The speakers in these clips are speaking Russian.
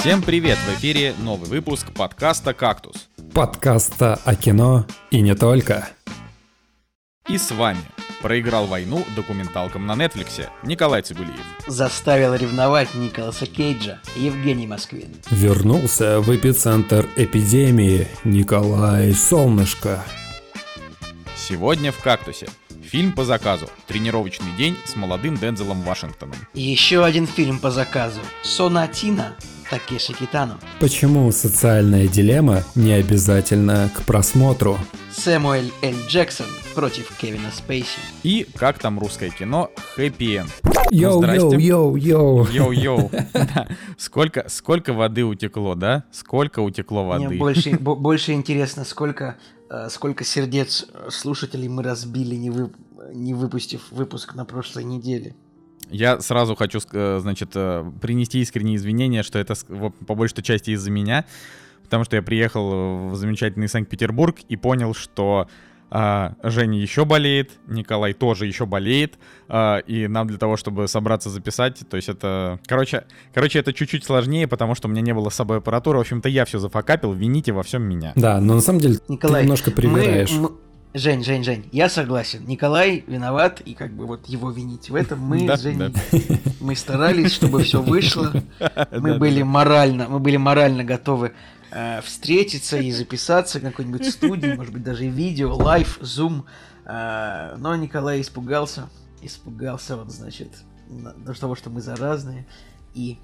Всем привет! В эфире новый выпуск подкаста «Кактус». Подкаста о кино и не только. И с вами проиграл войну документалкам на Нетфликсе Николай Цибулиев. Заставил ревновать Николаса Кейджа Евгений Москвин. Вернулся в эпицентр эпидемии Николай Солнышко. Сегодня в «Кактусе» Фильм по заказу. Тренировочный день с молодым Дензелом Вашингтоном. Еще один фильм по заказу. Сонатина Такеши Китано. Почему социальная дилемма не обязательно к просмотру? Сэмуэль Л. Джексон против Кевина Спейси. И как там русское кино «Хэппи Энд». Йоу, йоу, йоу, йоу. Йоу-йоу. Сколько, сколько воды утекло, да? Сколько утекло воды? Мне больше, больше интересно, сколько, э, сколько сердец слушателей мы разбили, не, вы, не выпустив выпуск на прошлой неделе. Я сразу хочу, э, значит, э, принести искренние извинения, что это по большей части из-за меня, потому что я приехал в замечательный Санкт-Петербург и понял, что а, Женя еще болеет, Николай тоже еще болеет, а, и нам для того, чтобы собраться записать, то есть это... Короче, короче, это чуть-чуть сложнее, потому что у меня не было с собой аппаратуры, в общем-то я все зафакапил, вините во всем меня. Да, но на самом деле Николай, ты немножко привираешь. Мы, мы Жень, Жень, Жень, я согласен. Николай виноват, и как бы вот его винить в этом мы да, с Женей, да. мы старались, чтобы все вышло. Мы были морально, мы были морально готовы э, встретиться и записаться в какой-нибудь студии, может быть даже видео, live, Zoom. Э, но Николай испугался, испугался вот, значит, того, что мы заразные, и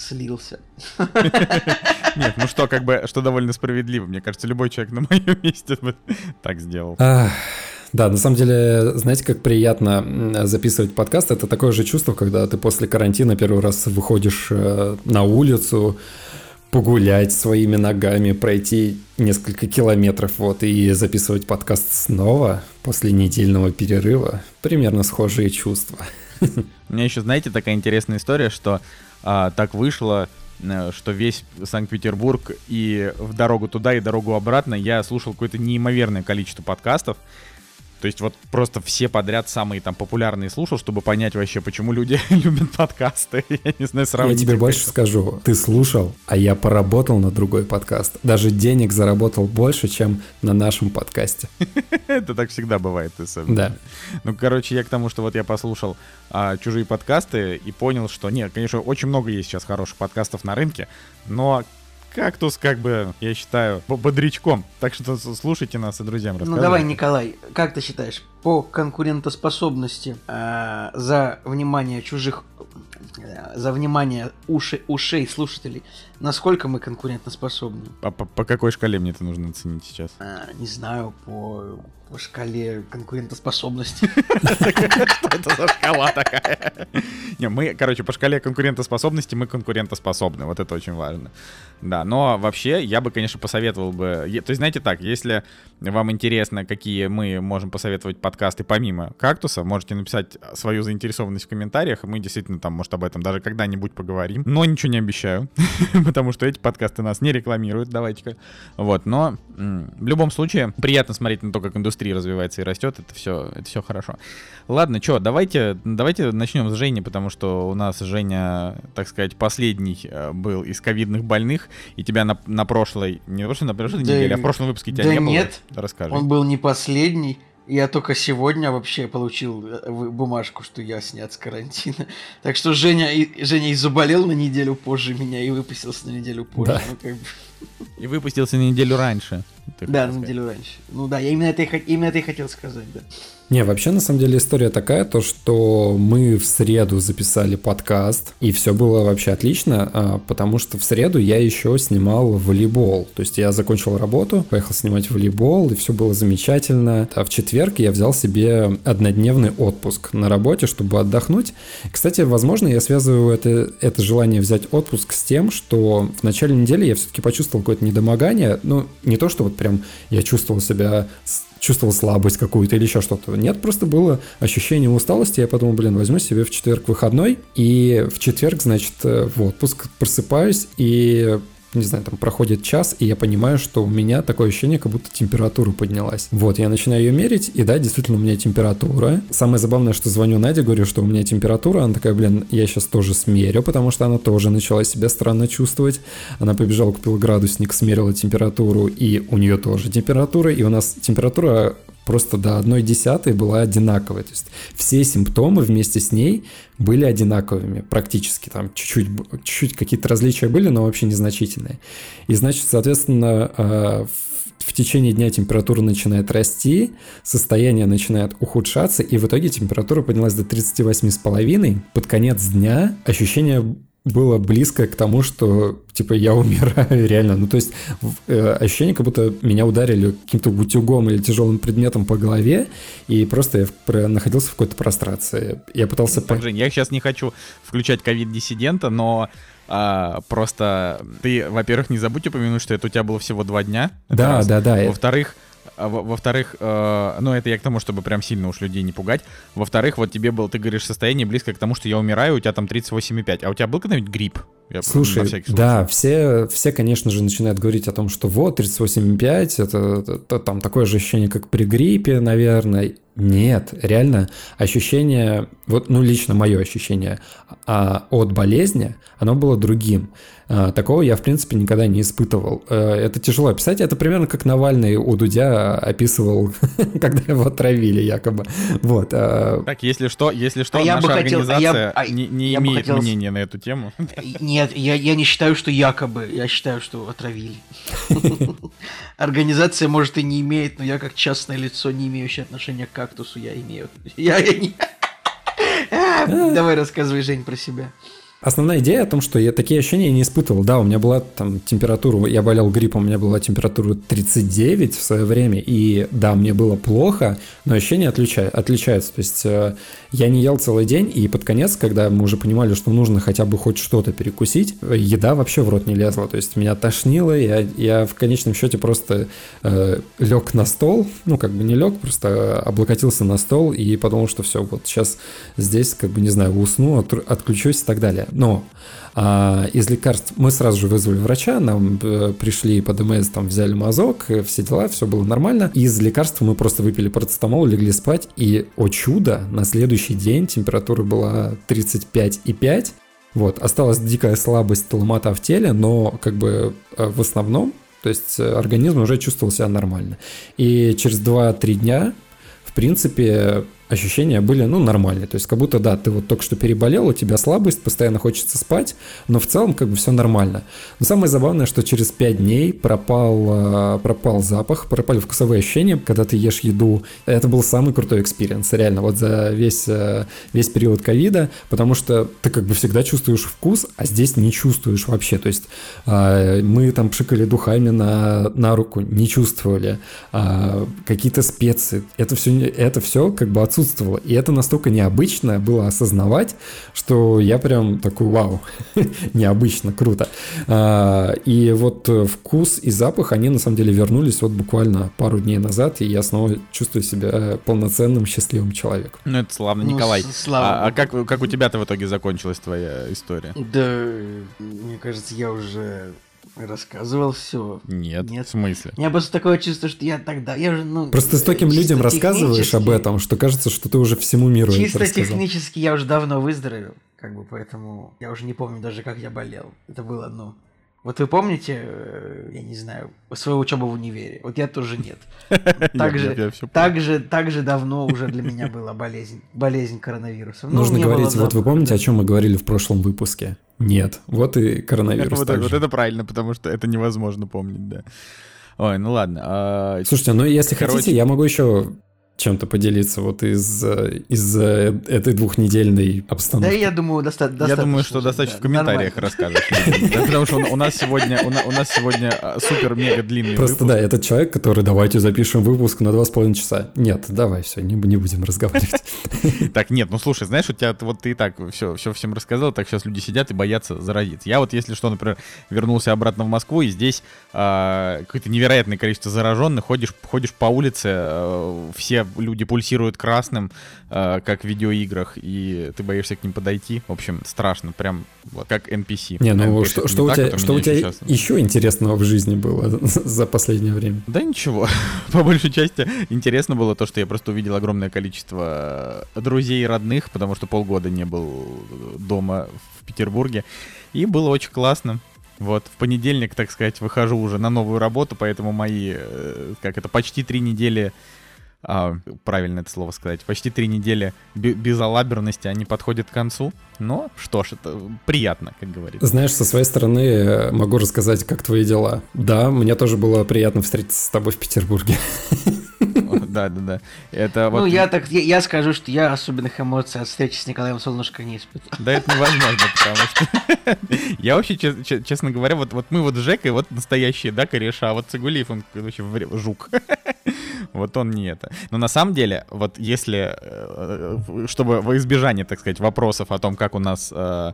слился. Нет, ну что, как бы, что довольно справедливо. Мне кажется, любой человек на моем месте бы так сделал. Да, на самом деле, знаете, как приятно записывать подкаст. Это такое же чувство, когда ты после карантина первый раз выходишь э, на улицу, погулять своими ногами, пройти несколько километров, вот, и записывать подкаст снова после недельного перерыва. Примерно схожие чувства. У меня еще, знаете, такая интересная история, что а, так вышло, э, что весь Санкт-Петербург и в дорогу туда, и дорогу обратно я слушал какое-то неимоверное количество подкастов. То есть вот просто все подряд самые там популярные слушал, чтобы понять вообще, почему люди любят подкасты. Я не знаю, сравнить. Я тебе больше скажу. Ты слушал, а я поработал на другой подкаст. Даже денег заработал больше, чем на нашем подкасте. Это так всегда бывает. Да. Ну, короче, я к тому, что вот я послушал а, чужие подкасты и понял, что нет, конечно, очень много есть сейчас хороших подкастов на рынке, но кактус, как бы, я считаю, бодрячком. Так что слушайте нас и друзьям рассказывайте. Ну давай, Николай, как ты считаешь, по конкурентоспособности э, за внимание чужих, э, за внимание уши, ушей слушателей, насколько мы конкурентоспособны? А по, по какой шкале мне это нужно оценить сейчас? А, не знаю, по по шкале конкурентоспособности. Что это за шкала такая? Не, мы, короче, по шкале конкурентоспособности мы конкурентоспособны. Вот это очень важно. Да, но вообще я бы, конечно, посоветовал бы... То есть, знаете так, если вам интересно, какие мы можем посоветовать подкасты помимо «Кактуса», можете написать свою заинтересованность в комментариях, и мы действительно там, может, об этом даже когда-нибудь поговорим. Но ничего не обещаю, потому что эти подкасты нас не рекламируют, давайте-ка. Вот, но в любом случае приятно смотреть на то, как индустрия развивается и растет, это все, это все хорошо. Ладно, что, давайте, давайте начнем с Жени, потому что у нас Женя, так сказать, последний э, был из ковидных больных, и тебя на, на прошлой, не на прошлой, на прошлой да неделе, а в прошлом выпуске тебя да не нет, было. Расскажи. Он был не последний. Я только сегодня вообще получил э, бумажку, что я снят с карантина. Так что Женя, Женя и заболел на неделю позже меня и выпустился на неделю позже. Да. Ну, как бы... И выпустился на неделю раньше. Да, на неделю раньше. Ну да, я именно это, и, именно это и хотел сказать, да. Не, вообще, на самом деле, история такая, то, что мы в среду записали подкаст, и все было вообще отлично, а, потому что в среду я еще снимал волейбол. То есть я закончил работу, поехал снимать волейбол, и все было замечательно. А в четверг я взял себе однодневный отпуск на работе, чтобы отдохнуть. Кстати, возможно, я связываю это, это желание взять отпуск с тем, что в начале недели я все-таки почувствовал какое-то недомогание. Ну, не то, что вот прям я чувствовал себя чувствовал слабость какую-то или еще что-то. Нет, просто было ощущение усталости. Я подумал, блин, возьму себе в четверг выходной. И в четверг, значит, э, в отпуск просыпаюсь и не знаю, там проходит час, и я понимаю, что у меня такое ощущение, как будто температура поднялась. Вот, я начинаю ее мерить, и да, действительно, у меня температура. Самое забавное, что звоню Наде, говорю, что у меня температура, она такая, блин, я сейчас тоже смерю, потому что она тоже начала себя странно чувствовать. Она побежала, купила градусник, смерила температуру, и у нее тоже температура, и у нас температура просто до одной десятой была одинаковой. То есть все симптомы вместе с ней были одинаковыми практически. Там чуть-чуть, чуть-чуть какие-то различия были, но вообще незначительные. И значит, соответственно, э, в течение дня температура начинает расти, состояние начинает ухудшаться, и в итоге температура поднялась до 38,5. Под конец дня ощущение было близко к тому, что, типа, я умираю реально. Ну, то есть, э, ощущение, как будто меня ударили каким-то утюгом или тяжелым предметом по голове, и просто я находился в какой-то прострации. Я пытался... Так, Жень, я сейчас не хочу включать ковид-диссидента, но а, просто ты, во-первых, не забудь упомянуть, что это у тебя было всего два дня. Да, да, да. Во-вторых, а во-вторых, э, ну это я к тому, чтобы прям сильно уж людей не пугать. Во-вторых, вот тебе было, ты говоришь, состояние близко к тому, что я умираю, у тебя там 38,5. А у тебя был когда-нибудь грипп? Я Слушай, да, все, все, конечно же, начинают говорить о том, что вот 38,5, это, это, это там такое же ощущение, как при гриппе, наверное. Нет, реально ощущение, вот, ну, лично мое ощущение а, от болезни, оно было другим. А, такого я, в принципе, никогда не испытывал. А, это тяжело описать. Это примерно как Навальный у Дудя описывал, когда его отравили, якобы. Вот. А... Так, если что, если что, а наша бы хотел, организация а я, не, не я имеет хотел... мнения на эту тему. Нет, я, я не считаю, что якобы. Я считаю, что отравили. Организация, может, и не имеет, но я как частное лицо, не имеющее отношения к кактусу, я имею. Я, я не... Давай рассказывай, Жень, про себя. Основная идея о том, что я такие ощущения не испытывал. Да, у меня была там температура, я болел гриппом, у меня была температура 39 в свое время, и да, мне было плохо, но ощущения отлича, отличаются. То есть э, я не ел целый день, и под конец, когда мы уже понимали, что нужно хотя бы хоть что-то перекусить, еда вообще в рот не лезла. То есть меня тошнило, я, я в конечном счете просто э, лег на стол, ну как бы не лег, просто облокотился на стол и подумал, что все, вот сейчас здесь как бы, не знаю, усну, от, отключусь и так далее. Но а, из лекарств мы сразу же вызвали врача, нам э, пришли по ДМС, там взяли мазок, э, все дела, все было нормально. Из лекарств мы просто выпили парацетамол, легли спать, и, о чудо, на следующий день температура была 35,5. Вот, осталась дикая слабость, ломота в теле, но как бы э, в основном, то есть организм уже чувствовал себя нормально. И через 2-3 дня, в принципе, ощущения были, ну, нормальные. То есть, как будто, да, ты вот только что переболел, у тебя слабость, постоянно хочется спать, но в целом, как бы, все нормально. Но самое забавное, что через 5 дней пропал, а, пропал запах, пропали вкусовые ощущения, когда ты ешь еду. Это был самый крутой experience, реально, вот за весь, а, весь период ковида, потому что ты, как бы, всегда чувствуешь вкус, а здесь не чувствуешь вообще. То есть, а, мы там пшикали духами на, на руку, не чувствовали. Какие-то специи, это все, это все, как бы, отсутствует отсутствовало. И это настолько необычно было осознавать, что я прям такой, вау, необычно, круто. А, и вот вкус и запах, они на самом деле вернулись вот буквально пару дней назад, и я снова чувствую себя полноценным, счастливым человеком. Ну, это славно, ну, Николай. Ну, слава. А, а как, как у тебя-то в итоге закончилась твоя история? Да, мне кажется, я уже Рассказывал все. Нет, Нет. в смысле? У меня просто такое чувство, что я тогда, я же, ну... Просто с таким людям рассказываешь об этом, что кажется, что ты уже всему миру Чисто технически я уже давно выздоровел, как бы, поэтому я уже не помню даже, как я болел. Это было, ну... Вот вы помните, э, я не знаю, свою учебу в универе? Вот я тоже нет. Так же, так же, так же давно уже для меня была болезнь, болезнь коронавируса. Ну, Нужно говорить, вот вы помните, о чем мы говорили в прошлом выпуске? Нет. Вот и коронавирус. Вот, вот это правильно, потому что это невозможно помнить, да. Ой, ну ладно. А... Слушайте, ну если Короче... хотите, я могу еще чем-то поделиться вот из, из этой двухнедельной обстановки? Да, я думаю, доста- достаточно. Я думаю, что достаточно в комментариях расскажешь. Потому что у нас сегодня у нас сегодня а, супер-мега длинный Просто да, этот человек, который давайте запишем выпуск на два с половиной часа. Нет, давай, все, не, будем разговаривать. Так, нет, ну слушай, знаешь, у тебя вот ты и так все, все всем рассказал, так сейчас люди сидят и боятся заразиться. Я вот, если что, например, вернулся обратно в Москву, и здесь а, какое-то невероятное количество зараженных, ходишь, ходишь по улице, а, все люди пульсируют красным, э, как в видеоиграх, и ты боишься к ним подойти. В общем, страшно, прям вот как NPC. Не, ну NPC что, что, у тебя, что у тебя сейчас... еще интересного в жизни было за последнее время? Да ничего. По большей части интересно было то, что я просто увидел огромное количество друзей и родных, потому что полгода не был дома в Петербурге. И было очень классно. Вот, в понедельник, так сказать, выхожу уже на новую работу, поэтому мои, э, как это, почти три недели, а, правильно это слово сказать, почти три недели безалаберности, они подходят к концу. Но что ж, это приятно, как говорится. Знаешь, со своей стороны э, могу рассказать, как твои дела. Да, мне тоже было приятно встретиться с тобой в Петербурге. Да, да, да. Это ну, я так, я, я скажу, что я особенных эмоций от встречи с Николаем Солнышко не испытал. Да, это невозможно, потому что я вообще, честно говоря, вот, вот мы вот с Жекой, вот настоящие, да, кореша, а вот Цигулиев, он вообще жук. Вот он не это. Но на самом деле, вот если, э, чтобы во избежание, так сказать, вопросов о том, как у нас э, Э,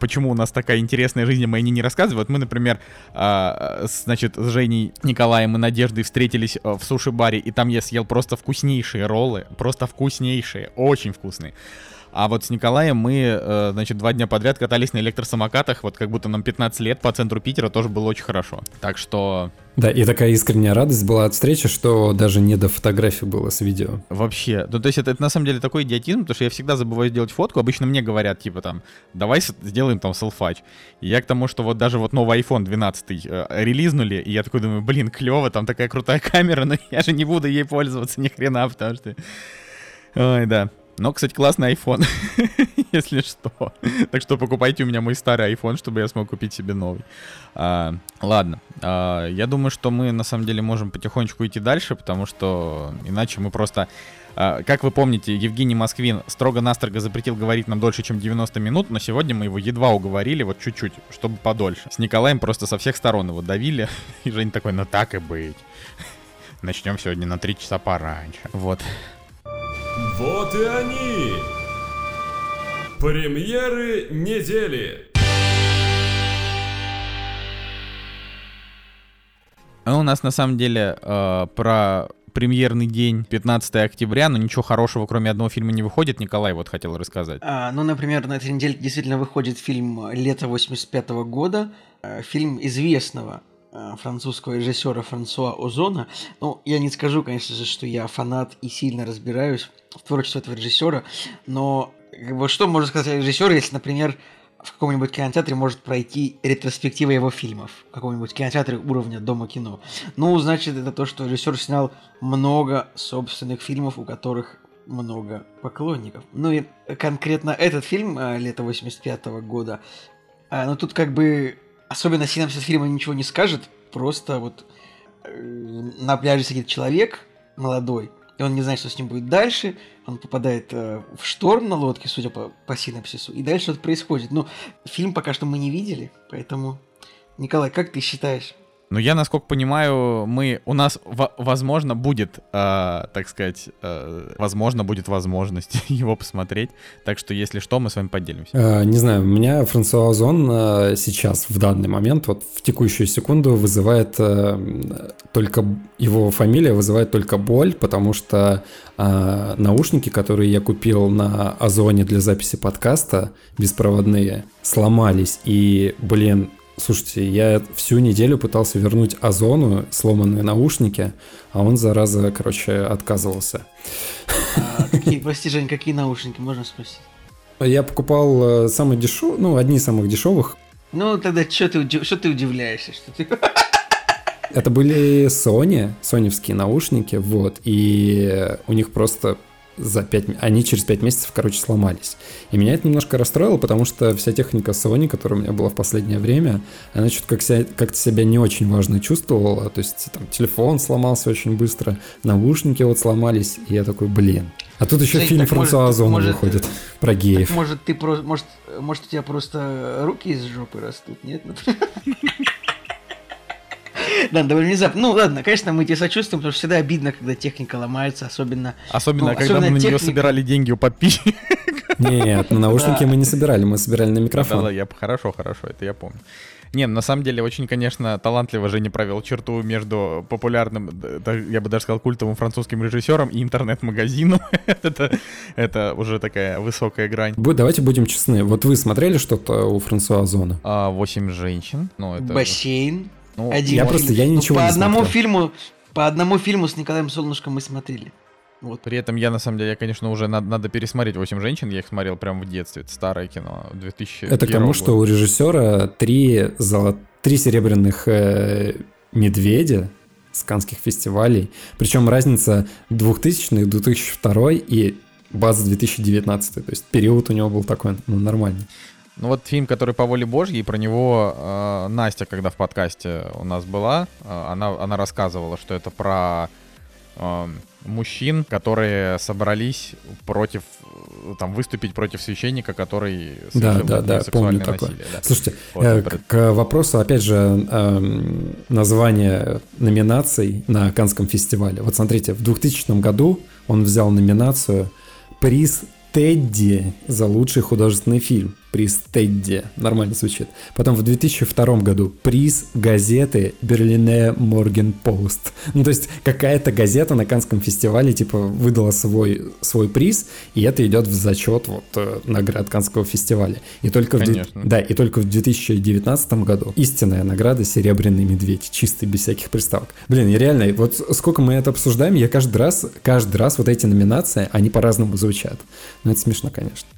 почему у нас такая интересная жизнь, мы о ней не рассказывают. Мы, например, а, значит, с Женей Николаем и Надеждой встретились э, в суши-баре, и там я съел просто вкуснейшие роллы, просто вкуснейшие, очень вкусные. А вот с Николаем мы, э, значит, два дня подряд катались на электросамокатах, вот как будто нам 15 лет по центру Питера тоже было очень хорошо. Так что... Да, и такая искренняя радость была от встречи, что даже не до фотографий было с видео. Вообще. Ну, то есть это, это на самом деле такой идиотизм, потому что я всегда забываю сделать фотку. Обычно мне говорят, типа, там, давай сделаем там селфач. И я к тому, что вот даже вот новый iPhone 12 э, релизнули, и я такой думаю, блин, клево, там такая крутая камера, но я же не буду ей пользоваться ни хрена, потому что... Ой, да. Но, кстати, классный iPhone, если что. Так что покупайте у меня мой старый iPhone, чтобы я смог купить себе новый. А, ладно, а, я думаю, что мы на самом деле можем потихонечку идти дальше, потому что иначе мы просто... А, как вы помните, Евгений Москвин строго-настрого запретил говорить нам дольше, чем 90 минут, но сегодня мы его едва уговорили, вот чуть-чуть, чтобы подольше. С Николаем просто со всех сторон его давили, и Жень такой, ну так и быть. Начнем сегодня на 3 часа пораньше. Вот. Вот и они! Премьеры недели! А у нас на самом деле э, про премьерный день 15 октября, но ничего хорошего, кроме одного фильма, не выходит. Николай вот хотел рассказать. А, ну, например, на этой неделе действительно выходит фильм «Лето 85 -го года», э, фильм известного Э, французского режиссера Франсуа Озона. Ну, я не скажу, конечно же, что я фанат и сильно разбираюсь в творчестве этого режиссера, но как бы, что можно сказать о режиссере, если, например, в каком-нибудь кинотеатре может пройти ретроспектива его фильмов, в каком-нибудь кинотеатре уровня Дома кино. Ну, значит, это то, что режиссер снял много собственных фильмов, у которых много поклонников. Ну и конкретно этот фильм э, лето 85 -го года, э, ну тут как бы особенно синопсис фильма ничего не скажет, просто вот э, на пляже сидит человек молодой, и он не знает, что с ним будет дальше, он попадает э, в шторм на лодке, судя по, по синопсису, и дальше что-то происходит. Но фильм пока что мы не видели, поэтому, Николай, как ты считаешь, но я, насколько понимаю, мы у нас, возможно, будет, э, так сказать, э, возможно, будет возможность его посмотреть. Так что, если что, мы с вами поделимся. Э, не знаю, у меня Франсуа Озон э, сейчас, в данный момент, вот в текущую секунду вызывает э, только... Его фамилия вызывает только боль, потому что э, наушники, которые я купил на Озоне для записи подкаста, беспроводные, сломались. И, блин, Слушайте, я всю неделю пытался вернуть Озону сломанные наушники, а он, зараза, короче, отказывался. А, какие, прости, Жень, какие наушники, можно спросить? Я покупал э, самые дешевые, ну, одни из самых дешевых. Ну, тогда что ты, что ты удивляешься? Что ты... Это были Sony, соневские наушники, вот, и у них просто за 5... Они через 5 месяцев, короче, сломались. И меня это немножко расстроило, потому что вся техника Sony, которая у меня была в последнее время, она что-то как себя, как-то себя не очень важно чувствовала. То есть там телефон сломался очень быстро, наушники вот сломались, и я такой, блин. А тут еще Жень, фильм Франсуа Озона выходит про геев. Может, ты про... может, может, у тебя просто руки из жопы растут, нет? Да, довольно внезапно. Ну ладно, конечно, мы тебе сочувствуем, потому что всегда обидно, когда техника ломается, особенно... Особенно, ну, когда особенно мы на нее собирали деньги у подписчиков. Нет, на наушники мы не собирали, мы собирали на микрофон. Да, я, хорошо, хорошо, это я помню. Не, на самом деле, очень, конечно, талантливо Женя провел черту между популярным, я бы даже сказал, культовым французским режиссером и интернет-магазином. это, это уже такая высокая грань. Давайте будем честны. Вот вы смотрели что-то у Франсуа Озона? А, «Восемь женщин». Ну, это... Бассейн. Ну, Один я просто, я ничего ну, по не одному смотрел. фильму, по одному фильму с Николаем Солнышком мы смотрели. Вот. При этом я, на самом деле, я, конечно, уже надо, надо пересмотреть «Восемь женщин». Я их смотрел прямо в детстве. Это старое кино, 2000 Это к тому, года. что у режиссера три, золот... три серебряных э, медведя с канских фестивалей. Причем разница 2000-х, 2002 и база 2019. То есть период у него был такой, ну, нормальный. Ну вот фильм, который по воле Божьей, про него э, Настя, когда в подкасте у нас была, э, она, она рассказывала, что это про э, мужчин, которые собрались против, там, выступить против священника, который да, да, да, помню насилие. Такое. Да. Слушайте, вот, э, к, к вопросу, опять же, э, название номинаций на Канском фестивале. Вот смотрите, в 2000 году он взял номинацию приз Тедди за лучший художественный фильм. Приз Тедди. Нормально звучит. Потом в 2002 году приз газеты Берлине Морген Пост. Ну, то есть какая-то газета на Канском фестивале, типа, выдала свой, свой приз, и это идет в зачет вот э, наград Канского фестиваля. И только, Конечно. в, да, и только в 2019 году истинная награда Серебряный медведь, чистый, без всяких приставок. Блин, и реально, вот сколько мы это обсуждаем, я каждый раз, каждый раз вот эти номинации, они по-разному звучат. Ну, это смешно, конечно.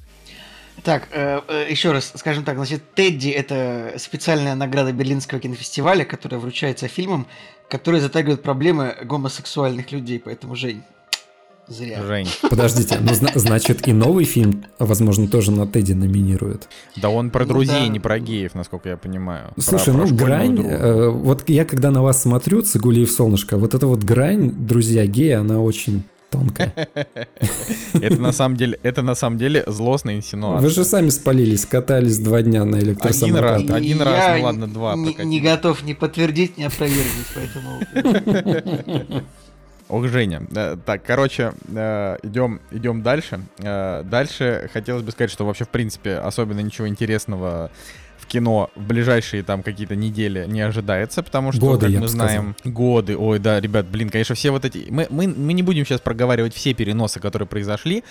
Так, э, э, еще раз, скажем так, значит, Тедди – это специальная награда Берлинского кинофестиваля, которая вручается фильмам, которые затрагивают проблемы гомосексуальных людей, поэтому, Жень, зря. Жень. Подождите, ну значит и новый фильм, возможно, тоже на Тедди номинируют. Да он про друзей, да. не про геев, насколько я понимаю. Слушай, про, ну про грань, э, вот я когда на вас смотрю, Цигулиев Солнышко, вот эта вот грань, друзья геи, она очень тонкая. Это на самом деле, это на самом деле злостная инсинуация. Вы же сами спалились, катались два дня на электросамокатах. Один раз, один раз, ну ладно, два. Не, не готов ни подтвердить, ни опровергнуть, поэтому... Ох, Женя. Так, короче, идем, идем дальше. Дальше хотелось бы сказать, что вообще, в принципе, особенно ничего интересного кино в ближайшие там какие-то недели не ожидается, потому что, годы, как мы знаем, сказал. годы, ой, да, ребят, блин, конечно, все вот эти... Мы, мы, мы не будем сейчас проговаривать все переносы, которые произошли,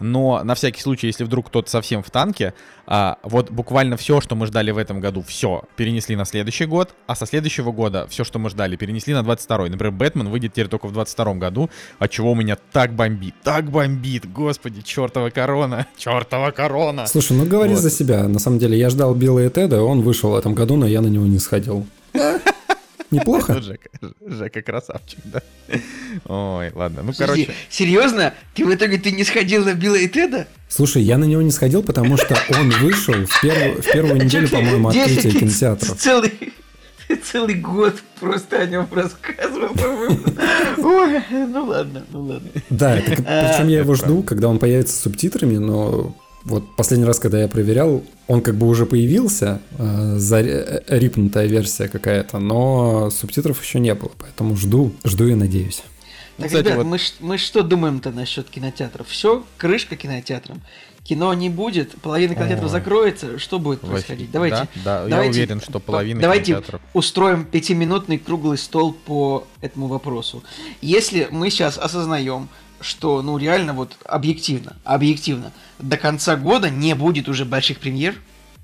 но на всякий случай, если вдруг кто-то совсем в танке, а, вот буквально все, что мы ждали в этом году, все перенесли на следующий год, а со следующего года все, что мы ждали, перенесли на 22-й. Например, Бэтмен выйдет теперь только в 22 году, от чего у меня так бомбит, так бомбит, господи, чертова корона, чертова корона. Слушай, ну говори вот. за себя, на самом деле, я ждал Билла и Теда, он вышел в этом году, но я на него не сходил. Неплохо. Жека, Жека красавчик, да. Ой, ладно, ну короче. Серьезно? Ты в итоге ты не сходил на Билла и Теда? Слушай, я на него не сходил, потому что он вышел в первую, в первую неделю, по-моему, открытия кинотеатров. Целый, целый год просто о нем рассказывал, Ой, ну ладно, ну ладно. Да, причем я его жду, когда он появится с субтитрами, но вот последний раз, когда я проверял, он как бы уже появился, э, зарипнутая версия какая-то, но субтитров еще не было, поэтому жду, жду и надеюсь. Так, Кстати, ребят, вот... мы, мы что думаем-то насчет кинотеатров? Все, крышка кинотеатрам. Кино не будет, половина кинотеатров закроется. Что будет происходить? Давайте, да, да давайте, я уверен, что половина Давайте кинотеатров... устроим пятиминутный круглый стол по этому вопросу. Если мы сейчас осознаем, что, ну, реально вот объективно, объективно, до конца года не будет уже больших премьер,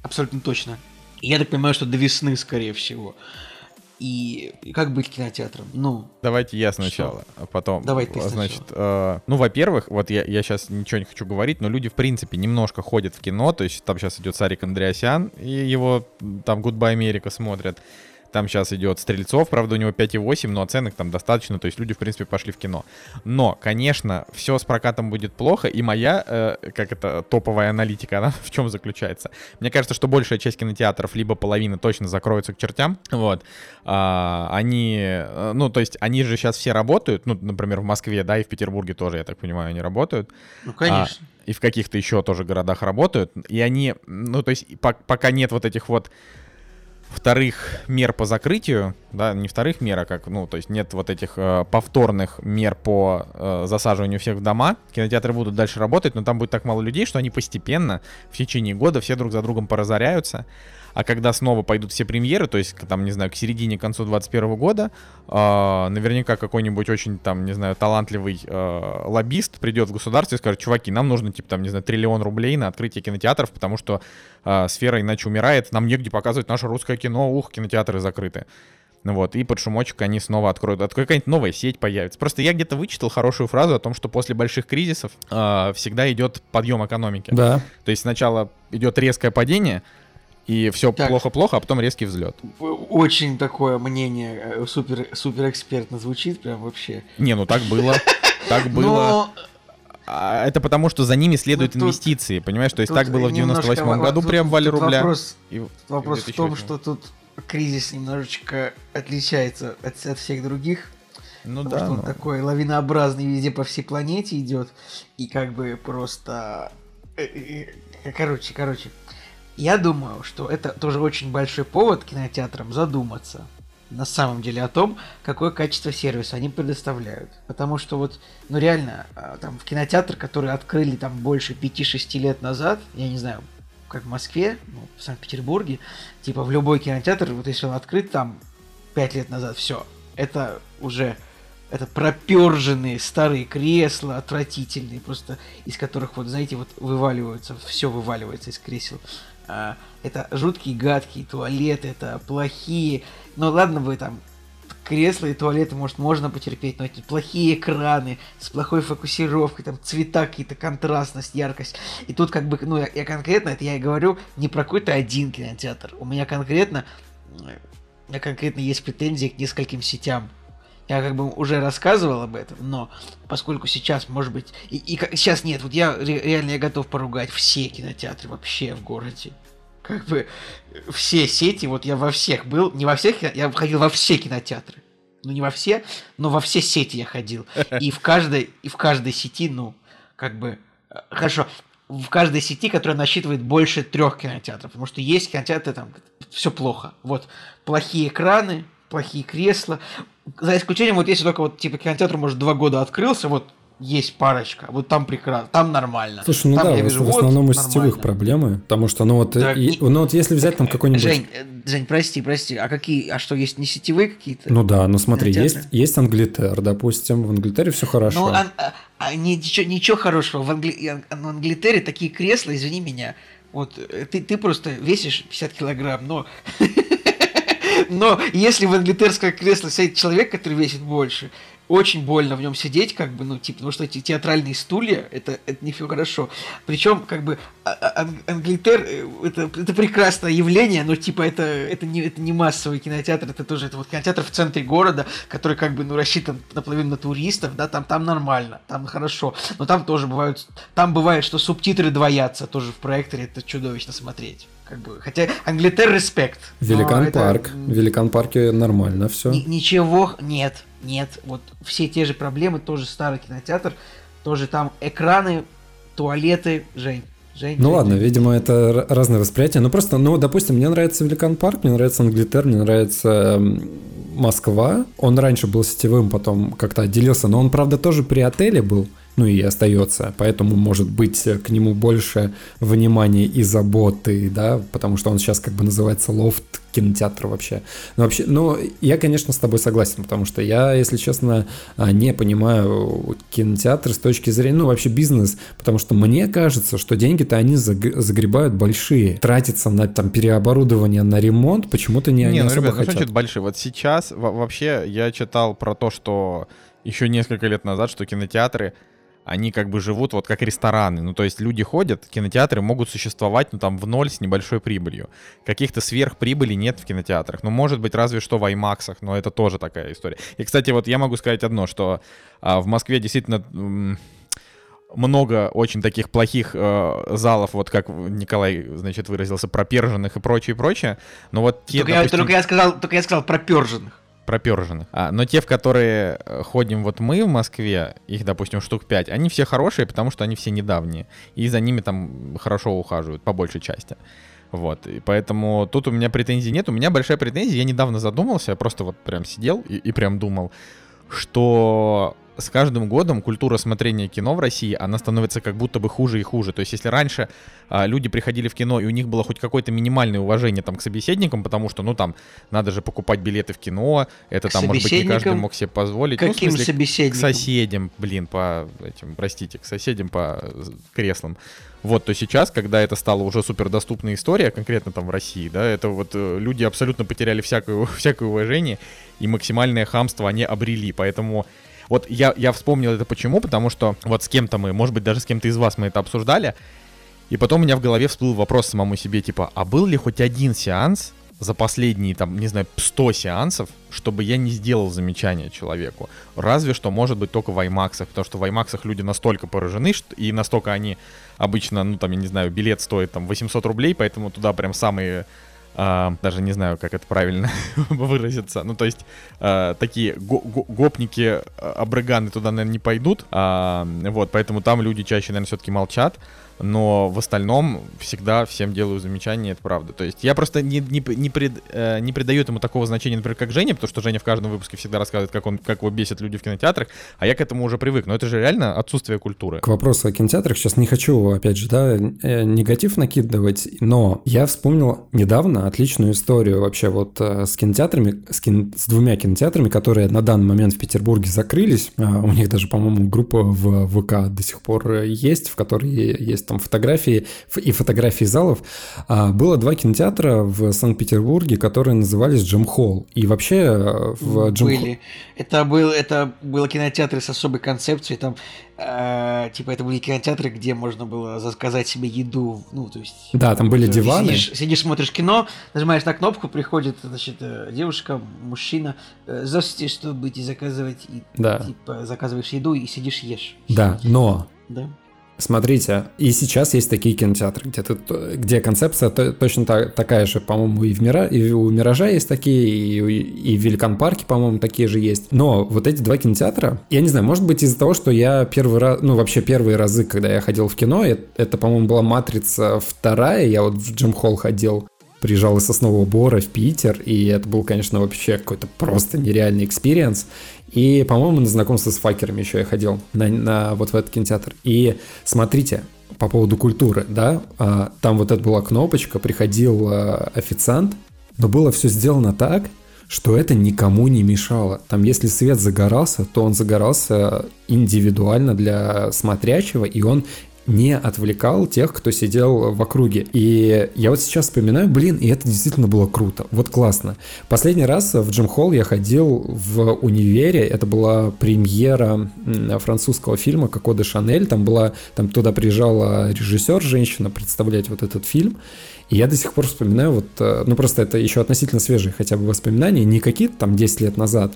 абсолютно точно. И я так понимаю, что до весны, скорее всего. И, как быть кинотеатром? Ну. Давайте я сначала, что? а потом. Давай ты Значит, э, ну, во-первых, вот я, я сейчас ничего не хочу говорить, но люди, в принципе, немножко ходят в кино. То есть там сейчас идет Сарик Андреасян, и его там Goodbye Америка смотрят. Там сейчас идет Стрельцов, правда, у него 5,8, но оценок там достаточно, то есть люди, в принципе, пошли в кино. Но, конечно, все с прокатом будет плохо, и моя, э, как это, топовая аналитика, она в чем заключается? Мне кажется, что большая часть кинотеатров, либо половина точно закроется к чертям, вот. А, они, э, ну, то есть они же сейчас все работают, ну, например, в Москве, да, и в Петербурге тоже, я так понимаю, они работают. Ну, конечно. А, и в каких-то еще тоже городах работают, и они, ну, то есть пока нет вот этих вот вторых мер по закрытию, да, не вторых мер, а как, ну, то есть нет вот этих э, повторных мер по э, засаживанию всех в дома. Кинотеатры будут дальше работать, но там будет так мало людей, что они постепенно в течение года все друг за другом поразоряются. А когда снова пойдут все премьеры, то есть, там, не знаю, к середине, к концу 2021 года, э, наверняка какой-нибудь очень, там, не знаю, талантливый э, лоббист придет в государство и скажет, чуваки, нам нужно, типа, там, не знаю, триллион рублей на открытие кинотеатров, потому что э, сфера иначе умирает, нам негде показывать наше русское кино, ух, кинотеатры закрыты. Ну вот, и под шумочек они снова откроют. От какая-нибудь новая сеть появится. Просто я где-то вычитал хорошую фразу о том, что после больших кризисов э, всегда идет подъем экономики. Да. То есть сначала идет резкое падение, и все плохо-плохо, а потом резкий взлет. Очень такое мнение э, супер, супер экспертно звучит, прям вообще. Не, ну так было. Так было. А, это потому, что за ними следуют ну, инвестиции, понимаешь? То есть так было в 98 году при обвале рубля. Вопрос, в том, что тут кризис немножечко отличается от, от всех других. Ну да. Что он но... такой лавинообразный везде по всей планете идет. И как бы просто... Э, э, короче, короче. Я думаю, что это тоже очень большой повод кинотеатрам задуматься на самом деле о том, какое качество сервиса они предоставляют. Потому что вот, ну реально, а, там в кинотеатр, который открыли там больше 5-6 лет назад, я не знаю, как в Москве, ну, в Санкт-Петербурге, типа в любой кинотеатр, вот если он открыт там 5 лет назад, все, это уже это проперженные старые кресла, отвратительные, просто из которых, вот, знаете, вот вываливаются, все вываливается из кресел. А, это жуткие, гадкие туалеты, это плохие. Ну ладно вы там кресла и туалеты, может, можно потерпеть, но эти плохие экраны с плохой фокусировкой, там цвета какие-то, контрастность, яркость. И тут как бы, ну, я, я конкретно, это я и говорю, не про какой-то один кинотеатр. У меня конкретно, у меня конкретно есть претензии к нескольким сетям. Я как бы уже рассказывал об этом, но поскольку сейчас, может быть, и, и сейчас нет, вот я реально я готов поругать все кинотеатры вообще в городе как бы все сети, вот я во всех был, не во всех, я ходил во все кинотеатры. Ну, не во все, но во все сети я ходил. И в каждой, и в каждой сети, ну, как бы, э, хорошо, в каждой сети, которая насчитывает больше трех кинотеатров, потому что есть кинотеатры, там, все плохо. Вот, плохие экраны, плохие кресла. За исключением, вот если только вот, типа, кинотеатр, может, два года открылся, вот, есть парочка, вот там прекрасно, там нормально. Слушай, ну там да, вижу, в основном вот, у сетевых нормально. проблемы, потому что, ну вот, да, и, и, ну вот если взять там какой-нибудь... Жень, э, Жень, прости, прости, а какие, а что, есть не сетевые какие-то? Ну да, ну смотри, есть, есть Англитер, допустим, в Англитере все хорошо. Ну, а, а, а, ничего, ничего хорошего, в, Англи... в Англитере такие кресла, извини меня, вот, э, ты, ты просто весишь 50 килограмм, но... Но если в англитерское кресло сядет человек, который весит больше, очень больно в нем сидеть, как бы, ну, типа, потому что эти театральные стулья, это, это не все хорошо. Причем, как бы, а, а, Англитер, э, это, это прекрасное явление, но, типа, это, это, не, это не массовый кинотеатр, это тоже, это вот кинотеатр в центре города, который, как бы, ну, рассчитан наполовину на туристов, да, там, там нормально, там хорошо. Но там тоже бывают, там бывает, что субтитры двоятся тоже в проекторе, это чудовищно смотреть. Как бы, хотя Англитер респект. Великан парк. Это... Великан парке нормально все. Ни, ничего нет, нет. Вот все те же проблемы, тоже старый кинотеатр, тоже там экраны, туалеты, Жень. Жень, ну Жень, ладно, Жень. видимо, это разное восприятие. Ну просто, ну, допустим, мне нравится Великан парк, мне нравится Англитер, мне нравится Москва. Он раньше был сетевым, потом как-то отделился, но он, правда, тоже при отеле был ну и остается. Поэтому, может быть, к нему больше внимания и заботы, да, потому что он сейчас как бы называется лофт кинотеатр вообще. Но вообще, ну, я, конечно, с тобой согласен, потому что я, если честно, а, не понимаю кинотеатр с точки зрения, ну, вообще бизнес, потому что мне кажется, что деньги-то они загребают большие. Тратиться на там переоборудование, на ремонт почему-то не, не, не ну, особо ребят, хотят. Ну, значит, большие. Вот сейчас вообще я читал про то, что еще несколько лет назад, что кинотеатры они как бы живут вот как рестораны. Ну, то есть люди ходят, кинотеатры могут существовать, ну, там, в ноль с небольшой прибылью. Каких-то сверхприбыли нет в кинотеатрах. Ну, может быть, разве что в IMAX, но это тоже такая история. И, кстати, вот я могу сказать одно, что а, в Москве действительно... М- много очень таких плохих э, залов, вот как Николай, значит, выразился, проперженных и прочее, прочее. Но вот те, только, допустим... я, только я сказал, только я сказал проперженных проперженных. А, но те, в которые э, ходим вот мы в Москве, их, допустим, штук 5, они все хорошие, потому что они все недавние. И за ними там хорошо ухаживают, по большей части. Вот, и поэтому тут у меня претензий нет. У меня большая претензия, я недавно задумался, я просто вот прям сидел и, и прям думал, что с каждым годом культура смотрения кино в России, она становится как будто бы хуже и хуже. То есть, если раньше а, люди приходили в кино, и у них было хоть какое-то минимальное уважение там к собеседникам, потому что, ну, там, надо же покупать билеты в кино, это к там, может быть, не каждый мог себе позволить. Каким ну, смысле, собеседникам? К соседям, блин, по этим, простите, к соседям по креслам. Вот, то сейчас, когда это стало уже супердоступная история, конкретно там в России, да, это вот э, люди абсолютно потеряли всякое, всякое уважение, и максимальное хамство они обрели, поэтому вот я, я вспомнил это почему, потому что вот с кем-то мы, может быть, даже с кем-то из вас мы это обсуждали, и потом у меня в голове всплыл вопрос самому себе, типа, а был ли хоть один сеанс за последние, там, не знаю, 100 сеансов, чтобы я не сделал замечание человеку. Разве что, может быть, только в IMAX, потому что в IMAX люди настолько поражены, что, и настолько они обычно, ну, там, я не знаю, билет стоит там 800 рублей, поэтому туда прям самые Uh, даже не знаю, как это правильно выразиться. Ну, то есть, uh, такие го- го- гопники, абрыганы туда, наверное, не пойдут. Uh, вот, поэтому там люди чаще, наверное, все-таки молчат но в остальном всегда всем делаю замечания, это правда. То есть я просто не, не, не, пред, э, не придаю этому такого значения, например, как Женя, потому что Женя в каждом выпуске всегда рассказывает, как, он, как его бесит люди в кинотеатрах, а я к этому уже привык. Но это же реально отсутствие культуры. К вопросу о кинотеатрах сейчас не хочу, опять же, да, э, негатив накидывать, но я вспомнил недавно отличную историю вообще вот э, с кинотеатрами, с, кин, с двумя кинотеатрами, которые на данный момент в Петербурге закрылись. А, у них даже, по-моему, группа в ВК до сих пор есть, в которой есть там фотографии и фотографии залов. А, было два кинотеатра в Санкт-Петербурге, которые назывались Джим Холл. И вообще э, в Джим Были. Это, был, это было кинотеатры с особой концепцией. Там э, типа это были кинотеатры, где можно было заказать себе еду, ну то есть. Да, там были диваны. Сидишь, сидишь, смотришь кино, нажимаешь на кнопку, приходит, значит, э, девушка, мужчина, здравствуйте, что будете заказывать, и да. типа заказываешь еду и сидишь ешь. Да, но. Да. Смотрите, и сейчас есть такие кинотеатры, где, ты, где концепция точно так, такая же, по-моему, и, в Мира, и у «Миража» есть такие, и, и в Великан Парке, по-моему, такие же есть. Но вот эти два кинотеатра, я не знаю, может быть из-за того, что я первый раз, ну вообще первые разы, когда я ходил в кино, это, это по-моему, была «Матрица» вторая, я вот в Jam Hall ходил, приезжал из Соснового Бора в Питер, и это был, конечно, вообще какой-то просто нереальный experience. И, по-моему, на знакомство с факерами еще я ходил на, на вот в этот кинотеатр. И смотрите, по поводу культуры, да, а, там вот это была кнопочка, приходил а, официант, но было все сделано так, что это никому не мешало. Там, если свет загорался, то он загорался индивидуально для смотрящего, и он не отвлекал тех, кто сидел в округе. И я вот сейчас вспоминаю, блин, и это действительно было круто. Вот классно. Последний раз в Джим Холл я ходил в универе. Это была премьера французского фильма «Коко де Шанель». Там была, там туда приезжала режиссер, женщина, представлять вот этот фильм. И я до сих пор вспоминаю вот, э, ну просто это еще относительно свежие хотя бы воспоминания, не какие-то там 10 лет назад,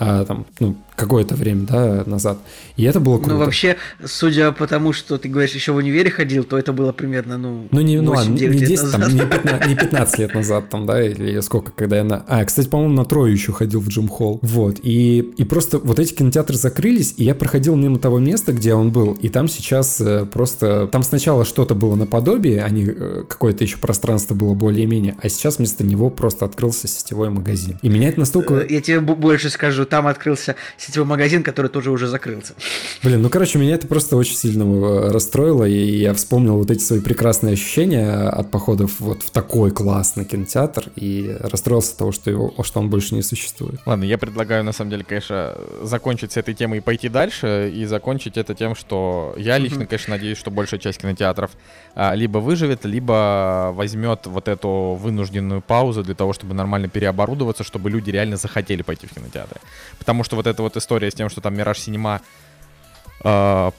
а, там, ну, какое-то время, да, назад. И это было круто. Ну, вообще, судя по тому, что ты говоришь, еще в универе ходил, то это было примерно, ну, Ну, не, ну, ладно, не 10, там, не, 15, не 15 лет назад, там, да, или сколько, когда я на... А, кстати, по-моему, на Трою еще ходил в Джим Холл. Вот, и, и просто вот эти кинотеатры закрылись, и я проходил мимо того места, где он был, и там сейчас э, просто... Там сначала что-то было наподобие, а не э, какое-то еще пространство было более-менее, а сейчас вместо него просто открылся сетевой магазин. И меня это настолько... Э, я тебе больше скажу, там открылся сетевой магазин, который тоже уже закрылся. Блин, ну короче, меня это просто очень сильно э, расстроило, и я вспомнил вот эти свои прекрасные ощущения от походов вот в такой классный кинотеатр, и расстроился от того, что, его, что он больше не существует. Ладно, я предлагаю, на самом деле, конечно, закончить с этой темой и пойти дальше, и закончить это тем, что я лично, конечно, надеюсь, что большая часть кинотеатров а, либо выживет, либо возьмет вот эту вынужденную паузу для того, чтобы нормально переоборудоваться, чтобы люди реально захотели пойти в кинотеатры. Потому что вот эта вот история с тем, что там Мираж Синема э,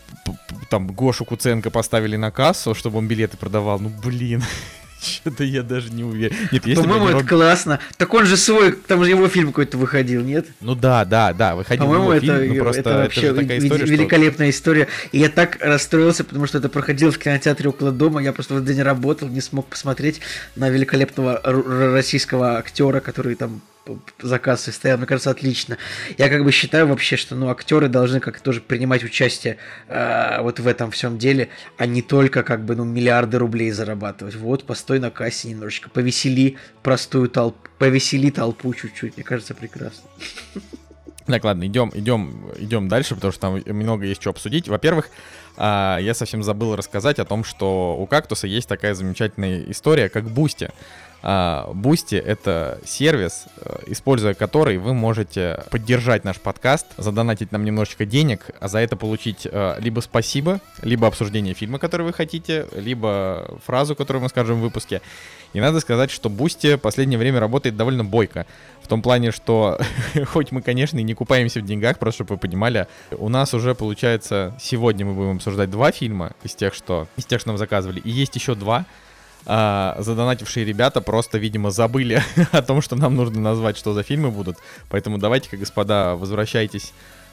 там Гошу Куценко поставили на кассу, чтобы он билеты продавал. Ну, блин, Что-то я даже не уверен. Нет, если По-моему, это роб... классно. Так он же свой, там же его фильм какой-то выходил, нет? Ну да, да, да, выходил По-моему, это, фильм, ну, просто это вообще это такая история, великолепная что... история. И я так расстроился, потому что это проходило в кинотеатре около дома. Я просто в этот день работал, не смог посмотреть на великолепного российского актера, который там заказ и стоял, мне кажется, отлично. Я как бы считаю вообще, что ну, актеры должны как тоже принимать участие э, вот в этом всем деле, а не только как бы ну, миллиарды рублей зарабатывать. Вот, постой на кассе немножечко, повесели простую толпу, повесели толпу чуть-чуть, мне кажется, прекрасно. Так, ладно, идем, идем, идем дальше, потому что там много есть что обсудить. Во-первых, а, я совсем забыл рассказать о том, что у кактуса есть такая замечательная история, как Boosty. Boosty — это сервис, э, используя который вы можете поддержать наш подкаст, задонатить нам немножечко денег, а за это получить э, либо спасибо, либо обсуждение фильма, который вы хотите, либо фразу, которую мы скажем в выпуске. И надо сказать, что Boosty в последнее время работает довольно бойко. Том плане, что хоть мы, конечно, и не купаемся в деньгах, просто чтобы вы понимали, у нас уже получается сегодня мы будем обсуждать два фильма из тех, что, из тех, что нам заказывали, и есть еще два, а, задонатившие ребята просто, видимо, забыли о том, что нам нужно назвать, что за фильмы будут. Поэтому давайте-ка, господа, возвращайтесь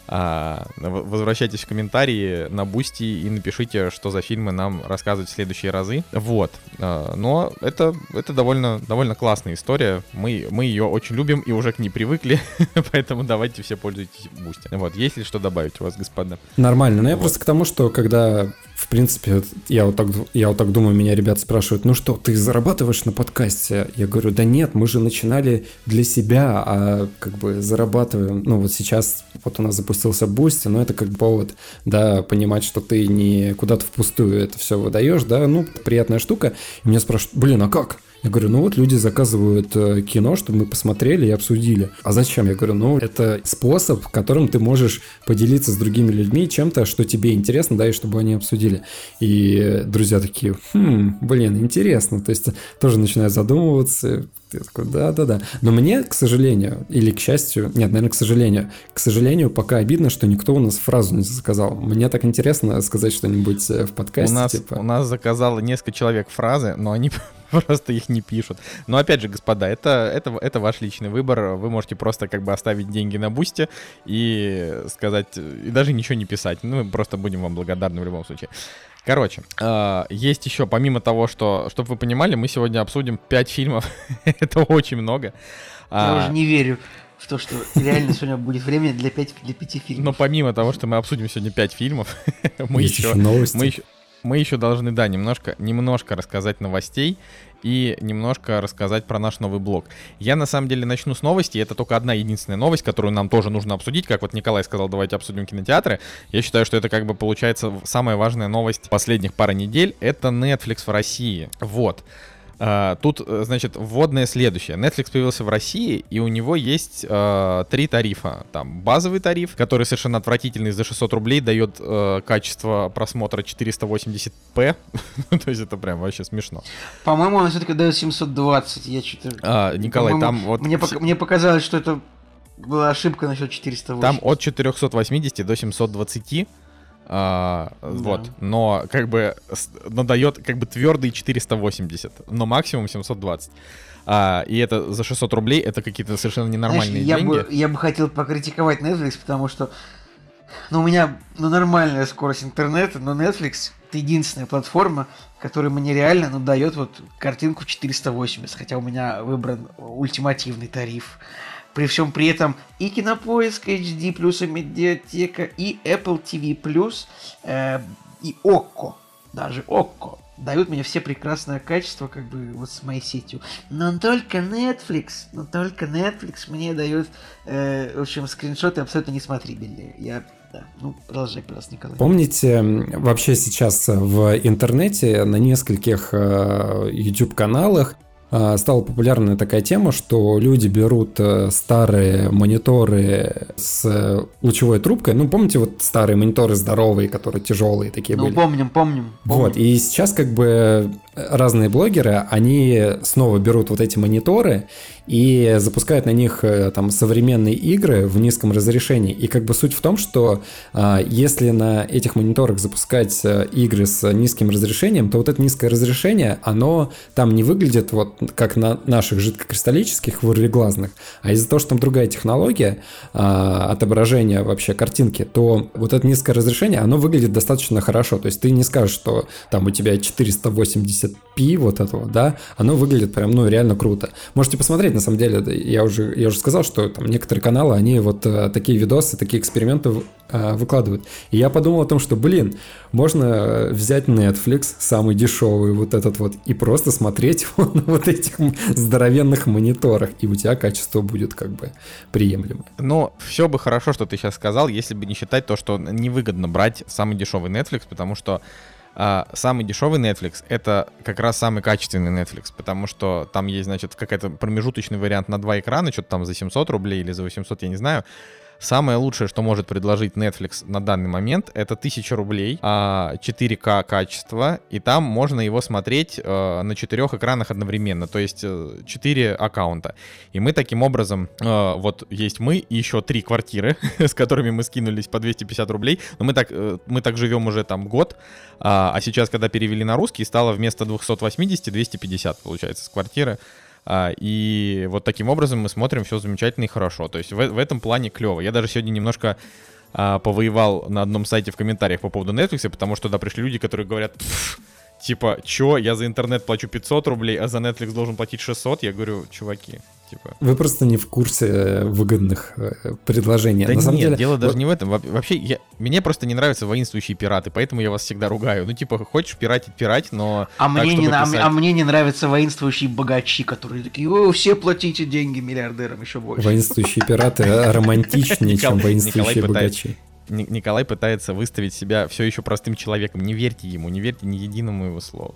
а, возвращайтесь в комментарии на Boosty и напишите, что за фильмы нам рассказывать в следующие разы. Вот. А, но это, это довольно, довольно классная история. Мы, мы ее очень любим и уже к ней привыкли, поэтому давайте все пользуйтесь Boosty. Вот. Есть ли что добавить у вас, господа? Нормально. Но я вот. просто к тому, что когда в принципе, я вот, так, я вот так думаю, меня ребят спрашивают, ну что, ты зарабатываешь на подкасте? Я говорю, да нет, мы же начинали для себя, а как бы зарабатываем, ну вот сейчас вот у нас запустился Boosty, но это как повод, да, понимать, что ты не куда-то впустую это все выдаешь, да, ну, приятная штука. И меня спрашивают, блин, а как? Я говорю, ну вот люди заказывают э, кино, чтобы мы посмотрели и обсудили. А зачем? Я говорю, ну это способ, которым ты можешь поделиться с другими людьми чем-то, что тебе интересно, да, и чтобы они обсудили. И друзья такие, хм, блин, интересно. То есть тоже начинают задумываться, я такой, да-да-да. Но мне, к сожалению, или к счастью, нет, наверное, к сожалению, к сожалению, пока обидно, что никто у нас фразу не заказал. Мне так интересно сказать что-нибудь э, в подкасте. У нас, типа... у нас заказало несколько человек фразы, но они просто их не пишут. Но опять же, господа, это, это, это ваш личный выбор. Вы можете просто как бы оставить деньги на бусте и сказать, и даже ничего не писать. Ну, мы просто будем вам благодарны в любом случае. Короче, э, есть еще, помимо того, что, чтобы вы понимали, мы сегодня обсудим 5 фильмов. это очень много. Я а, уже не верю в то, что реально сегодня будет время для, 5, для 5 фильмов. Но помимо того, что мы обсудим сегодня 5 фильмов, мы еще, новости. мы еще мы еще должны, да, немножко, немножко рассказать новостей и немножко рассказать про наш новый блог. Я на самом деле начну с новости. Это только одна единственная новость, которую нам тоже нужно обсудить. Как вот Николай сказал, давайте обсудим кинотеатры. Я считаю, что это как бы получается самая важная новость последних пары недель. Это Netflix в России. Вот. Uh, тут, э, значит, вводное следующее. Netflix появился в России, и у него есть uh, три тарифа. Там базовый тариф, который совершенно отвратительный, за 600 рублей дает uh, качество просмотра 480p. То есть это прям вообще смешно. По-моему, он все-таки дает 720. Я что-то... А, Николай, там вот... Мне, пок- мне показалось, что это была ошибка насчет 480. Там от 480 до 720 а, да. Вот, но как бы надает как бы твердый 480, но максимум 720. А, и это за 600 рублей, это какие-то совершенно ненормальные Знаешь, я деньги. Бы, я бы хотел покритиковать Netflix, потому что ну, у меня ну, нормальная скорость интернета, но Netflix это единственная платформа, которая мне реально ну, дает вот картинку 480, хотя у меня выбран ультимативный тариф. При всем при этом и Кинопоиск HD+, и Медиатека, и Apple TV+, э, и ОККО, даже ОККО, дают мне все прекрасное качество, как бы вот с моей сетью. Но только Netflix, но только Netflix мне дает, э, в общем, скриншоты абсолютно несмотрибельные. Я да. Ну, продолжай, пожалуйста, Николай. Помните, вообще сейчас в интернете на нескольких э, YouTube-каналах стала популярная такая тема, что люди берут э, старые мониторы с лучевой трубкой. Ну, помните, вот старые мониторы здоровые, которые тяжелые такие ну, были? Ну, помним, помним, помним. Вот, и сейчас как бы разные блогеры, они снова берут вот эти мониторы и запускают на них э, там современные игры в низком разрешении. И как бы суть в том, что а, если на этих мониторах запускать э, игры с низким разрешением, то вот это низкое разрешение, оно там не выглядит вот как на наших жидкокристаллических вырвиглазных, а из-за того, что там другая технология а, отображения вообще картинки, то вот это низкое разрешение, оно выглядит достаточно хорошо. То есть ты не скажешь, что там у тебя 480 1080p вот этого, да, оно выглядит прям, ну, реально круто. Можете посмотреть, на самом деле, я уже, я уже сказал, что там некоторые каналы, они вот а, такие видосы, такие эксперименты а, выкладывают. И я подумал о том, что, блин, можно взять Netflix, самый дешевый вот этот вот, и просто смотреть его на вот этих здоровенных мониторах, и у тебя качество будет как бы приемлемое. Ну, все бы хорошо, что ты сейчас сказал, если бы не считать то, что невыгодно брать самый дешевый Netflix, потому что а, самый дешевый Netflix это как раз самый качественный Netflix, потому что там есть, значит, какой-то промежуточный вариант на два экрана, что-то там за 700 рублей или за 800, я не знаю. Самое лучшее, что может предложить Netflix на данный момент, это 1000 рублей, 4К а, качество, и там можно его смотреть э, на четырех экранах одновременно, то есть 4 э, аккаунта. И мы таким образом, э, вот есть мы и еще три квартиры, с которыми мы скинулись по 250 рублей, но мы так, мы так живем уже там год, а, а сейчас, когда перевели на русский, стало вместо 280 250, получается, с квартиры. А, и вот таким образом мы смотрим все замечательно и хорошо. То есть в, в этом плане клево. Я даже сегодня немножко а, повоевал на одном сайте в комментариях по поводу Netflix, потому что туда пришли люди, которые говорят, типа, чё, я за интернет плачу 500 рублей, а за Netflix должен платить 600? Я говорю, чуваки, Типа. Вы просто не в курсе э, выгодных э, предложений. Да На нет, самом деле, дело вот... даже не в этом. Вообще, я, мне просто не нравятся воинствующие пираты, поэтому я вас всегда ругаю. Ну, типа, хочешь пиратить, пирать, но... А, так, мне, не, писать... а, а мне не нравятся воинствующие богачи, которые такие, о, все платите деньги миллиардерам еще больше. Воинствующие пираты романтичнее, чем воинствующие богачи. Николай пытается выставить себя все еще простым человеком. Не верьте ему, не верьте ни единому его слову.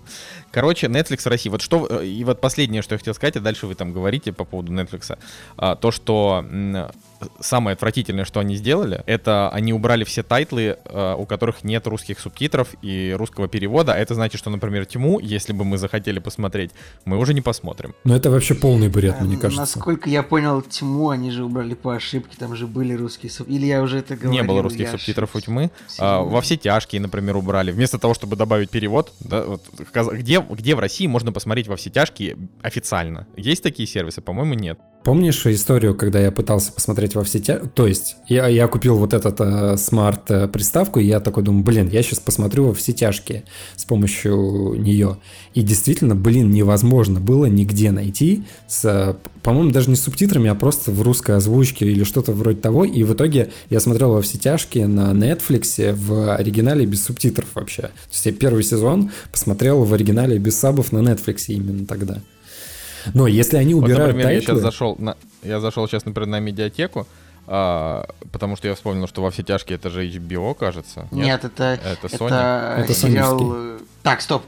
Короче, Netflix в России. Вот что э, и вот последнее, что я хотел сказать, а дальше вы там говорите по поводу Netflix. А, то, что самое отвратительное, что они сделали, это они убрали все тайтлы, э, у которых нет русских субтитров и русского перевода. Это значит, что, например, Тьму, если бы мы захотели посмотреть, мы уже не посмотрим. Но это вообще полный бред, мне кажется. Насколько я понял, Тьму они же убрали по ошибке, там же были русские субтитры. Или я уже это говорил? Не было русских субтитров у Тьмы. А, во все тяжкие, например, убрали. Вместо того, чтобы добавить перевод, да, вот, где, где в России можно посмотреть во все тяжкие официально? Есть такие сервисы? По-моему, нет. Помнишь историю, когда я пытался посмотреть во все тя... То есть, я, я купил вот этот э, смарт-приставку, и я такой думаю, блин, я сейчас посмотрю во все тяжкие с помощью нее. И действительно, блин, невозможно было нигде найти с, по-моему, даже не с субтитрами, а просто в русской озвучке или что-то вроде того. И в итоге я смотрел во все тяжкие на Netflix в оригинале без субтитров вообще. То есть я первый сезон посмотрел в оригинале без сабов на Netflix именно тогда. Но если они убирают вот, например, тайтлы... Я сейчас зашел, на, я зашел сейчас, например, на медиатеку, а, потому что я вспомнил, что во все тяжкие это же HBO, кажется. Нет, Нет это, это Sony. Это, сериал... Э, так, стоп.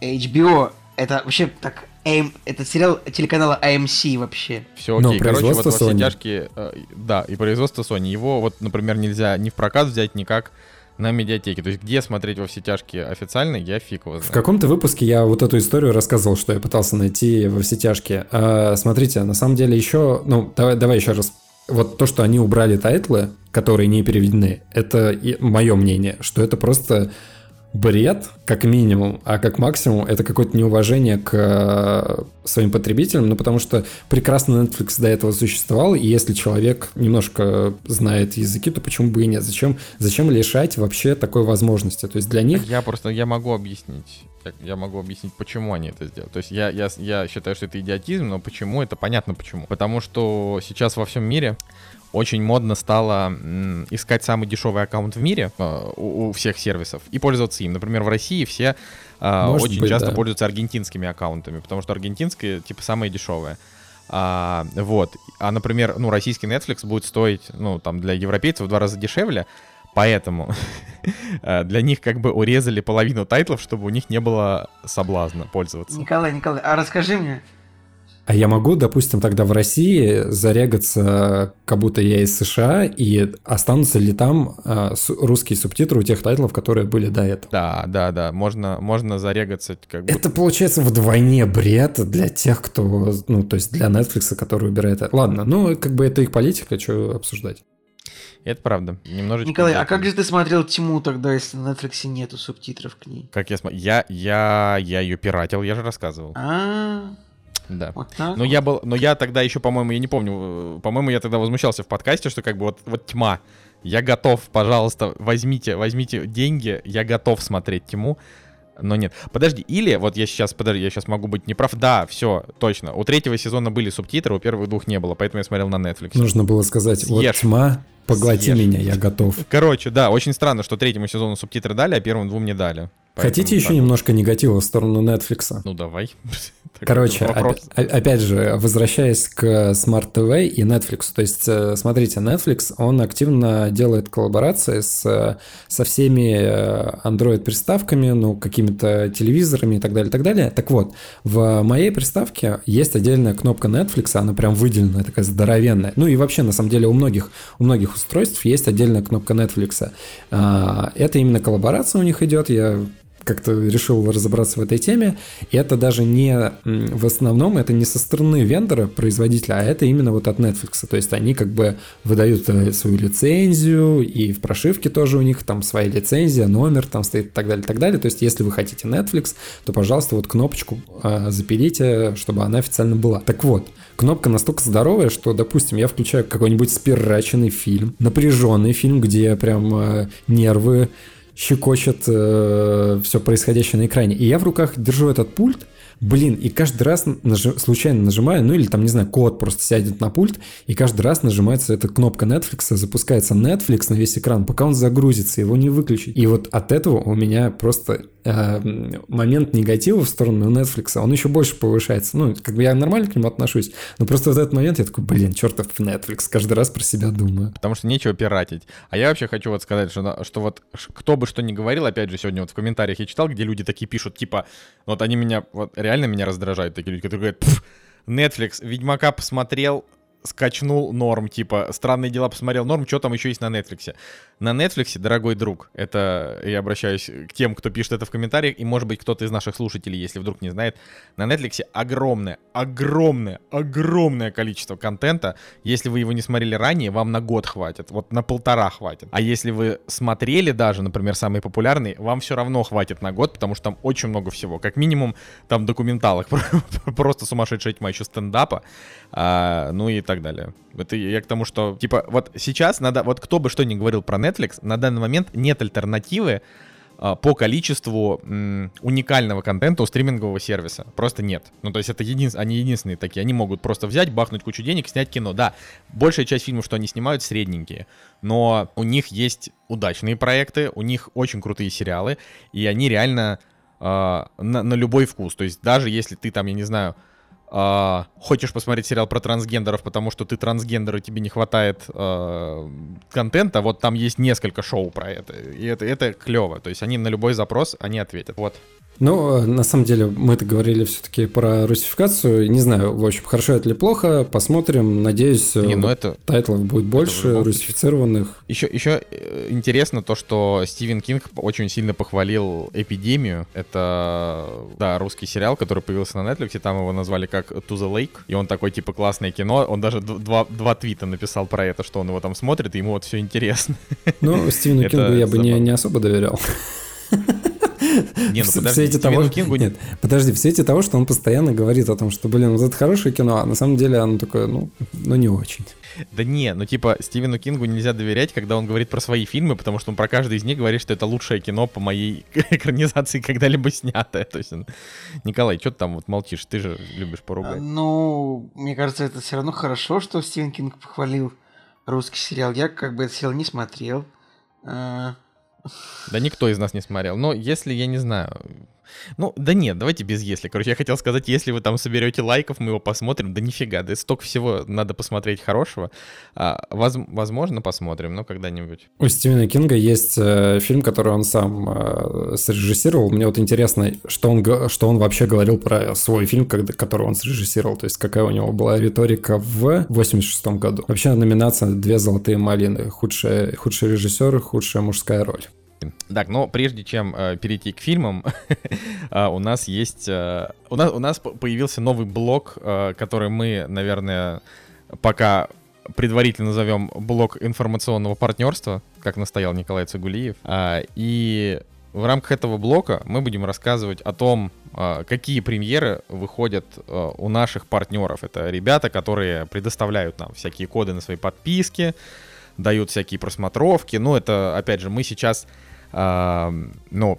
HBO это вообще так AM, это сериал телеканала AMC вообще. Все окей. Но Короче, вот во все тяжкие, э, да, и производство Sony. Его вот, например, нельзя ни в прокат взять, никак на медиатеке. То есть где смотреть во все тяжкие официально, я фиг его знаю. В каком-то выпуске я вот эту историю рассказывал, что я пытался найти во все тяжкие. А, смотрите, на самом деле еще, ну, давай, давай еще раз. Вот то, что они убрали тайтлы, которые не переведены, это мое мнение, что это просто бред, как минимум, а как максимум это какое-то неуважение к э, своим потребителям, ну потому что прекрасно Netflix до этого существовал, и если человек немножко знает языки, то почему бы и нет? Зачем, зачем лишать вообще такой возможности? То есть для них... Я просто, я могу объяснить. Я, могу объяснить, почему они это сделали. То есть я, я, я считаю, что это идиотизм, но почему? Это понятно почему. Потому что сейчас во всем мире очень модно стало искать самый дешевый аккаунт в мире э, у, всех сервисов и пользоваться им. Например, в России все э, Может очень быть, часто да. пользуются аргентинскими аккаунтами, потому что аргентинские типа самые дешевые. А, вот. А, например, ну, российский Netflix будет стоить, ну, там, для европейцев в два раза дешевле, поэтому э, для них как бы урезали половину тайтлов, чтобы у них не было соблазна пользоваться. Николай, Николай, а расскажи мне, а я могу, допустим, тогда в России зарегаться, как будто я из США, и останутся ли там э, русские субтитры у тех тайтлов, которые были до этого? Да, да, да, можно, можно зарегаться как будто... Это получается вдвойне бред для тех, кто, ну, то есть для Netflix, который убирает это. Ладно, ну, как бы это их политика, что обсуждать. Это правда. Немножечко. Николай, а как же ты смотрел Тиму тогда, если на Netflix нету субтитров к ней? Как я смотрел? Я, я, я ее пиратил, я же рассказывал. А-а-а. Да. Вот но я был, но я тогда еще, по-моему, я не помню, по-моему, я тогда возмущался в подкасте, что как бы вот, вот тьма. Я готов, пожалуйста, возьмите, возьмите деньги, я готов смотреть тьму. но нет. Подожди, или вот я сейчас, подожди, я сейчас могу быть неправ. Да, все, точно. У третьего сезона были субтитры, у первых двух не было, поэтому я смотрел на Netflix. Нужно было сказать, вот тьма, поглоти Съешь. меня, я готов. Короче, да, очень странно, что третьему сезону субтитры дали, а первым двум не дали. Поэтому Хотите еще так. немножко негатива в сторону Netflix? Ну давай. Короче, оп- опять же, возвращаясь к Smart TV и Netflix. То есть, э, смотрите, Netflix, он активно делает коллаборации с, со всеми э, Android-приставками, ну, какими-то телевизорами и так далее, и так далее. Так вот, в моей приставке есть отдельная кнопка Netflix, она прям выделенная, такая здоровенная. Ну и вообще, на самом деле, у многих, у многих устройств есть отдельная кнопка Netflix. А, это именно коллаборация у них идет, я как-то решил разобраться в этой теме. И это даже не в основном, это не со стороны вендора, производителя, а это именно вот от Netflix. То есть они как бы выдают э, свою лицензию, и в прошивке тоже у них там своя лицензия, номер там стоит и так далее, и так далее. То есть если вы хотите Netflix, то, пожалуйста, вот кнопочку э, запилите, чтобы она официально была. Так вот, кнопка настолько здоровая, что, допустим, я включаю какой-нибудь спираченный фильм, напряженный фильм, где прям э, нервы щекочет э, все происходящее на экране. И я в руках держу этот пульт, Блин, и каждый раз нажи, случайно нажимаю, ну или там, не знаю, код просто сядет на пульт, и каждый раз нажимается эта кнопка Netflix, запускается Netflix на весь экран, пока он загрузится, его не выключить. И вот от этого у меня просто момент негатива в сторону Netflix, он еще больше повышается. Ну, как бы я нормально к нему отношусь, но просто в этот момент я такой, блин, чертов Netflix, каждый раз про себя думаю. Потому что нечего пиратить. А я вообще хочу вот сказать, что, что вот кто бы что ни говорил, опять же, сегодня вот в комментариях я читал, где люди такие пишут, типа, вот они меня вот реально меня раздражают такие люди, которые говорят, Netflix, Ведьмака посмотрел, скачнул норм, типа, странные дела посмотрел норм, что там еще есть на Netflix. На Netflix, дорогой друг, это я обращаюсь к тем, кто пишет это в комментариях, и может быть кто-то из наших слушателей, если вдруг не знает, на Netflix огромное, огромное, огромное количество контента. Если вы его не смотрели ранее, вам на год хватит, вот на полтора хватит. А если вы смотрели даже, например, самый популярный, вам все равно хватит на год, потому что там очень много всего. Как минимум, там документалок, просто сумасшедшая тьма еще стендапа, а, ну и так далее. Это я к тому, что, типа, вот сейчас надо, вот кто бы что ни говорил про Netflix, на данный момент нет альтернативы а, по количеству м, уникального контента у стримингового сервиса. Просто нет. Ну, то есть это един... они единственные такие. Они могут просто взять, бахнуть кучу денег, снять кино. Да, большая часть фильмов, что они снимают, средненькие. Но у них есть удачные проекты, у них очень крутые сериалы, и они реально э, на, на любой вкус. То есть даже если ты там, я не знаю, Uh, хочешь посмотреть сериал про трансгендеров, потому что ты трансгендер и тебе не хватает uh, контента, вот там есть несколько шоу про это. И это, это клево. То есть они на любой запрос, они ответят. Вот. Ну, э, на самом деле, мы-то говорили все-таки про русификацию. Не знаю, в общем, хорошо это или плохо, посмотрим. Надеюсь, не, ну это, тайтлов будет больше, это русифицированных. Еще, еще э, интересно то, что Стивен Кинг очень сильно похвалил «Эпидемию». Это, да, русский сериал, который появился на Netflix, и там его назвали как «To the Lake». И он такой, типа, классное кино. Он даже два, два твита написал про это, что он его там смотрит, и ему вот все интересно. Ну, Стивену Кингу я бы не, не особо доверял. Не, ну подожди, в свете того, Кингу... Нет, подожди, в свете того, что он постоянно говорит о том, что, блин, вот это хорошее кино, а на самом деле оно такое, ну, ну не очень. Да не, ну типа Стивену Кингу нельзя доверять, когда он говорит про свои фильмы, потому что он про каждый из них говорит, что это лучшее кино по моей экранизации когда-либо снятое. То есть, Николай, что ты там вот молчишь? Ты же любишь поругать. Ну, мне кажется, это все равно хорошо, что Стивен Кинг похвалил русский сериал. Я как бы этот сериал не смотрел. Да никто из нас не смотрел. Но если, я не знаю... Ну, да нет, давайте без если. Короче, я хотел сказать, если вы там соберете лайков, мы его посмотрим. Да нифига, да столько всего надо посмотреть хорошего. А, воз, возможно, посмотрим, но когда-нибудь. У Стивена Кинга есть э, фильм, который он сам э, срежиссировал. Мне вот интересно, что он, что он вообще говорил про свой фильм, когда, который он срежиссировал. То есть какая у него была риторика в 86 году. Вообще номинация «Две золотые малины». Худший, худший режиссер, худшая мужская роль. Так, но прежде чем э, перейти к фильмам, э, у нас есть... Э, у, нас, у нас появился новый блок, э, который мы, наверное, пока предварительно назовем блок информационного партнерства, как настоял Николай Цигулиев. Э, и в рамках этого блока мы будем рассказывать о том, э, какие премьеры выходят э, у наших партнеров. Это ребята, которые предоставляют нам всякие коды на свои подписки, дают всякие просмотровки. Ну, это, опять же, мы сейчас ну,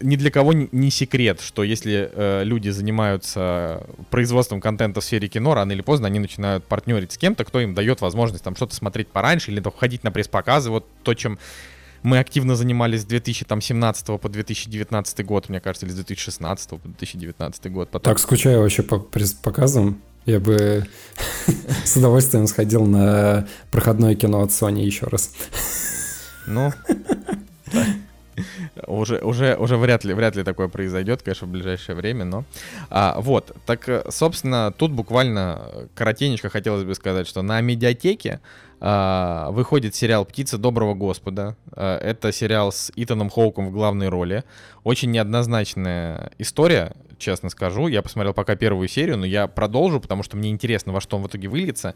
ни для кого не секрет, что если э, люди занимаются производством контента в сфере кино, рано или поздно они начинают партнерить с кем-то, кто им дает возможность там что-то смотреть пораньше или ходить на пресс-показы. Вот то, чем мы активно занимались с 2017 по 2019 год, мне кажется, или с 2016 по 2019 год. Потом... Так скучаю вообще по пресс-показам. Я бы с удовольствием сходил на проходное кино от Sony еще раз. Ну, уже, уже, уже вряд ли, вряд ли такое произойдет, конечно, в ближайшее время, но... А, вот, так, собственно, тут буквально коротенечко хотелось бы сказать, что на медиатеке а, выходит сериал «Птица доброго Господа». А, это сериал с Итаном Хоуком в главной роли. Очень неоднозначная история, честно скажу. Я посмотрел пока первую серию, но я продолжу, потому что мне интересно, во что он в итоге выльется.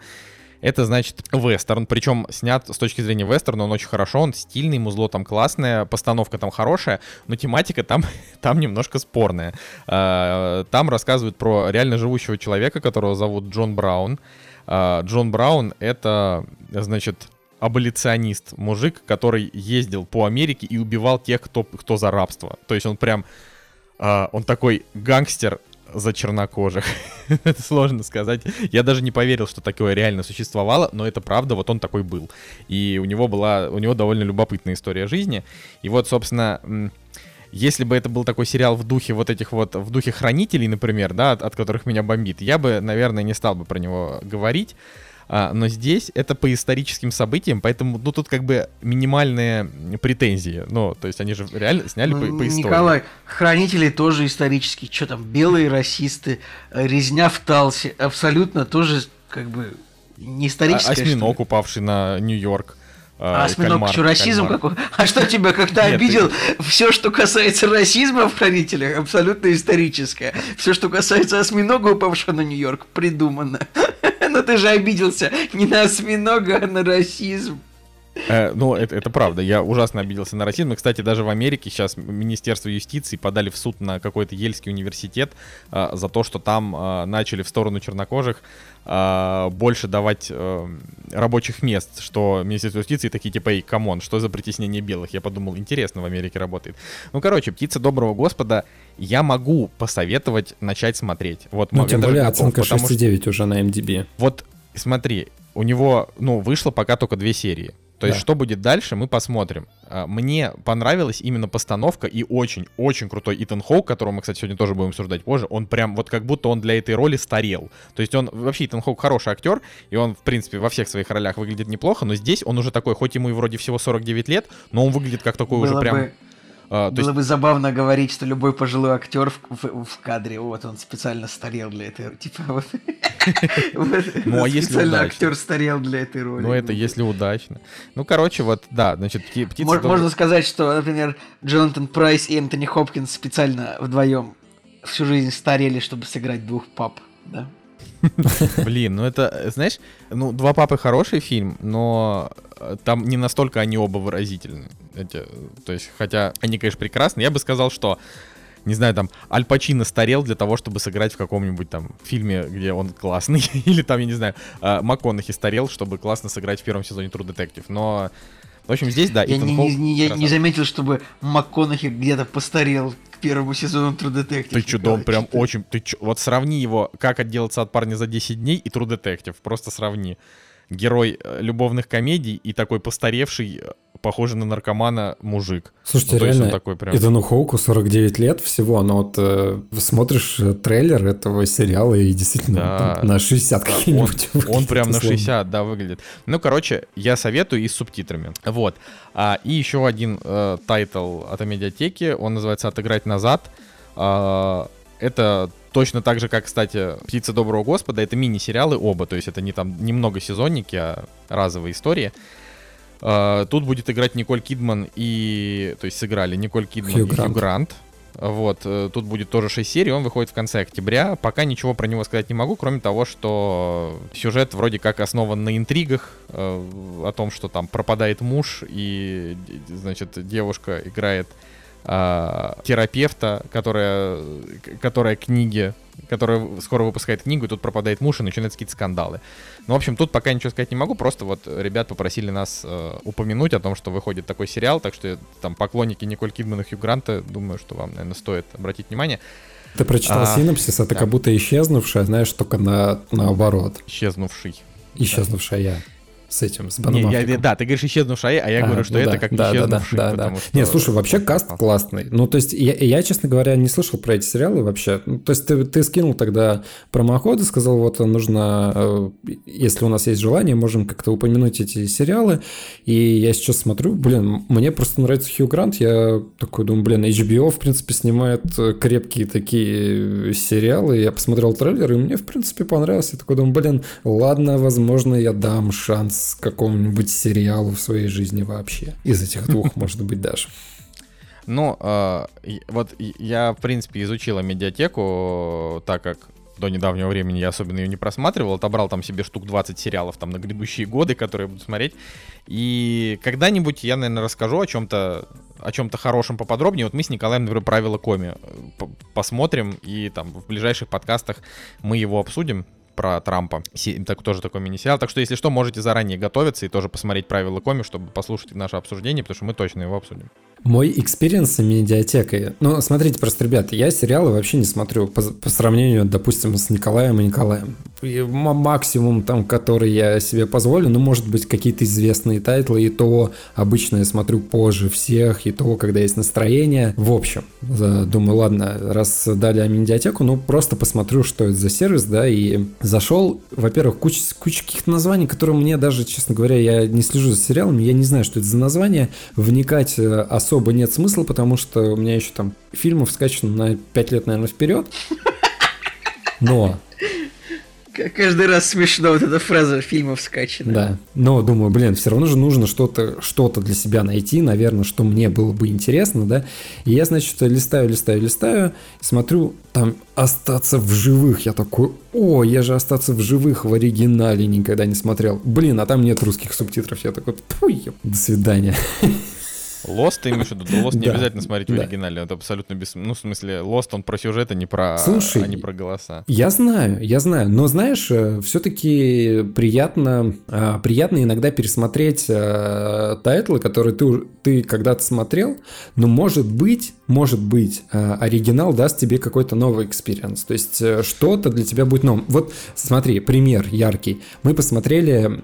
Это значит вестерн, причем снят с точки зрения вестерна он очень хорошо, он стильный, музло там классное, постановка там хорошая, но тематика там, там немножко спорная. А, там рассказывают про реально живущего человека, которого зовут Джон Браун. А, Джон Браун — это, значит, аболиционист, мужик, который ездил по Америке и убивал тех, кто, кто за рабство. То есть он прям... Uh, он такой гангстер за чернокожих. это сложно сказать. Я даже не поверил, что такое реально существовало, но это правда, вот он такой был. И у него была, у него довольно любопытная история жизни. И вот, собственно, если бы это был такой сериал в духе вот этих вот, в духе хранителей, например, да, от, от которых меня бомбит, я бы, наверное, не стал бы про него говорить. А, но здесь это по историческим событиям, поэтому, ну, тут как бы минимальные претензии. Ну, то есть они же реально сняли ну, по, по истории. Николай, хранители тоже исторические. Что там, белые расисты, резня в Талсе, абсолютно тоже как бы не историческая. А, осьминог, упавший на Нью-Йорк. А, а осьминог, что, расизм какой? А что тебя как-то обидел? Все, что касается расизма в хранителях, абсолютно историческое. Все, что касается осьминога, упавшего на Нью-Йорк, придумано. Но ты же обиделся не на осьминога, а на расизм. Э, ну, это, это правда. Я ужасно обиделся на расизм. И, кстати, даже в Америке сейчас Министерство юстиции подали в суд на какой-то Йельский университет э, за то, что там э, начали в сторону чернокожих э, больше давать э, рабочих мест, что Министерство юстиции такие типа, эй, come on, что за притеснение белых? Я подумал, интересно, в Америке работает. Ну, короче, «Птица доброго Господа» я могу посоветовать начать смотреть. Вот, ну, тем более оценка 6,9 что... уже на IMDb. Вот, смотри, у него, ну, вышло пока только две серии. То есть, да. что будет дальше, мы посмотрим. А, мне понравилась именно постановка и очень-очень крутой Итан Хоук, которого мы, кстати, сегодня тоже будем обсуждать позже. Он прям вот как будто он для этой роли старел. То есть он вообще Итан Хоук хороший актер, и он, в принципе, во всех своих ролях выглядит неплохо, но здесь он уже такой, хоть ему и вроде всего 49 лет, но он выглядит как такой Было уже прям... Бы а, Было есть... бы забавно говорить, что любой пожилой актер в, в, в кадре, вот он специально старел для этой типа вот. Ну а если удачно? актер старел для этой роли. Ну это если удачно. Ну короче вот да, значит птица. Можно сказать, что, например, Джонатан Прайс и Энтони Хопкинс специально вдвоем всю жизнь старели, чтобы сыграть двух пап, да? Блин, ну это, знаешь, ну, «Два папы» хороший фильм, но э, там не настолько они оба выразительны. Эти, то есть, хотя они, конечно, прекрасны. Я бы сказал, что не знаю, там, Аль Пачино старел для того, чтобы сыграть в каком-нибудь там фильме, где он классный, или там, я не знаю, э, МакКонахи старел, чтобы классно сыграть в первом сезоне True Detective, но в общем, здесь, да, Я, не, не, не, я не заметил, чтобы МакКонахи где-то постарел первому сезону True Detective. Ты чудо, он прям очень... Ты вот сравни его, как отделаться от парня за 10 дней и True Detective. Просто сравни герой э, любовных комедий и такой постаревший, э, похожий на наркомана мужик. Слушайте, ну, реально, такой прям... Итану Хоуку 49 лет всего, но вот э, смотришь э, трейлер этого сериала и действительно да, там, на 60 да, какие-нибудь. Он, он прям на 60, да, выглядит. Ну, короче, я советую и с субтитрами. Вот. А, и еще один э, тайтл от медиатеки, он называется «Отыграть назад». А, это Точно так же, как, кстати, «Птица доброго Господа», это мини-сериалы оба, то есть это не там не многосезонники, а разовые истории. Э, тут будет играть Николь Кидман и... То есть сыграли Николь Кидман Хью и Грант. Хью Грант. Вот, э, тут будет тоже 6 серий, он выходит в конце октября. Пока ничего про него сказать не могу, кроме того, что сюжет вроде как основан на интригах, э, о том, что там пропадает муж, и, значит, девушка играет э, терапевта, которая, которая книги, которая скоро выпускает книгу, и тут пропадает муж, и начинаются какие-то скандалы. Ну, в общем, тут пока ничего сказать не могу, просто вот ребят попросили нас э, упомянуть о том, что выходит такой сериал, так что там поклонники Николь Кидман и Хью Гранта, думаю, что вам, наверное, стоит обратить внимание. Ты прочитал а, синопсис, это да. как будто исчезнувшая, знаешь, только на, наоборот. Исчезнувший. Исчезнувшая. Да с этим, с не, я, Да, ты говоришь исчезнувший, а я а, говорю, что ну это да, как да, исчезнувший. Да, да, да. Что... Не, слушай, вообще каст классный. Ну, то есть, я, я, честно говоря, не слышал про эти сериалы вообще. Ну, то есть, ты, ты скинул тогда промоходы, сказал, вот нужно, э, если у нас есть желание, можем как-то упомянуть эти сериалы. И я сейчас смотрю, блин, мне просто нравится Хью Грант. Я такой думаю, блин, HBO, в принципе, снимает крепкие такие сериалы. Я посмотрел трейлер, и мне, в принципе, понравился. Я такой думаю, блин, ладно, возможно, я дам шанс с какому-нибудь сериалу в своей жизни вообще. Из этих двух, может быть, даже. Ну, э, вот я, в принципе, изучила медиатеку, так как до недавнего времени я особенно ее не просматривал, отобрал там себе штук 20 сериалов там на грядущие годы, которые я буду смотреть. И когда-нибудь я, наверное, расскажу о чем-то о чем-то хорошем поподробнее. Вот мы с Николаем, например, правила коми посмотрим, и там в ближайших подкастах мы его обсудим про Трампа. Так, тоже такой мини-сериал. Так что, если что, можете заранее готовиться и тоже посмотреть правила коми, чтобы послушать наше обсуждение, потому что мы точно его обсудим. Мой experience с медиатекой. Ну, смотрите, просто, ребята, я сериалы вообще не смотрю по, по сравнению, допустим, с Николаем и Николаем. И максимум там, который я себе позволю, ну, может быть, какие-то известные тайтлы, и то обычно я смотрю позже всех, и то, когда есть настроение. В общем, думаю, ладно, раз дали медиатеку, ну, просто посмотрю, что это за сервис, да, и зашел, во-первых, куча, куча каких-то названий, которые мне даже, честно говоря, я не слежу за сериалами, я не знаю, что это за название, вникать э, особо нет смысла, потому что у меня еще там фильмов скачано на 5 лет, наверное, вперед. Но Каждый раз смешно вот эта фраза фильмов скачана. Да. Но думаю, блин, все равно же нужно что-то что для себя найти, наверное, что мне было бы интересно, да. И я, значит, листаю, листаю, листаю, смотрю, там остаться в живых. Я такой, о, я же остаться в живых в оригинале никогда не смотрел. Блин, а там нет русских субтитров. Я такой, до свидания. Lost, ты имеешь в виду? Lost не обязательно смотреть в оригинале, это абсолютно без... Ну, в смысле, Lost, он про сюжет, а не про, Слушай, а не про голоса. Я знаю, я знаю, но знаешь, э, все-таки приятно, э, приятно иногда пересмотреть э, тайтлы, которые ты, ты когда-то смотрел, но может быть, может быть, оригинал даст тебе какой-то новый experience, то есть что-то для тебя будет новым. Вот смотри, пример яркий. Мы посмотрели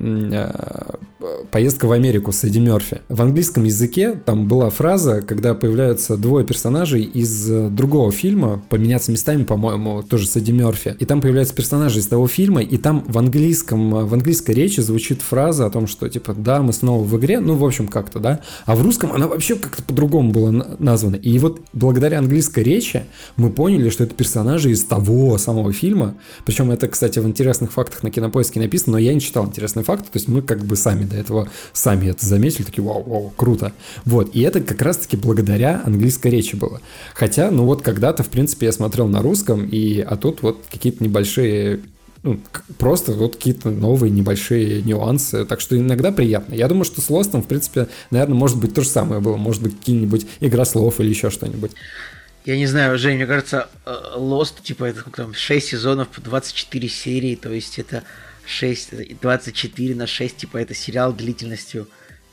поездка в Америку с Эдди Мерфи. В английском языке там была фраза, когда появляются двое персонажей из э, другого фильма, поменяться местами, по-моему, тоже с Эдди Мерфи. И там появляются персонажи из того фильма, и там в английском, э, в английской речи звучит фраза о том, что типа, да, мы снова в игре, ну, в общем, как-то, да. А в русском она вообще как-то по-другому была названа. И вот благодаря английской речи мы поняли, что это персонажи из того самого фильма. Причем это, кстати, в интересных фактах на кинопоиске написано, но я не читал интересные факты, то есть мы как бы сами до этого сами это заметили, такие, вау, вау, круто. Вот, и это как раз-таки благодаря английской речи было. Хотя, ну вот когда-то, в принципе, я смотрел на русском, и, а тут вот какие-то небольшие ну, просто вот какие-то новые небольшие нюансы, так что иногда приятно. Я думаю, что с Лостом, в принципе, наверное, может быть то же самое было, может быть какие-нибудь игра слов или еще что-нибудь. Я не знаю, Жень, мне кажется, э, Lost, типа, это там 6 сезонов, 24 серии, то есть это 6, 24 на 6, типа, это сериал длительностью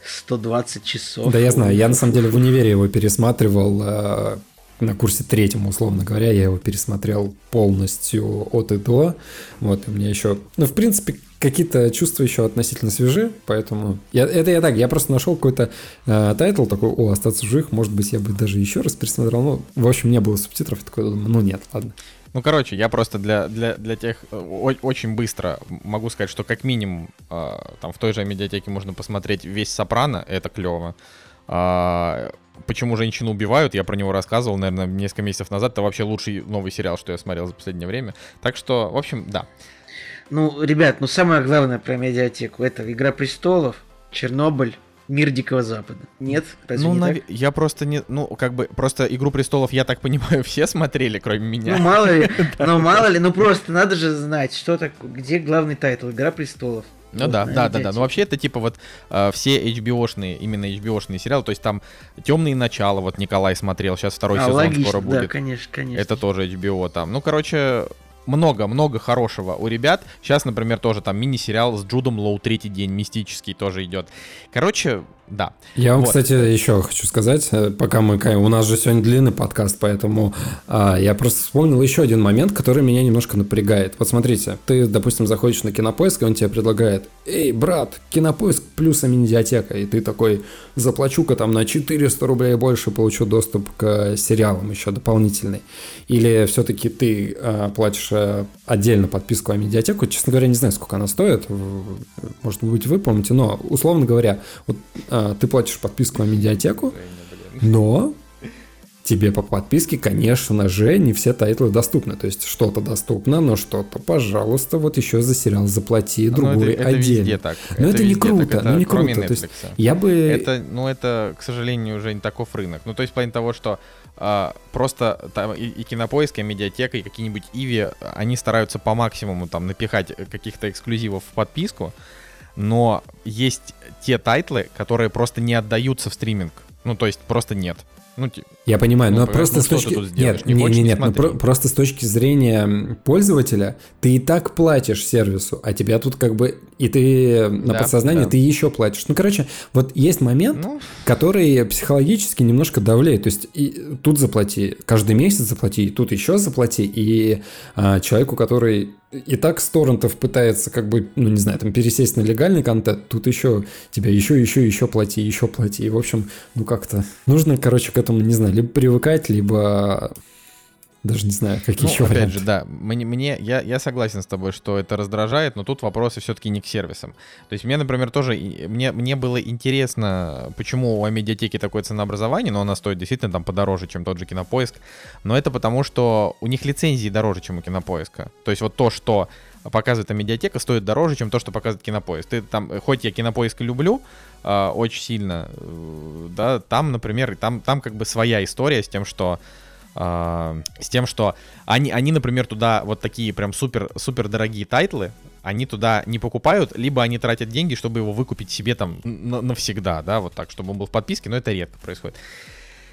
120 часов. Да, я знаю. Я на самом деле в универе его пересматривал э, на курсе третьем, условно говоря. Я его пересмотрел полностью от и до. Вот, и меня еще... Ну, в принципе, какие-то чувства еще относительно свежи, поэтому... Я, это я так, я просто нашел какой-то э, такой, о, остаться в живых, может быть, я бы даже еще раз пересмотрел. Ну, в общем, не было субтитров, я такой думаю, ну нет, ладно. Ну, короче, я просто для, для, для тех э, очень быстро могу сказать, что как минимум э, там в той же медиатеке можно посмотреть весь Сопрано, это клево. Э, почему женщину убивают, я про него рассказывал, наверное, несколько месяцев назад. Это вообще лучший новый сериал, что я смотрел за последнее время. Так что, в общем, да. Ну, ребят, ну самое главное про медиатеку это Игра престолов, Чернобыль, Мир Дикого Запада. Нет? Разве ну, не нав... так? я просто не... Ну, как бы, просто Игру Престолов, я так понимаю, все смотрели, кроме меня. Ну, мало ли, ну, мало ли, ну, просто надо же знать, что так, где главный тайтл, Игра Престолов. Ну да, да, да, да. Ну вообще это типа вот э, все HBO-шные, именно HBO-шные сериалы, то есть там Темные начала, вот Николай смотрел, сейчас второй а, сезон логично, скоро будет. Да, конечно, конечно. Это тоже HBO там. Ну, короче, много-много хорошего у ребят. Сейчас, например, тоже там мини-сериал с Джудом Лоу «Третий день», мистический тоже идет. Короче, да. Я вам, вот. кстати, еще хочу сказать, э, пока мы... У нас же сегодня длинный подкаст, поэтому а, я просто вспомнил еще один момент, который меня немножко напрягает. Вот смотрите, ты, допустим, заходишь на Кинопоиск, и он тебе предлагает, эй, брат, Кинопоиск плюс медиатека, и ты такой, заплачу-ка там на 400 рублей больше, получу доступ к сериалам еще дополнительный. Или все-таки ты а, платишь а, отдельно подписку о медиатеку, честно говоря, не знаю, сколько она стоит, может быть, вы помните, но, условно говоря, вот а, ты платишь подписку на медиатеку, но тебе по подписке, конечно же, не все тайтлы доступны. То есть что-то доступно, но что-то, пожалуйста, вот еще за сериал заплати, ну, другой это, это отдельно. Везде так. Но это, это не круто, так, это ну не круто. То есть я бы... Это, ну это, к сожалению, уже не таков рынок. Ну то есть в плане того, что а, просто там и, и кинопоиск, и медиатека, и какие-нибудь Иви, они стараются по максимуму там напихать каких-то эксклюзивов в подписку, но есть те тайтлы, которые просто не отдаются в стриминг. Ну, то есть просто нет. Ну, я понимаю, ну, но просто ну, с точки... Нет, не, не, не, нет, ну, про- просто с точки зрения пользователя ты и так платишь сервису, а тебя тут как бы... И ты на да, подсознании да. ты еще платишь. Ну, короче, вот есть момент, ну... который психологически немножко давляет. То есть и тут заплати, каждый месяц заплати, и тут еще заплати. И а, человеку, который и так с торрентов пытается, как бы, ну, не знаю, там, пересесть на легальный контент, тут еще тебя еще, еще, еще плати, еще плати. И, в общем, ну, как-то нужно, короче, к этому, не знаю, либо привыкать, либо даже не знаю, какие ну, еще опять варианты. же, да, мне, мне я, я согласен с тобой, что это раздражает, но тут вопросы все-таки не к сервисам. То есть мне, например, тоже, мне, мне было интересно, почему у медиатеки такое ценообразование, но она стоит действительно там подороже, чем тот же Кинопоиск, но это потому, что у них лицензии дороже, чем у Кинопоиска. То есть вот то, что показывает медиатека, стоит дороже, чем то, что показывает Кинопоиск. Ты там, хоть я Кинопоиск люблю, э, очень сильно, э, да, там, например, там, там как бы своя история с тем, что э, с тем, что они, они, например, туда вот такие прям супер, супер дорогие тайтлы, они туда не покупают, либо они тратят деньги, чтобы его выкупить себе там навсегда, да, вот так, чтобы он был в подписке, но это редко происходит.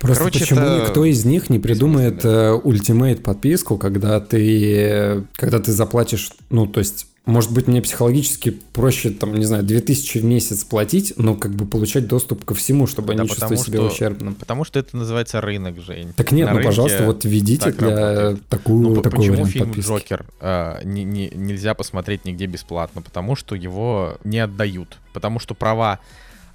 Просто Короче, почему это... никто из них не придумает ультимейт подписку, когда ты, когда ты заплатишь, ну, то есть может быть, мне психологически проще, там, не знаю, 2000 в месяц платить, но как бы получать доступ ко всему, чтобы да, не чувствовать себя ущербным. Потому что это называется рынок, Жень. Так нет, На ну, пожалуйста, вот введите для работает. такую, ну, такой Почему фильм подписки? «Джокер» э, не, не, нельзя посмотреть нигде бесплатно? Потому что его не отдают. Потому что права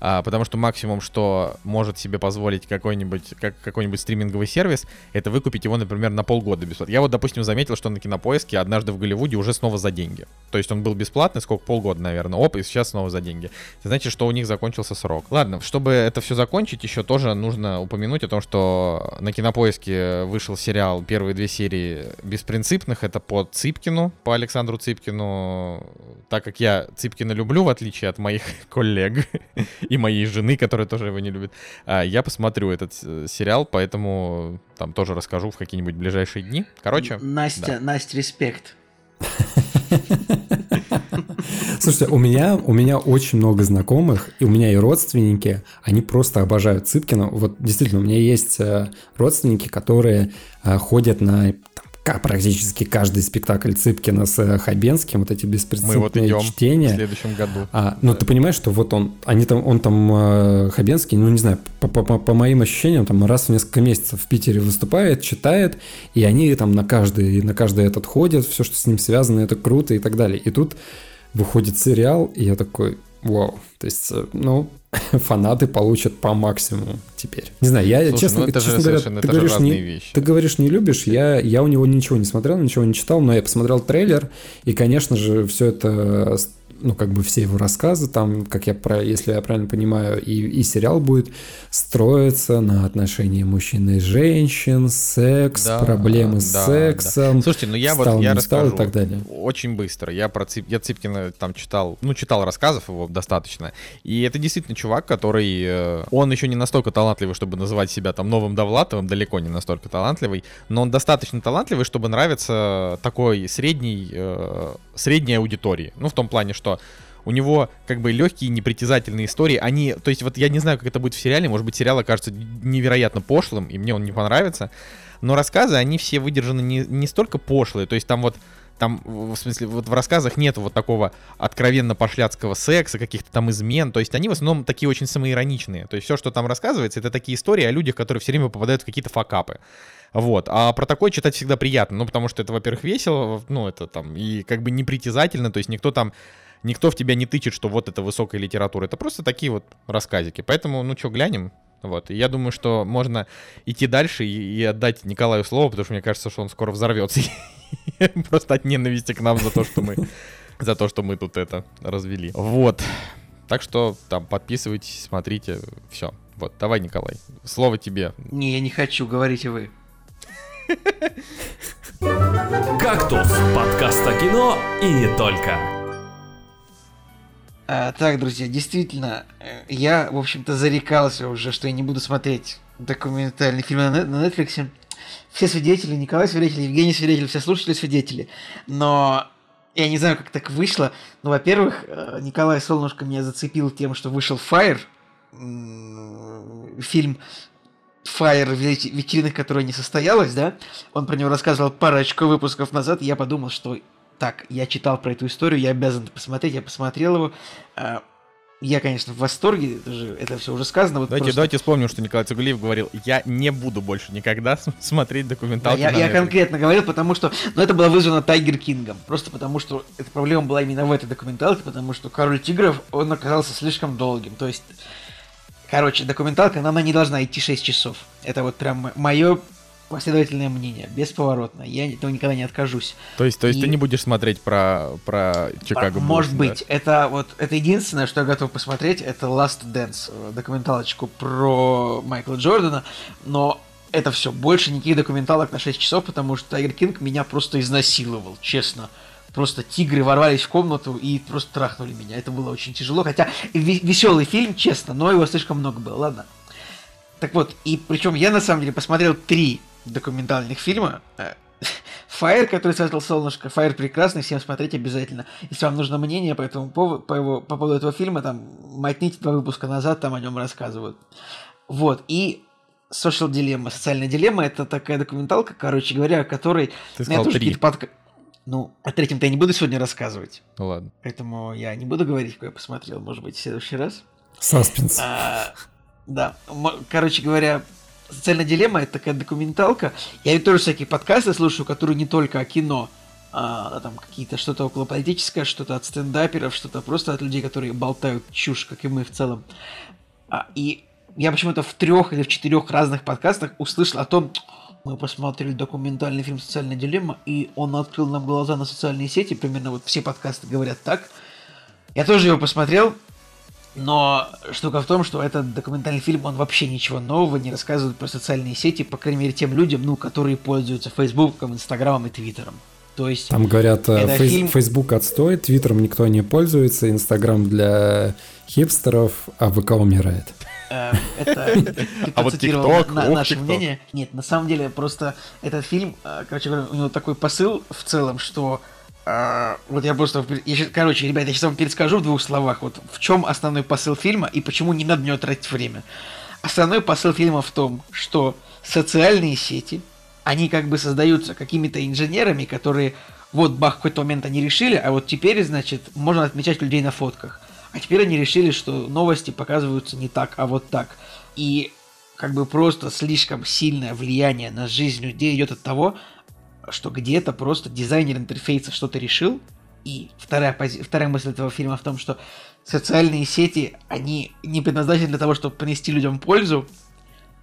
а, потому что максимум, что может себе позволить какой-нибудь как, какой-нибудь стриминговый сервис, это выкупить его, например, на полгода бесплатно. Я вот, допустим, заметил, что на Кинопоиске однажды в Голливуде уже снова за деньги. То есть он был бесплатный, сколько, полгода, наверное, оп, и сейчас снова за деньги. Это значит, что у них закончился срок. Ладно, чтобы это все закончить, еще тоже нужно упомянуть о том, что на Кинопоиске вышел сериал первые две серии «Беспринципных», это по Цыпкину, по Александру Цыпкину, так как я Цыпкина люблю, в отличие от моих коллег, и моей жены, которая тоже его не любит. А, я посмотрю этот э, сериал, поэтому там тоже расскажу в какие-нибудь ближайшие дни. Короче. Настя, да. Настя, респект. Слушайте, у меня, у меня очень много знакомых, и у меня и родственники, они просто обожают Цыпкина. Вот действительно, у меня есть э, родственники, которые э, ходят на как практически каждый спектакль Цыпкина с э, Хабенским, вот эти беспрецедентные Мы вот идем чтения. в следующем году. А, но да. ты понимаешь, что вот он, они там, он там, э, Хабенский, ну не знаю, по, по, по моим ощущениям, там раз в несколько месяцев в Питере выступает, читает, и они там на каждый, на каждый этот ходят, все, что с ним связано, это круто и так далее. И тут выходит сериал, и я такой, вау. То есть, э, ну, фанаты получат по максимуму теперь. Не знаю, я Слушай, честно, ну это честно же говоря, ты говоришь, не, вещи. ты говоришь, не любишь, я, я у него ничего не смотрел, ничего не читал, но я посмотрел трейлер, и, конечно же, все это ну, как бы все его рассказы, там, как я, про, если я правильно понимаю, и, и сериал будет строиться на отношении мужчин и женщин, секс, да, проблемы да, с сексом. Да. Слушайте, ну я вот, я расскажу и так далее. очень быстро. Я про Цып, я Цыпкина там читал, ну, читал рассказов его достаточно, и это действительно чувак, который, э, он еще не настолько талантливый, чтобы называть себя там новым Довлатовым, далеко не настолько талантливый, но он достаточно талантливый, чтобы нравиться такой средней, э, средней аудитории. Ну, в том плане, что у него как бы легкие, непритязательные истории, они, то есть вот я не знаю, как это будет в сериале, может быть, сериал окажется невероятно пошлым, и мне он не понравится, но рассказы, они все выдержаны не, не столько пошлые, то есть там вот там, в смысле, вот в рассказах нет вот такого откровенно пошляцкого секса, каких-то там измен. То есть они в основном такие очень самоироничные. То есть все, что там рассказывается, это такие истории о людях, которые все время попадают в какие-то факапы. Вот. А про такое читать всегда приятно. Ну, потому что это, во-первых, весело, ну, это там, и как бы непритязательно. То есть никто там никто в тебя не тычет, что вот это высокая литература. Это просто такие вот рассказики. Поэтому, ну что, глянем. Вот. И я думаю, что можно идти дальше и, и отдать Николаю слово, потому что мне кажется, что он скоро взорвется. Просто от ненависти к нам за то, что мы за то, что мы тут это развели. Вот. Так что там подписывайтесь, смотрите, все. Вот, давай, Николай, слово тебе. Не, я не хочу, говорите вы. «Кактус» — подкаст о кино и не только. А, так, друзья, действительно, э, я, в общем-то, зарекался уже, что я не буду смотреть документальные фильмы на, Netflix. Все свидетели, Николай свидетель, Евгений свидетель, все слушатели свидетели. Но я не знаю, как так вышло. Но, во-первых, э, Николай Солнышко меня зацепил тем, что вышел Fire, фильм Fire в вечеринах, которая не состоялась, да? Он про него рассказывал парочку выпусков назад, и я подумал, что так, я читал про эту историю, я обязан посмотреть, я посмотрел его. А, я, конечно, в восторге, это, же, это все уже сказано. Вот давайте, просто... давайте вспомним, что Николай Цугулиев говорил, я не буду больше никогда смотреть документалки. Да, я, я конкретно говорил, потому что, ну, это было вызвано Тайгер Кингом, просто потому что эта проблема была именно в этой документалке, потому что Король Тигров, он оказался слишком долгим, то есть, короче, документалка, она не должна идти 6 часов. Это вот прям мое последовательное мнение, бесповоротно. Я этого никогда не откажусь. То есть, то есть и... ты не будешь смотреть про, про Чикаго Может Буллс, быть. Да? Это вот это единственное, что я готов посмотреть, это Last Dance, э, документалочку про Майкла Джордана, но это все. Больше никаких документалок на 6 часов, потому что Тайгер Кинг меня просто изнасиловал, честно. Просто тигры ворвались в комнату и просто трахнули меня. Это было очень тяжело. Хотя веселый фильм, честно, но его слишком много было. Ладно. Так вот, и причем я на самом деле посмотрел три документальных фильма. Fire, который создал солнышко, Fire прекрасный, всем смотреть обязательно. Если вам нужно мнение по этому поводу, по, его, по поводу этого фильма, там, мотните два выпуска назад, там о нем рассказывают. Вот, и Social Dilemma, социальная дилемма, это такая документалка, короче говоря, о которой... Ты сказал тоже три. Подка... Ну, о третьем-то я не буду сегодня рассказывать. Ну ладно. Поэтому я не буду говорить, какой я посмотрел, может быть, в следующий раз. Саспенс. А, да, короче говоря, Социальная дилемма это такая документалка. Я тоже всякие подкасты слушаю, которые не только о кино, а, там какие-то что-то около политическое, что-то от стендаперов, что-то просто от людей, которые болтают чушь, как и мы в целом. А, и я почему-то в трех или в четырех разных подкастах услышал о том, мы посмотрели документальный фильм «Социальная дилемма», и он открыл нам глаза на социальные сети, примерно вот все подкасты говорят так. Я тоже его посмотрел, но штука в том, что этот документальный фильм, он вообще ничего нового не рассказывает про социальные сети, по крайней мере, тем людям, ну, которые пользуются Фейсбуком, Инстаграмом и Твиттером. То есть... Там говорят, э, фейс, фильм... Facebook отстой, Твиттером никто не пользуется, Инстаграм для хипстеров, а ВК умирает. Э, это а вот ТикТок, наше мнение. Нет, на самом деле, просто этот фильм, э, короче говоря, у него такой посыл в целом, что а, вот я просто... Я, короче, ребята, я сейчас вам перескажу в двух словах, вот в чем основной посыл фильма и почему не надо на него тратить время. Основной посыл фильма в том, что социальные сети, они как бы создаются какими-то инженерами, которые вот бах, в какой-то момент они решили, а вот теперь, значит, можно отмечать людей на фотках. А теперь они решили, что новости показываются не так, а вот так. И как бы просто слишком сильное влияние на жизнь людей идет от того, что где-то просто дизайнер интерфейса что-то решил, и вторая, пози... вторая мысль этого фильма в том, что социальные сети, они не предназначены для того, чтобы принести людям пользу,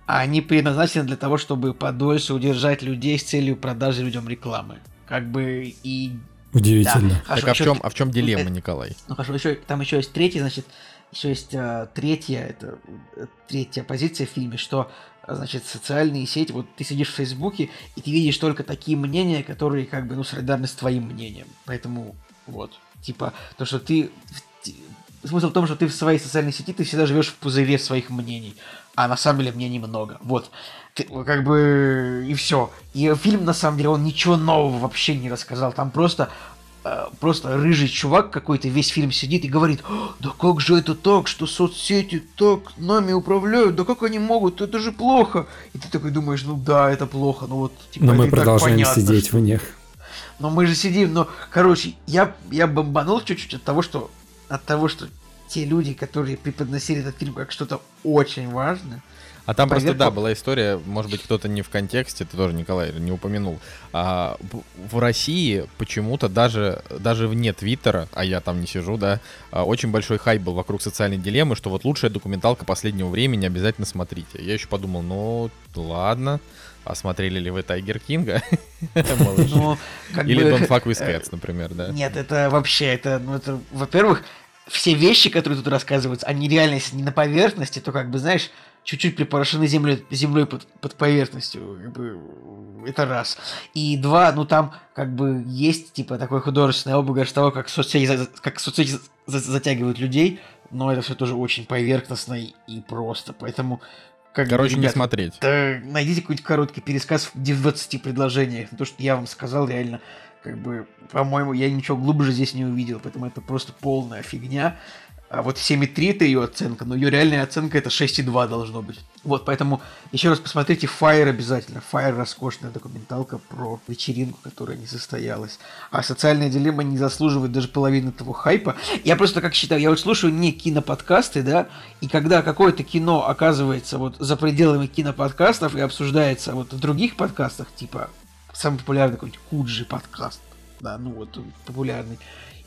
а они предназначены для того, чтобы подольше удержать людей с целью продажи людям рекламы. Как бы и... Удивительно. Да. Хорошо, так а, в чем, а в чем дилемма, Николай? Ну хорошо, еще, там еще есть третий, значит, еще есть а, третья, это э, третья позиция в фильме, что значит, социальные сети, вот ты сидишь в Фейсбуке, и ты видишь только такие мнения, которые как бы, ну, солидарны с твоим мнением. Поэтому, вот, типа, то, что ты... Смысл в том, что ты в своей социальной сети, ты всегда живешь в пузыре своих мнений, а на самом деле мнений много. Вот. Ты, как бы и все. И фильм, на самом деле, он ничего нового вообще не рассказал. Там просто э, просто рыжий чувак какой-то весь фильм сидит и говорит, да как же это так, что соцсети так нами управляют, да как они могут, это же плохо. И ты такой думаешь, ну да, это плохо, ну вот. Типа, Но мы продолжаем понятно, сидеть что... в них. Но мы же сидим, но, короче, я, я бомбанул чуть-чуть от того, что от того, что те люди, которые преподносили этот фильм как что-то очень важное, а там Поверь, просто, да, была история, может быть, кто-то не в контексте, ты тоже, Николай, не упомянул. А, в России почему-то даже, даже вне Твиттера, а я там не сижу, да, а, очень большой хайп был вокруг социальной дилеммы, что вот лучшая документалка последнего времени, обязательно смотрите. Я еще подумал, ну, ладно, а смотрели ли вы Тайгер Кинга? Ну, Или Don't Fuck With Cats, например, да? Нет, это вообще, это, ну, это, во-первых, все вещи, которые тут рассказываются, они реально, если не на поверхности, то как бы, знаешь, чуть-чуть припорошены землей, землей под, под поверхностью. Как бы, это раз. И два, ну там как бы есть типа такой художественный обыгрыш того, как соцсети, как соцсети затягивают людей, но это все тоже очень поверхностно и, просто. Поэтому как Короче, ребят, не смотреть. Да, найдите какой-нибудь короткий пересказ в 20 предложениях. То, что я вам сказал, реально, как бы, по-моему, я ничего глубже здесь не увидел, поэтому это просто полная фигня. А вот 7,3 это ее оценка, но ее реальная оценка это 6,2 должно быть. Вот, поэтому еще раз посмотрите Fire обязательно. Fire роскошная документалка про вечеринку, которая не состоялась. А социальная дилемма не заслуживает даже половины того хайпа. Я просто как считаю, я вот слушаю не киноподкасты, да, и когда какое-то кино оказывается вот за пределами киноподкастов и обсуждается вот в других подкастах, типа самый популярный какой-нибудь Куджи подкаст, да, ну вот популярный,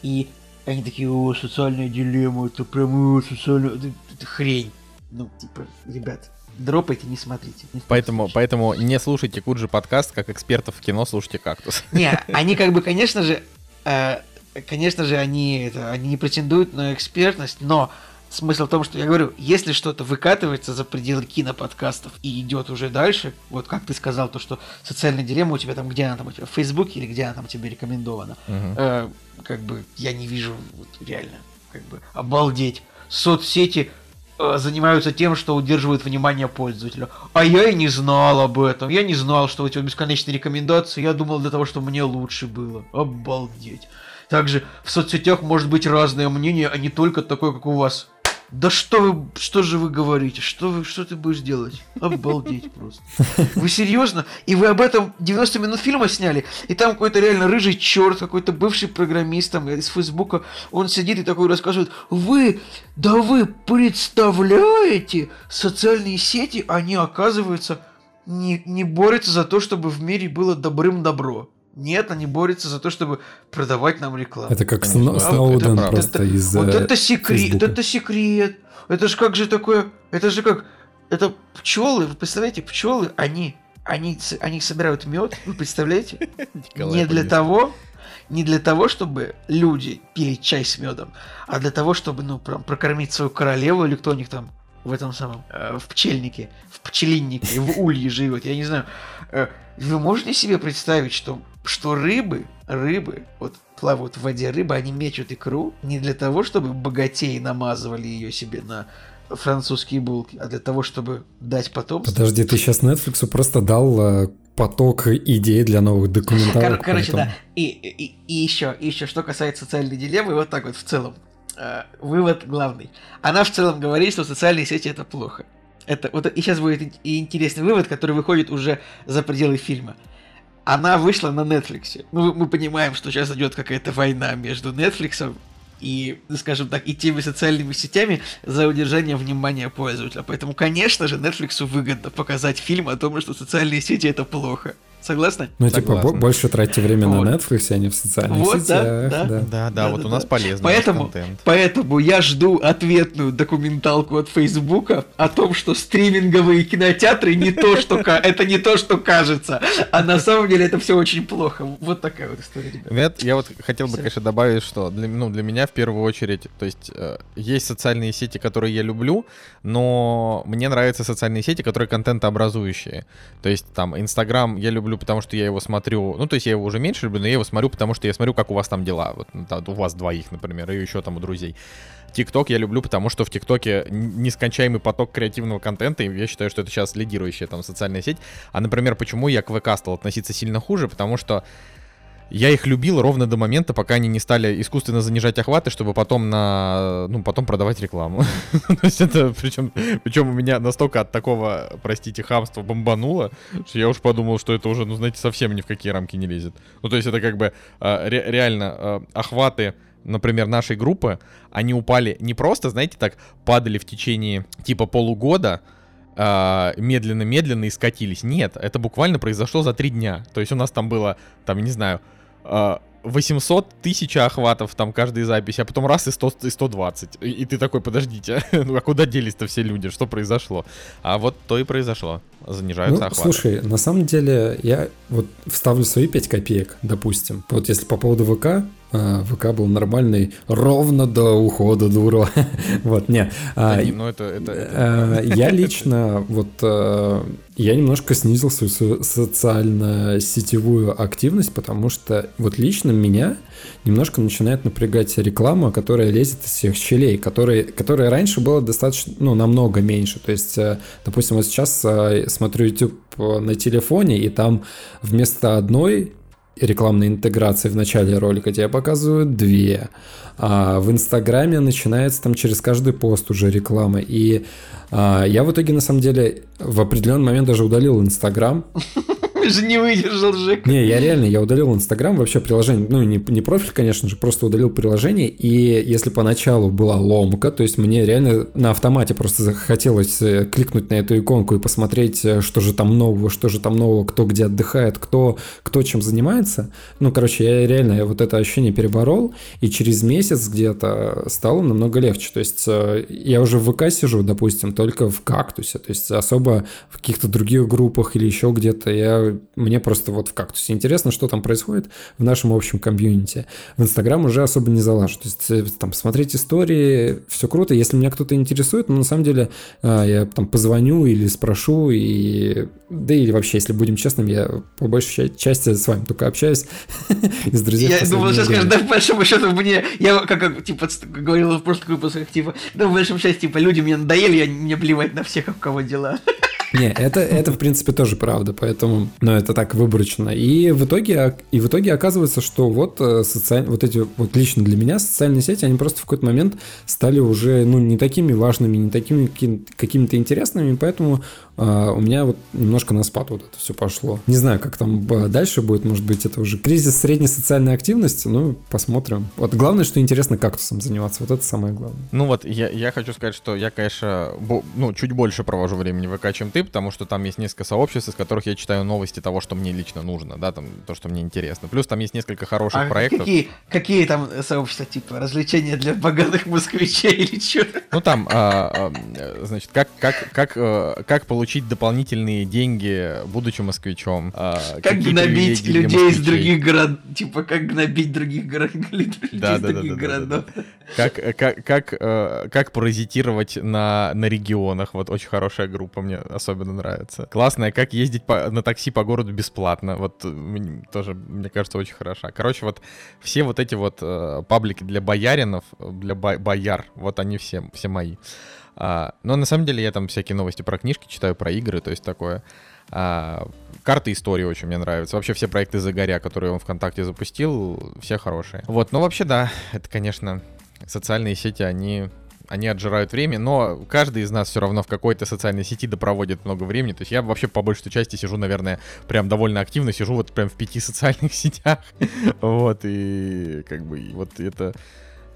и они такие, о, социальная дилемма, это прям, о, социальная... Это, это хрень. Ну, типа, ребят, дропайте, не смотрите. Не поэтому, поэтому не слушайте Куджи подкаст, как экспертов в кино слушайте «Кактус». Не, они как бы, конечно же, э, конечно же, они, это, они не претендуют на экспертность, но Смысл в том, что я говорю, если что-то выкатывается за пределы киноподкастов и идет уже дальше, вот как ты сказал, то, что социальная дилемма у тебя там, где она там у тебя, в Фейсбуке или где она там тебе рекомендована, uh-huh. э, как бы я не вижу вот, реально, как бы обалдеть. Соцсети э, занимаются тем, что удерживают внимание пользователя. А я и не знал об этом. Я не знал, что у тебя бесконечные рекомендации. Я думал для того, чтобы мне лучше было. Обалдеть. Также в соцсетях может быть разное мнение, а не только такое, как у вас. Да что вы, что же вы говорите? Что вы, что ты будешь делать? Обалдеть просто. Вы серьезно? И вы об этом 90 минут фильма сняли? И там какой-то реально рыжий черт, какой-то бывший программист там из Фейсбука, он сидит и такой рассказывает, вы, да вы представляете, социальные сети, они оказывается не, не борются за то, чтобы в мире было добрым добро. Нет, они борются за то, чтобы продавать нам рекламу. Это как Конечно. Сноуден это, просто это, из Вот это секрет, это секрет. Это же как же такое, это же как, это пчелы, вы представляете, пчелы, они, они, они собирают мед, вы представляете? Не для того, не для того, чтобы люди пили чай с медом, а для того, чтобы, ну, прям прокормить свою королеву или кто у них там в этом самом, э, в пчельнике, в пчелиннике, в улье живет, я не знаю. Э, вы можете себе представить, что что рыбы, рыбы, вот плавают в воде рыбы, они мечут икру не для того, чтобы богатеи намазывали ее себе на французские булки, а для того, чтобы дать потомство. Подожди, ты сейчас Netflix просто дал э, поток идей для новых документалок. Кор- короче, поэтому... да. И, и, и еще, и еще, что касается социальной дилеммы, вот так вот в целом. Э, вывод главный. Она в целом говорит, что социальные сети это плохо. Это вот и сейчас будет и интересный вывод, который выходит уже за пределы фильма она вышла на Netflix. Ну, мы понимаем, что сейчас идет какая-то война между Netflix и, скажем так, и теми социальными сетями за удержание внимания пользователя. Поэтому, конечно же, Netflix выгодно показать фильм о том, что социальные сети это плохо. Согласны? Ну, типа, больше тратьте время вот. на Netflix, а не в социальных вот, сетях. Да, да, да, да, да, вот да, у нас да. полезный поэтому, контент. Поэтому я жду ответную документалку от Фейсбука о том, что стриминговые кинотеатры не то, что это не то, что кажется, а на самом деле это все очень плохо. Вот такая вот история, ребят. Я вот хотел бы, конечно, добавить, что для, ну, для меня в первую очередь, то есть э, есть социальные сети, которые я люблю, но мне нравятся социальные сети, которые контентообразующие. То есть там Инстаграм я люблю потому что я его смотрю, ну, то есть я его уже меньше люблю, но я его смотрю, потому что я смотрю, как у вас там дела, вот у вас двоих, например, и еще там у друзей. ТикТок я люблю, потому что в ТикТоке нескончаемый поток креативного контента, и я считаю, что это сейчас лидирующая там социальная сеть. А, например, почему я к ВК стал относиться сильно хуже, потому что я их любил ровно до момента, пока они не стали искусственно занижать охваты, чтобы потом на, ну, потом продавать рекламу. То есть это, причем, причем у меня настолько от такого, простите, хамства бомбануло, что я уж подумал, что это уже, ну, знаете, совсем ни в какие рамки не лезет. Ну, то есть это как бы ре- реально э, охваты например, нашей группы, они упали не просто, знаете, так падали в течение типа полугода, медленно-медленно и скатились. Нет, это буквально произошло за три дня. То есть у нас там было, там, не знаю, 800 тысяч охватов там каждой записи, а потом раз и, 100, и 120. И, и ты такой, подождите, ну а куда делись-то все люди, что произошло? А вот то и произошло, занижаются ну, охваты. Слушай, на самом деле я вот вставлю свои 5 копеек, допустим. Вот если по поводу ВК, а, ВК был нормальный ровно до ухода дуро. вот, не. А, ну это, это, это... А, я лично вот я немножко снизил свою социально-сетевую активность, потому что вот лично меня немножко начинает напрягать реклама, которая лезет из всех щелей, которая, которая раньше была достаточно, ну, намного меньше. То есть, э, допустим, вот сейчас э, смотрю YouTube на телефоне, и там вместо одной рекламной интеграции в начале ролика тебе показывают две. А в Инстаграме начинается там через каждый пост уже реклама. И а, я в итоге, на самом деле, в определенный момент даже удалил Инстаграм. Же не выдержал, Жек. Не, я реально, я удалил Инстаграм, вообще приложение, ну, не, не профиль, конечно же, просто удалил приложение, и если поначалу была ломка, то есть мне реально на автомате просто захотелось э, кликнуть на эту иконку и посмотреть, э, что же там нового, что же там нового, кто где отдыхает, кто, кто чем занимается. Ну, короче, я реально вот это ощущение переборол, и через месяц где-то стало намного легче. То есть э, я уже в ВК сижу, допустим, только в кактусе, то есть особо в каких-то других группах или еще где-то я мне просто вот в кактусе интересно, что там происходит в нашем общем комьюнити. В Инстаграм уже особо не залажу. То есть э, там смотреть истории, все круто. Если меня кто-то интересует, но на самом деле а, я там позвоню или спрошу, и да или вообще, если будем честными, я по большей части с вами только общаюсь с друзьями. Я думал, сейчас скажешь, да, по большому счету мне, я как, типа, говорил в прошлых выпусках, типа, да, в большом счете, типа, люди мне надоели, я, мне плевать на всех, у кого дела. Не, это, это в принципе тоже правда, поэтому, но это так выборочно. И в итоге, и в итоге оказывается, что вот э, социаль, вот эти вот лично для меня социальные сети, они просто в какой-то момент стали уже, ну, не такими важными, не такими какими-то интересными, поэтому у меня вот немножко на спад вот это все пошло. Не знаю, как там дальше будет, может быть, это уже кризис средней социальной активности, ну, посмотрим. Вот главное, что интересно кактусом заниматься, вот это самое главное. Ну вот, я, я хочу сказать, что я, конечно, бо, ну, чуть больше провожу времени в ВК, чем ты, потому что там есть несколько сообществ, из которых я читаю новости того, что мне лично нужно, да, там, то, что мне интересно. Плюс там есть несколько хороших а проектов. Какие, какие там сообщества, типа, развлечения для богатых москвичей или что? Ну там, а, а, значит, как, как, как, э, как получить получить дополнительные деньги, будучи москвичом. А, как гнобить людей из других городов, типа как гнобить других городов, да, да, других городов. Как, как, как, э, как паразитировать на, на регионах, вот очень хорошая группа, мне особенно нравится. Классная, как ездить по, на такси по городу бесплатно, вот тоже, мне кажется, очень хороша. Короче, вот все вот эти вот э, паблики для бояринов, для бояр, вот они все, все мои. А, но на самом деле я там всякие новости про книжки читаю, про игры, то есть такое. А, карты истории очень мне нравятся. Вообще все проекты Загоря, которые он ВКонтакте запустил, все хорошие. Вот, но вообще да, это, конечно, социальные сети, они они отжирают время, но каждый из нас все равно в какой-то социальной сети допроводит много времени. То есть я вообще по большей части сижу, наверное, прям довольно активно, сижу вот прям в пяти социальных сетях. Вот, и как бы вот это,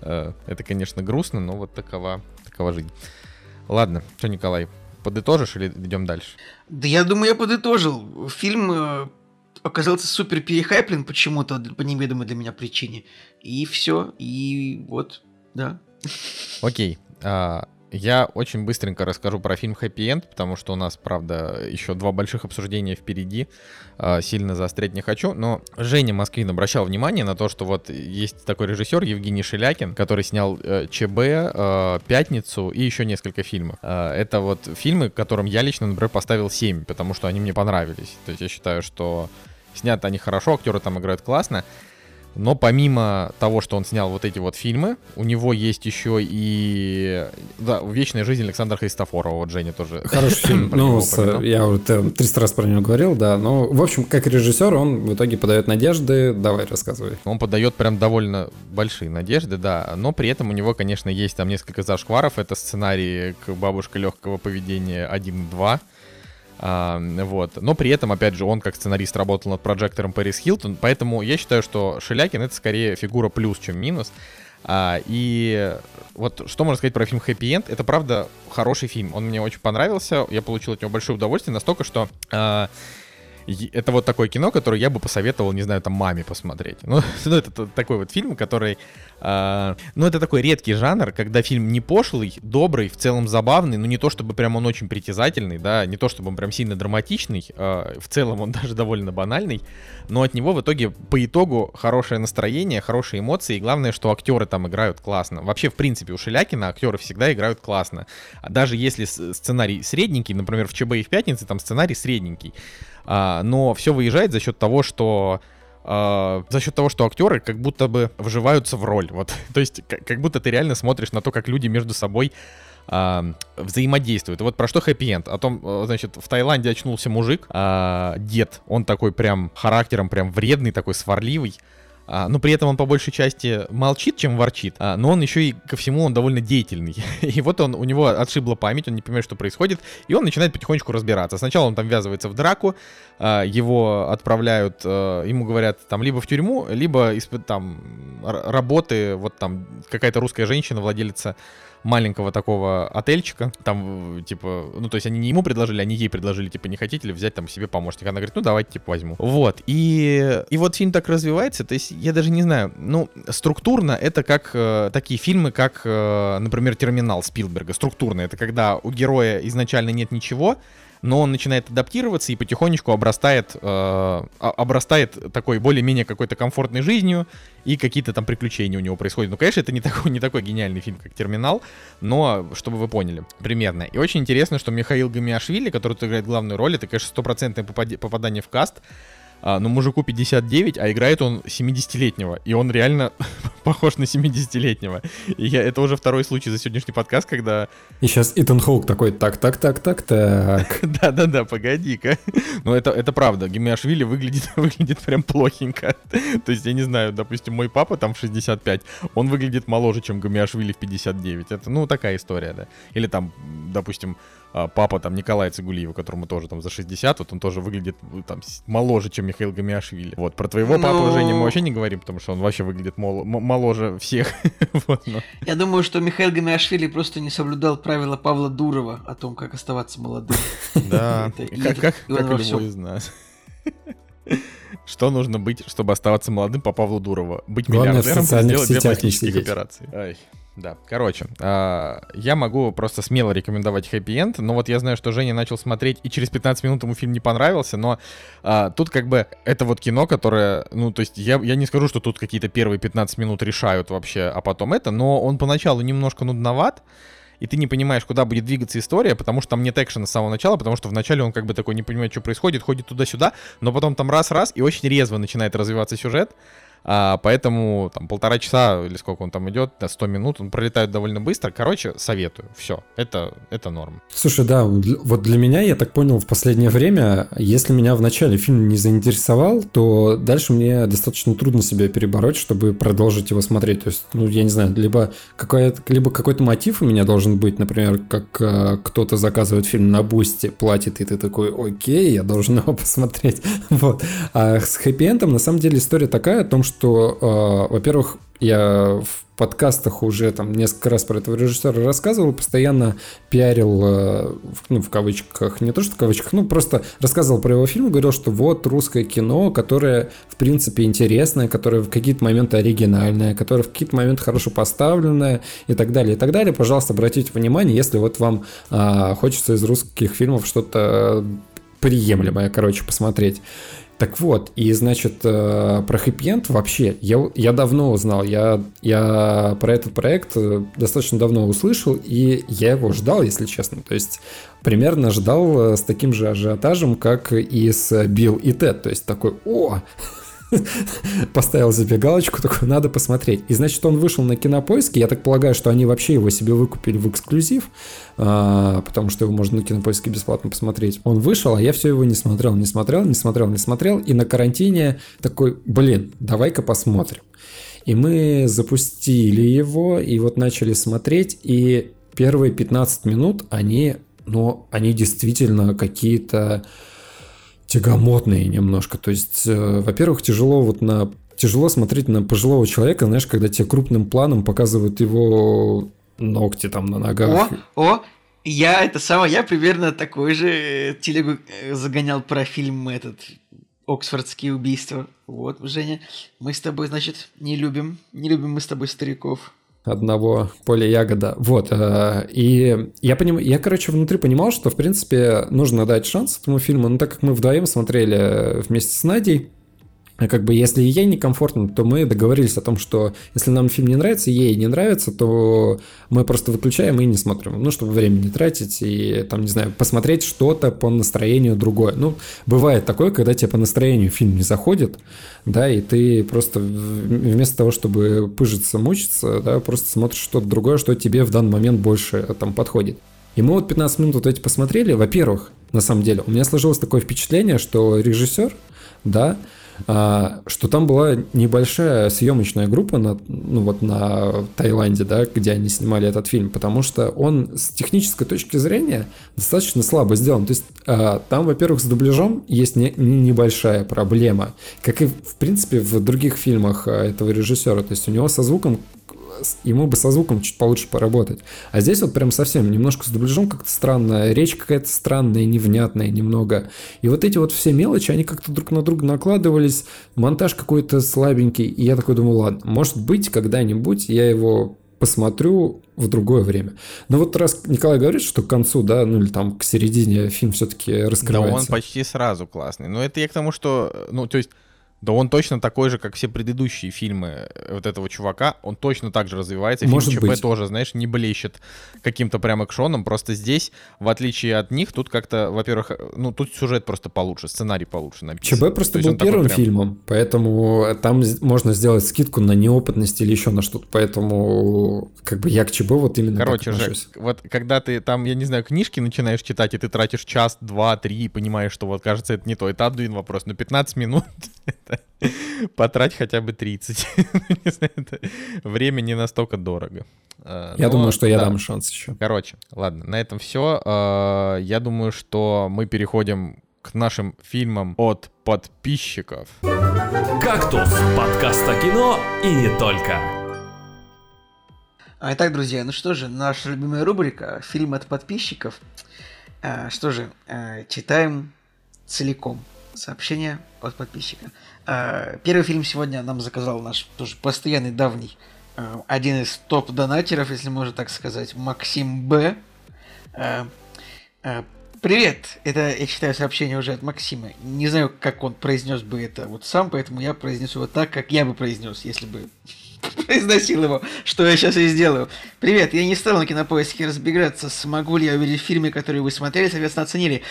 э, это, конечно, грустно, но вот такова, такова жизнь. Ладно, что, Николай, подытожишь или идем дальше? Да я думаю, я подытожил. Фильм э, оказался супер перехайплен почему-то, по неведомой для меня причине. И все, и вот, да. Окей. А, я очень быстренько расскажу про фильм «Хэппи Энд», потому что у нас, правда, еще два больших обсуждения впереди. А, сильно заострять не хочу, но Женя Москвин обращал внимание на то, что вот есть такой режиссер Евгений Шелякин, который снял э, ЧБ, э, «Пятницу» и еще несколько фильмов. Э, это вот фильмы, которым я лично, например, поставил 7, потому что они мне понравились. То есть я считаю, что снято они хорошо, актеры там играют классно. Но помимо того, что он снял вот эти вот фильмы, у него есть еще и да, «Вечная жизнь» Александра Христофорова. Вот Женя тоже. Хороший фильм. Ну, я уже 300 раз про него говорил, да. Но, в общем, как режиссер, он в итоге подает надежды. Давай, рассказывай. Он подает прям довольно большие надежды, да. Но при этом у него, конечно, есть там несколько зашкваров. Это сценарий к «Бабушка легкого поведения 1-2». А, вот. Но при этом, опять же, он как сценарист работал над прожектором Пэрис Хилтон, поэтому я считаю, что Шелякин это скорее фигура плюс, чем минус. А, и вот что можно сказать про фильм «Хэппи Энд»? Это, правда, хороший фильм. Он мне очень понравился. Я получил от него большое удовольствие. Настолько, что а, это вот такое кино, которое я бы посоветовал, не знаю, там маме посмотреть. Ну, ну это такой вот фильм, который... Э, ну, это такой редкий жанр, когда фильм не пошлый, добрый, в целом забавный, но не то чтобы прям он очень притязательный, да, не то чтобы он прям сильно драматичный, э, в целом он даже довольно банальный, но от него в итоге по итогу хорошее настроение, хорошие эмоции, и главное, что актеры там играют классно. Вообще, в принципе, у Шелякина актеры всегда играют классно. Даже если сценарий средненький, например, в ЧБ и в Пятнице там сценарий средненький, а, но все выезжает за счет того, что Uh, за счет того, что актеры как будто бы вживаются в роль. Вот. то есть, как, как будто ты реально смотришь на то, как люди между собой uh, взаимодействуют. Вот про что хэппи-энд? О том, э, значит, в Таиланде очнулся мужик, uh, дед, он такой прям характером прям вредный, такой сварливый. А, но при этом он по большей части молчит, чем ворчит, а, но он еще и ко всему он довольно деятельный. И вот он, у него отшибла память, он не понимает, что происходит, и он начинает потихонечку разбираться. Сначала он там ввязывается в драку, а, его отправляют, а, ему говорят там либо в тюрьму, либо из там работы, вот там какая-то русская женщина, владелица маленького такого отельчика, там, типа, ну, то есть они не ему предложили, они ей предложили, типа, не хотите ли взять там себе помощника? Она говорит, ну, давайте, типа, возьму. Вот, и, и вот фильм так развивается, то есть я даже не знаю, ну, структурно это как э, такие фильмы, как, э, например, «Терминал» Спилберга, структурно, это когда у героя изначально нет ничего, но он начинает адаптироваться и потихонечку обрастает, э, обрастает такой более-менее какой-то комфортной жизнью, и какие-то там приключения у него происходят. Ну, конечно, это не такой, не такой гениальный фильм, как «Терминал», но чтобы вы поняли примерно. И очень интересно, что Михаил Гамиашвили, который играет главную роль, это, конечно, стопроцентное попадание в каст, а, ну, мужику 59, а играет он 70-летнего. И он реально похож на 70-летнего. И я, это уже второй случай за сегодняшний подкаст, когда... И сейчас Итан Хоук такой, так, так, так, так, так. Да-да-да, погоди-ка. Но это, это правда, Гимиашвили выглядит, выглядит прям плохенько. То есть, я не знаю, допустим, мой папа там в 65, он выглядит моложе, чем Гимиашвили в 59. Это, ну, такая история, да. Или там, допустим, папа там Николая Цигулиева, которому тоже там за 60, вот он тоже выглядит ну, там моложе, чем Михаил Гамиашвили. Вот, про твоего но... папу Женя мы вообще не говорим, потому что он вообще выглядит мол... моложе всех. вот, но... Я думаю, что Михаил Гамиашвили просто не соблюдал правила Павла Дурова о том, как оставаться молодым. Да, как, как, любой из нас. Что нужно быть, чтобы оставаться молодым по Павлу Дурова? Быть миллиардером и сделать две пластических операции. Да, короче, э, я могу просто смело рекомендовать хэппи-энд, но вот я знаю, что Женя начал смотреть, и через 15 минут ему фильм не понравился, но э, тут как бы это вот кино, которое, ну, то есть я, я не скажу, что тут какие-то первые 15 минут решают вообще, а потом это, но он поначалу немножко нудноват, и ты не понимаешь, куда будет двигаться история, потому что там нет экшена с самого начала, потому что вначале он как бы такой не понимает, что происходит, ходит туда-сюда, но потом там раз-раз, и очень резво начинает развиваться сюжет, а, поэтому там полтора часа или сколько он там идет, 100 минут, он пролетает довольно быстро. Короче, советую. Все, это, это норм. Слушай, да, вот для меня, я так понял, в последнее время, если меня в начале фильм не заинтересовал, то дальше мне достаточно трудно себя перебороть, чтобы продолжить его смотреть. То есть, ну, я не знаю, либо, какой-то, либо какой-то мотив у меня должен быть, например, как э, кто-то заказывает фильм на бусте, платит, и ты такой, окей, я должен его посмотреть. вот. А с хэппи-эндом, на самом деле, история такая о том, что, э, во-первых, я в подкастах уже там несколько раз про этого режиссера рассказывал, постоянно пиарил, э, ну, в кавычках, не то что в кавычках, ну, просто рассказывал про его фильм, говорил, что вот русское кино, которое, в принципе, интересное, которое в какие-то моменты оригинальное, которое в какие-то моменты хорошо поставленное и так далее, и так далее. Пожалуйста, обратите внимание, если вот вам а, хочется из русских фильмов что-то приемлемое, короче, посмотреть. Так вот, и значит, э, про хэппи вообще я, я давно узнал, я, я про этот проект э, достаточно давно услышал, и я его ждал, если честно. То есть примерно ждал э, с таким же ажиотажем, как и с Билл и Тед. То есть такой, о, поставил себе галочку, такой, надо посмотреть. И значит, он вышел на кинопоиске. Я так полагаю, что они вообще его себе выкупили в эксклюзив, а, потому что его можно на кинопоиске бесплатно посмотреть. Он вышел, а я все его не смотрел, не смотрел, не смотрел, не смотрел. И на карантине такой, блин, давай-ка посмотрим. И мы запустили его, и вот начали смотреть, и первые 15 минут, они, ну, они действительно какие-то тягомотные немножко. То есть, э, во-первых, тяжело вот на тяжело смотреть на пожилого человека, знаешь, когда тебе крупным планом показывают его ногти там на ногах. О, о, я это самое, я примерно такой же телегу э, загонял про фильм этот Оксфордские убийства. Вот, Женя, мы с тобой, значит, не любим, не любим мы с тобой стариков одного поля ягода. Вот. Э, и я понимаю, я, короче, внутри понимал, что, в принципе, нужно дать шанс этому фильму, но так как мы вдвоем смотрели вместе с Надей, как бы если ей некомфортно, то мы договорились о том, что если нам фильм не нравится, ей не нравится, то мы просто выключаем и не смотрим. Ну, чтобы время не тратить и, там, не знаю, посмотреть что-то по настроению другое. Ну, бывает такое, когда тебе по настроению фильм не заходит, да, и ты просто вместо того, чтобы пыжиться, мучиться, да, просто смотришь что-то другое, что тебе в данный момент больше там подходит. И мы вот 15 минут вот эти посмотрели. Во-первых, на самом деле, у меня сложилось такое впечатление, что режиссер, да, а, что там была небольшая съемочная группа на, ну вот на Таиланде, да, где они снимали этот фильм, потому что он с технической точки зрения достаточно слабо сделан. То есть а, там, во-первых, с дубляжом есть не небольшая проблема, как и в принципе в других фильмах а, этого режиссера. То есть у него со звуком ему бы со звуком чуть получше поработать. А здесь вот прям совсем немножко с дубляжом как-то странно, речь какая-то странная, невнятная немного. И вот эти вот все мелочи, они как-то друг на друга накладывались, монтаж какой-то слабенький, и я такой думаю, ладно, может быть, когда-нибудь я его посмотрю в другое время. Но вот раз Николай говорит, что к концу, да, ну или там к середине фильм все-таки раскрывается. Да, он почти сразу классный. Но это я к тому, что, ну, то есть да он точно такой же, как все предыдущие фильмы вот этого чувака. Он точно так же развивается. Может Фильм ЧП быть. тоже, знаешь, не блещет каким-то прям экшоном. Просто здесь, в отличие от них, тут как-то, во-первых, ну тут сюжет просто получше, сценарий получше написан. ЧБ просто был первым прям... фильмом, поэтому там можно сделать скидку на неопытность или еще на что-то. Поэтому как бы я к ЧБ вот именно Короче, так отношусь. Жек, вот когда ты там, я не знаю, книжки начинаешь читать, и ты тратишь час, два, три, и понимаешь, что вот кажется это не то. Это один вопрос. Но 15 минут Потрать хотя бы 30. не знаю, это время не настолько дорого. А, я Но, думаю, что я да. дам шанс еще. Короче, ладно, на этом все. А, я думаю, что мы переходим к нашим фильмам от подписчиков. «Кактус» — подкаст о кино и не только. А итак, друзья, ну что же, наша любимая рубрика «Фильм от подписчиков». А, что же, читаем целиком сообщение от подписчика. А, первый фильм сегодня нам заказал наш тоже постоянный давний а, один из топ-донатеров, если можно так сказать, Максим Б. А, привет! Это я читаю сообщение уже от Максима. Не знаю, как он произнес бы это вот сам, поэтому я произнесу его так, как я бы произнес, если бы произносил его, что я сейчас и сделаю. Привет, я не стал на кинопоиске разбегаться, смогу ли я увидеть фильмы, которые вы смотрели, соответственно, оценили.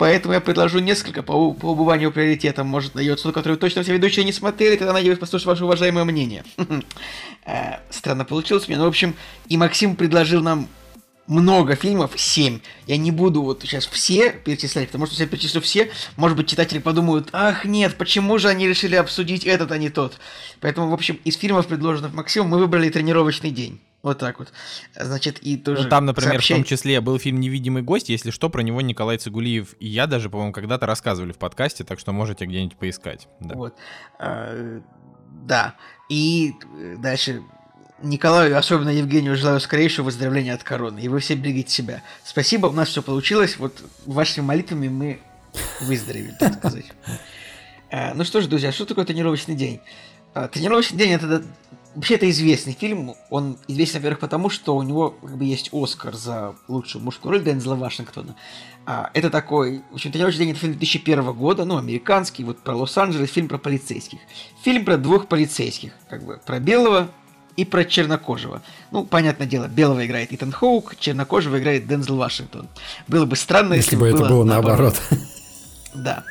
Поэтому я предложу несколько по, по убыванию приоритета. Может, найдется, который точно все ведущие не смотрели, тогда надеюсь послушать ваше уважаемое мнение. Э, странно получилось меня. Но, в общем, и Максим предложил нам много фильмов, 7. Я не буду вот сейчас все перечислять, потому что если я перечислю все, может быть, читатели подумают, ах, нет, почему же они решили обсудить этот, а не тот. Поэтому, в общем, из фильмов, предложенных Максимом, мы выбрали тренировочный день. Вот так вот. Значит, и тоже... Ну, там, например, сообщение... в том числе был фильм «Невидимый гость», если что, про него Николай Цигулиев и я даже, по-моему, когда-то рассказывали в подкасте, так что можете где-нибудь поискать. Да. Вот. А, да. И дальше Николаю, особенно Евгению, желаю скорейшего выздоровления от короны. И вы все берегите себя. Спасибо, у нас все получилось. Вот вашими молитвами мы выздоровели, так сказать. А, ну что ж, друзья, что такое тренировочный день? А, тренировочный день это Вообще, это известный фильм. Он известен, во-первых, потому, что у него как бы есть Оскар за лучшую мужскую роль Дензела Вашингтона. А, это такой, в общем, «Тренировочный день» это фильм 2001 года, ну, американский, вот про Лос-Анджелес, фильм про полицейских. Фильм про двух полицейских, как бы, про белого и про чернокожего. Ну, понятное дело, белого играет Итан Хоук, чернокожего играет Дензел Вашингтон. Было бы странно, если, если бы это было наоборот. наоборот. Да.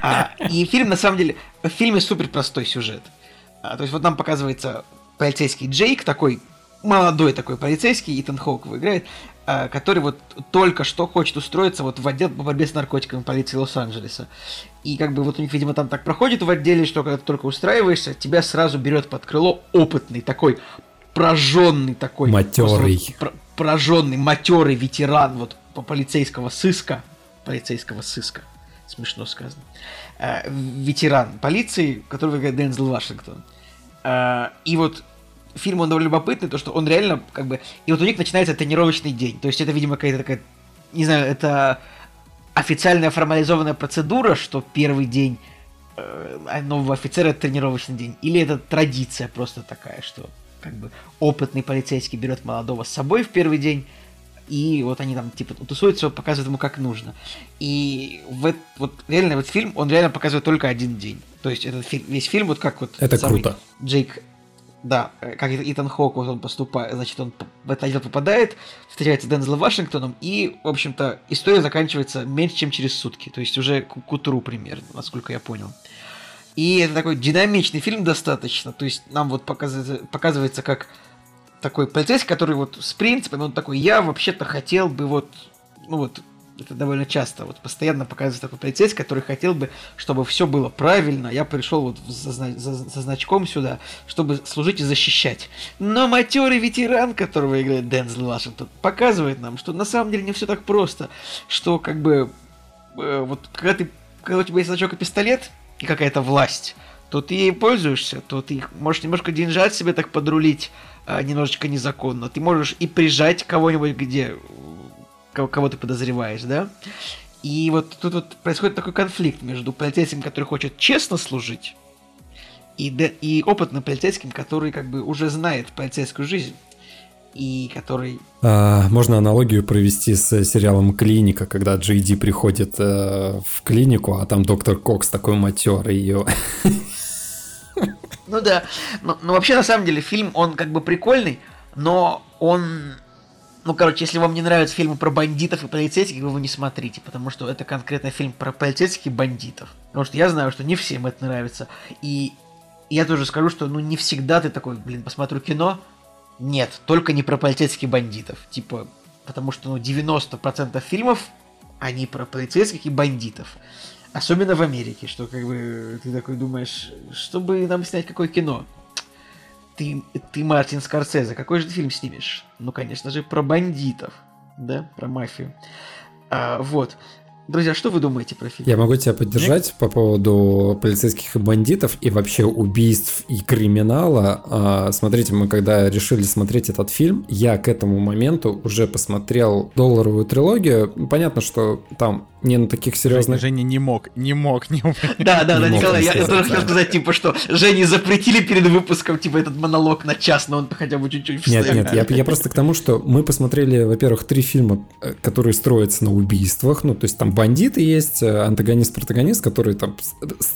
А, и фильм, на самом деле, в фильме супер простой сюжет. А, то есть вот нам показывается полицейский Джейк, такой молодой такой полицейский, Итан Хоук его играет, а, который вот только что хочет устроиться вот в отдел по борьбе с наркотиками полиции Лос-Анджелеса. И как бы вот у них, видимо, там так проходит в отделе, что когда ты только устраиваешься, тебя сразу берет под крыло опытный такой прожженный такой. Матерый. Вот, прожженный, матерый ветеран вот по полицейского сыска. Полицейского сыска. Смешно сказано. Э, ветеран полиции, которого играет Дензел Вашингтон. Э, и вот фильм, он довольно любопытный, то, что он реально, как бы... И вот у них начинается тренировочный день. То есть это, видимо, какая-то такая... Не знаю, это официальная формализованная процедура, что первый день э, нового офицера это тренировочный день. Или это традиция просто такая, что как бы опытный полицейский берет молодого с собой в первый день, и вот они там типа тусуются, показывают ему как нужно. И в, вот реально вот фильм, он реально показывает только один день. То есть этот фильм, весь фильм вот как вот это круто. Джейк да, э, как Итан Хок, вот он поступает, значит, он в этот отдел попадает, встречается с Дензелом Вашингтоном, и, в общем-то, история заканчивается меньше, чем через сутки, то есть уже к, к утру примерно, насколько я понял. И это такой динамичный фильм достаточно, то есть нам вот показывается, показывается как такой полицейский, который вот с принципами, он такой, я вообще-то хотел бы вот, ну вот, это довольно часто, вот постоянно показывается такой полицейский, который хотел бы, чтобы все было правильно, я пришел вот за, за, за значком сюда, чтобы служить и защищать. Но матерый ветеран, которого играет Дензел Вашингтон, показывает нам, что на самом деле не все так просто, что как бы э, вот когда ты, когда у тебя есть значок и пистолет, и какая-то власть, то ты ей пользуешься, то ты можешь немножко деньжат себе так подрулить, немножечко незаконно. Ты можешь и прижать кого-нибудь, где кого ты подозреваешь, да? И вот тут вот происходит такой конфликт между полицейским, который хочет честно служить, и, и опытным полицейским, который как бы уже знает полицейскую жизнь и который... А, можно аналогию провести с сериалом «Клиника», когда Джей Ди приходит э, в клинику, а там доктор Кокс такой матерый ее. Ну да, но, но вообще на самом деле фильм, он как бы прикольный, но он ну, короче, если вам не нравятся фильмы про бандитов и полицейских, вы его не смотрите, потому что это конкретно фильм про полицейских и бандитов. Потому что я знаю, что не всем это нравится. И я тоже скажу, что ну не всегда ты такой, блин, посмотрю кино. Нет, только не про полицейских бандитов. Типа, потому что ну 90% фильмов, они про полицейских и бандитов. Особенно в Америке, что как бы ты такой думаешь, чтобы нам снять какое кино? Ты, ты Мартин Скорсезе, какой же ты фильм снимешь? Ну, конечно же, про бандитов, да, про мафию. А, вот. Друзья, что вы думаете про фильм? Я могу тебя поддержать Нет? по поводу полицейских и бандитов и вообще убийств и криминала. А, смотрите, мы когда решили смотреть этот фильм, я к этому моменту уже посмотрел долларовую трилогию. Понятно, что там не на таких серьезных... Женя не мог, не мог, не мог. Да, да, да, Николай, я тоже хотел сказать, типа, что Жене запретили перед выпуском, типа, этот монолог на час, но он хотя бы чуть-чуть Нет, нет, я, я просто к тому, что мы посмотрели, во-первых, три фильма, э, которые строятся на убийствах, ну, то есть там бандиты есть, э, антагонист-протагонист, который там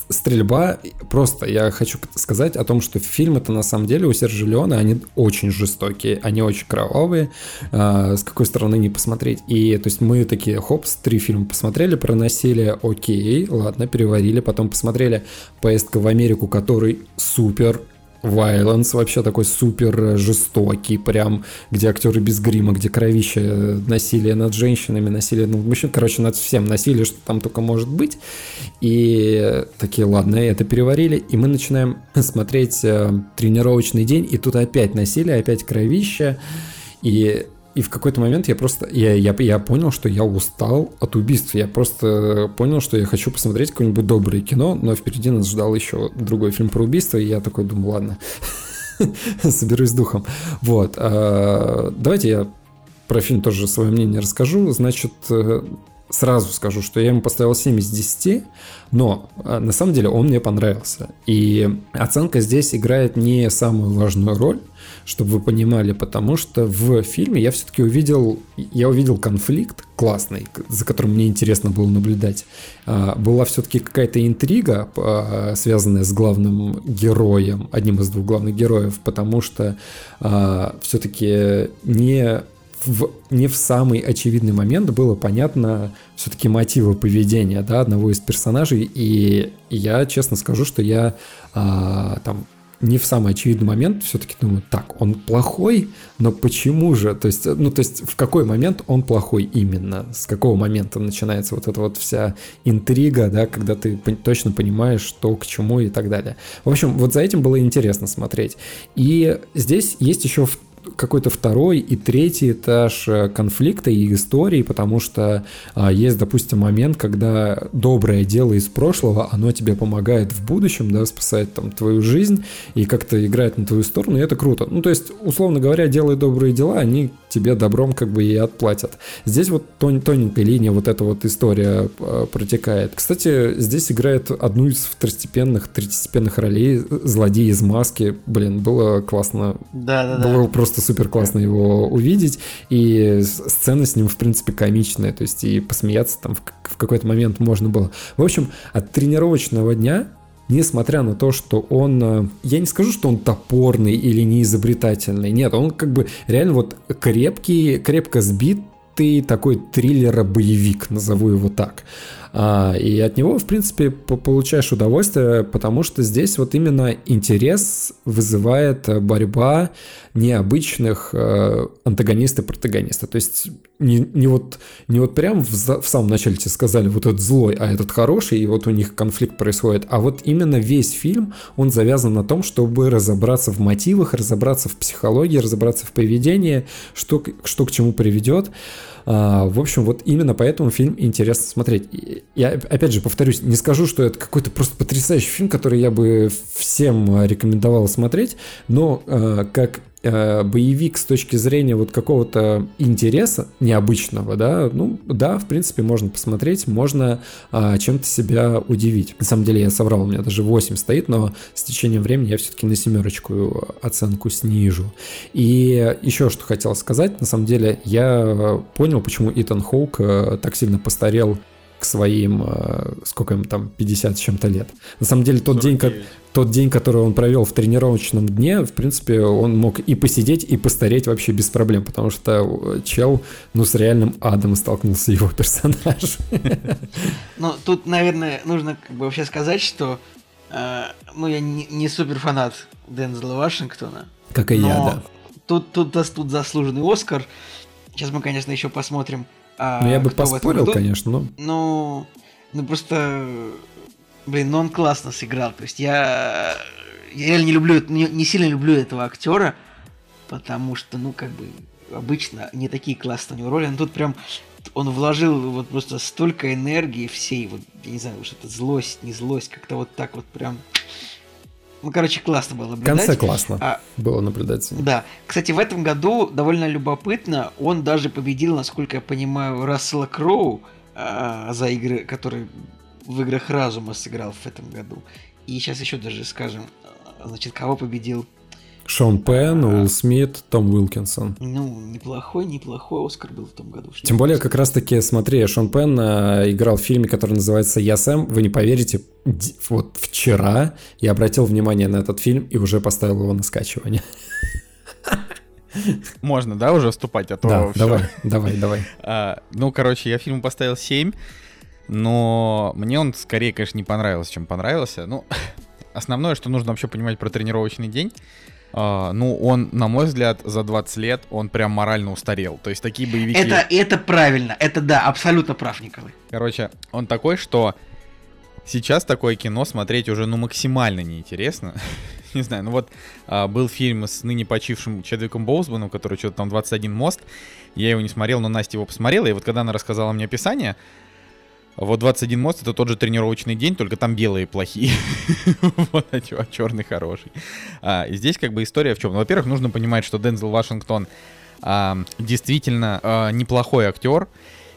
стрельба, просто я хочу сказать о том, что фильм это на самом деле у Сержа Леона, они очень жестокие, они очень кровавые, э, с какой стороны не посмотреть, и то есть мы такие, хопс, три фильма посмотрели, посмотрели про насилие, окей, ладно, переварили, потом посмотрели поездка в Америку, который супер Violence вообще такой супер жестокий, прям, где актеры без грима, где кровище, насилие над женщинами, насилие над мужчинами, короче, над всем насилие, что там только может быть. И такие, ладно, это переварили, и мы начинаем смотреть э, тренировочный день, и тут опять насилие, опять кровище, и и в какой-то момент я просто, я, я, я понял, что я устал от убийств. Я просто понял, что я хочу посмотреть какое-нибудь доброе кино, но впереди нас ждал еще другой фильм про убийство, и я такой думаю, ладно, соберусь с духом. Вот. А, давайте я про фильм тоже свое мнение расскажу. Значит, э, сразу скажу, что я ему поставил 7 из 10, но а, на самом деле он мне понравился. И оценка здесь играет не самую важную роль чтобы вы понимали, потому что в фильме я все-таки увидел, я увидел конфликт классный, за которым мне интересно было наблюдать. А, была все-таки какая-то интрига, а, связанная с главным героем, одним из двух главных героев, потому что а, все-таки не в, не в самый очевидный момент было понятно все-таки мотивы поведения да, одного из персонажей. И я честно скажу, что я а, там не в самый очевидный момент все-таки думаю, так, он плохой, но почему же? То есть, ну, то есть, в какой момент он плохой именно? С какого момента начинается вот эта вот вся интрига, да, когда ты точно понимаешь, что к чему и так далее. В общем, вот за этим было интересно смотреть. И здесь есть еще какой-то второй и третий этаж э, конфликта и истории, потому что а, есть, допустим, момент, когда доброе дело из прошлого, оно тебе помогает в будущем, да, спасает там твою жизнь и как-то играет на твою сторону, и это круто. Ну, то есть, условно говоря, делай добрые дела, они тебе добром как бы и отплатят. Здесь вот тон, тоненькая линия, вот эта вот история э, протекает. Кстати, здесь играет одну из второстепенных, третьестепенных ролей злодей из маски. Блин, было классно. Да, да, было да. просто супер классно его увидеть. И сцена с ним, в принципе, комичная. То есть и посмеяться там в, в какой-то момент можно было. В общем, от тренировочного дня несмотря на то, что он, э, я не скажу, что он топорный или неизобретательный, нет, он как бы реально вот крепкий, крепко сбитый такой триллера-боевик, назову его так. А, и от него, в принципе, получаешь удовольствие, потому что здесь вот именно интерес вызывает борьба необычных э, антагониста и протагониста. То есть не, не, вот, не вот прям в, в самом начале тебе сказали, вот этот злой, а этот хороший, и вот у них конфликт происходит, а вот именно весь фильм, он завязан на том, чтобы разобраться в мотивах, разобраться в психологии, разобраться в поведении, что, что к чему приведет. А, в общем, вот именно поэтому фильм интересно смотреть. Я, опять же, повторюсь, не скажу, что это какой-то просто потрясающий фильм, который я бы всем рекомендовал смотреть, но а, как Э, боевик с точки зрения вот какого-то интереса необычного, да, ну да, в принципе, можно посмотреть, можно а, чем-то себя удивить. На самом деле я соврал, у меня даже 8 стоит, но с течением времени я все-таки на семерочку оценку снижу. И еще что хотел сказать, на самом деле я понял, почему Итан Хоук э, так сильно постарел к своим, э, сколько им там, 50 с чем-то лет. На самом деле тот 49. день, тот день, который он провел в тренировочном дне, в принципе, он мог и посидеть, и постареть вообще без проблем, потому что чел, ну, с реальным адом столкнулся его персонаж. Ну, тут, наверное, нужно как бы вообще сказать, что, э, ну, я не, не супер фанат Дензела Вашингтона. Как и я, да. Тут, тут, тут, тут заслуженный Оскар. Сейчас мы, конечно, еще посмотрим, а, ну, я бы поспорил, конечно, но... Ну, ну просто, блин, ну он классно сыграл. То есть я, я реально не люблю, не, не сильно люблю этого актера, потому что, ну, как бы, обычно не такие классные у него роли. Но тут прям он вложил вот просто столько энергии всей, вот, я не знаю, что это злость, не злость, как-то вот так вот прям ну, короче, классно было наблюдать. В конце классно а, было наблюдать. Да. Кстати, в этом году довольно любопытно, он даже победил, насколько я понимаю, Рассела Кроу а, за игры, который в играх разума сыграл в этом году. И сейчас еще даже скажем, значит, кого победил Шон Пен, Уилл Смит, Том Уилкинсон. Ну, неплохой, неплохой Оскар был в том году. Тем более, как раз-таки, смотри, Шон Пен э, играл в фильме, который называется «Я Сэм». Вы не поверите, вот вчера я обратил внимание на этот фильм и уже поставил его на скачивание. Можно, да, уже вступать, а то Да, всё. давай, давай, давай. А, ну, короче, я фильму поставил 7, но мне он скорее, конечно, не понравился, чем понравился. Ну, основное, что нужно вообще понимать про тренировочный день, Uh, ну, он, на мой взгляд, за 20 лет он прям морально устарел. То есть такие боевики... Это, это правильно, это да, абсолютно прав, Николай. Короче, он такой, что сейчас такое кино смотреть уже, ну, максимально неинтересно. Не знаю, ну вот uh, был фильм с ныне почившим Чедвиком Боузманом, который что-то там 21 мост. Я его не смотрел, но Настя его посмотрела. И вот когда она рассказала мне описание, вот 21 мост это тот же тренировочный день, только там белые плохие, вот, а, а черный хороший. А, и здесь как бы история в чем? Ну, во-первых, нужно понимать, что Дензел Вашингтон а, действительно а, неплохой актер,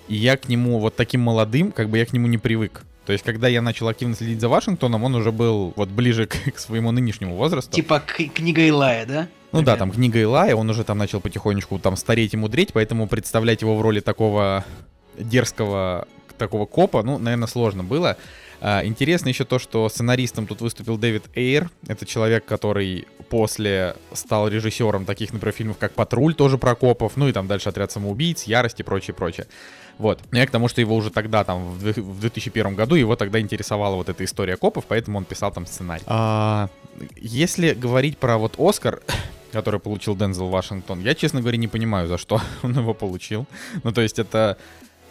и я к нему вот таким молодым, как бы я к нему не привык. То есть, когда я начал активно следить за Вашингтоном, он уже был вот ближе к, к своему нынешнему возрасту. Типа книга Илая, да? Ну да, там книга Илая, он уже там начал потихонечку там стареть и мудреть, поэтому представлять его в роли такого дерзкого такого копа, ну, наверное, сложно было. А, интересно еще то, что сценаристом тут выступил Дэвид Эйр. Это человек, который после стал режиссером таких, например, фильмов, как «Патруль», тоже про копов, ну и там дальше «Отряд самоубийц», «Ярость» и прочее, прочее. Вот. Я к тому, что его уже тогда, там, в 2001 году, его тогда интересовала вот эта история копов, поэтому он писал там сценарий. А, если говорить про вот Оскар, который получил Дензел Вашингтон, я, честно говоря, не понимаю, за что он его получил. Ну, то есть это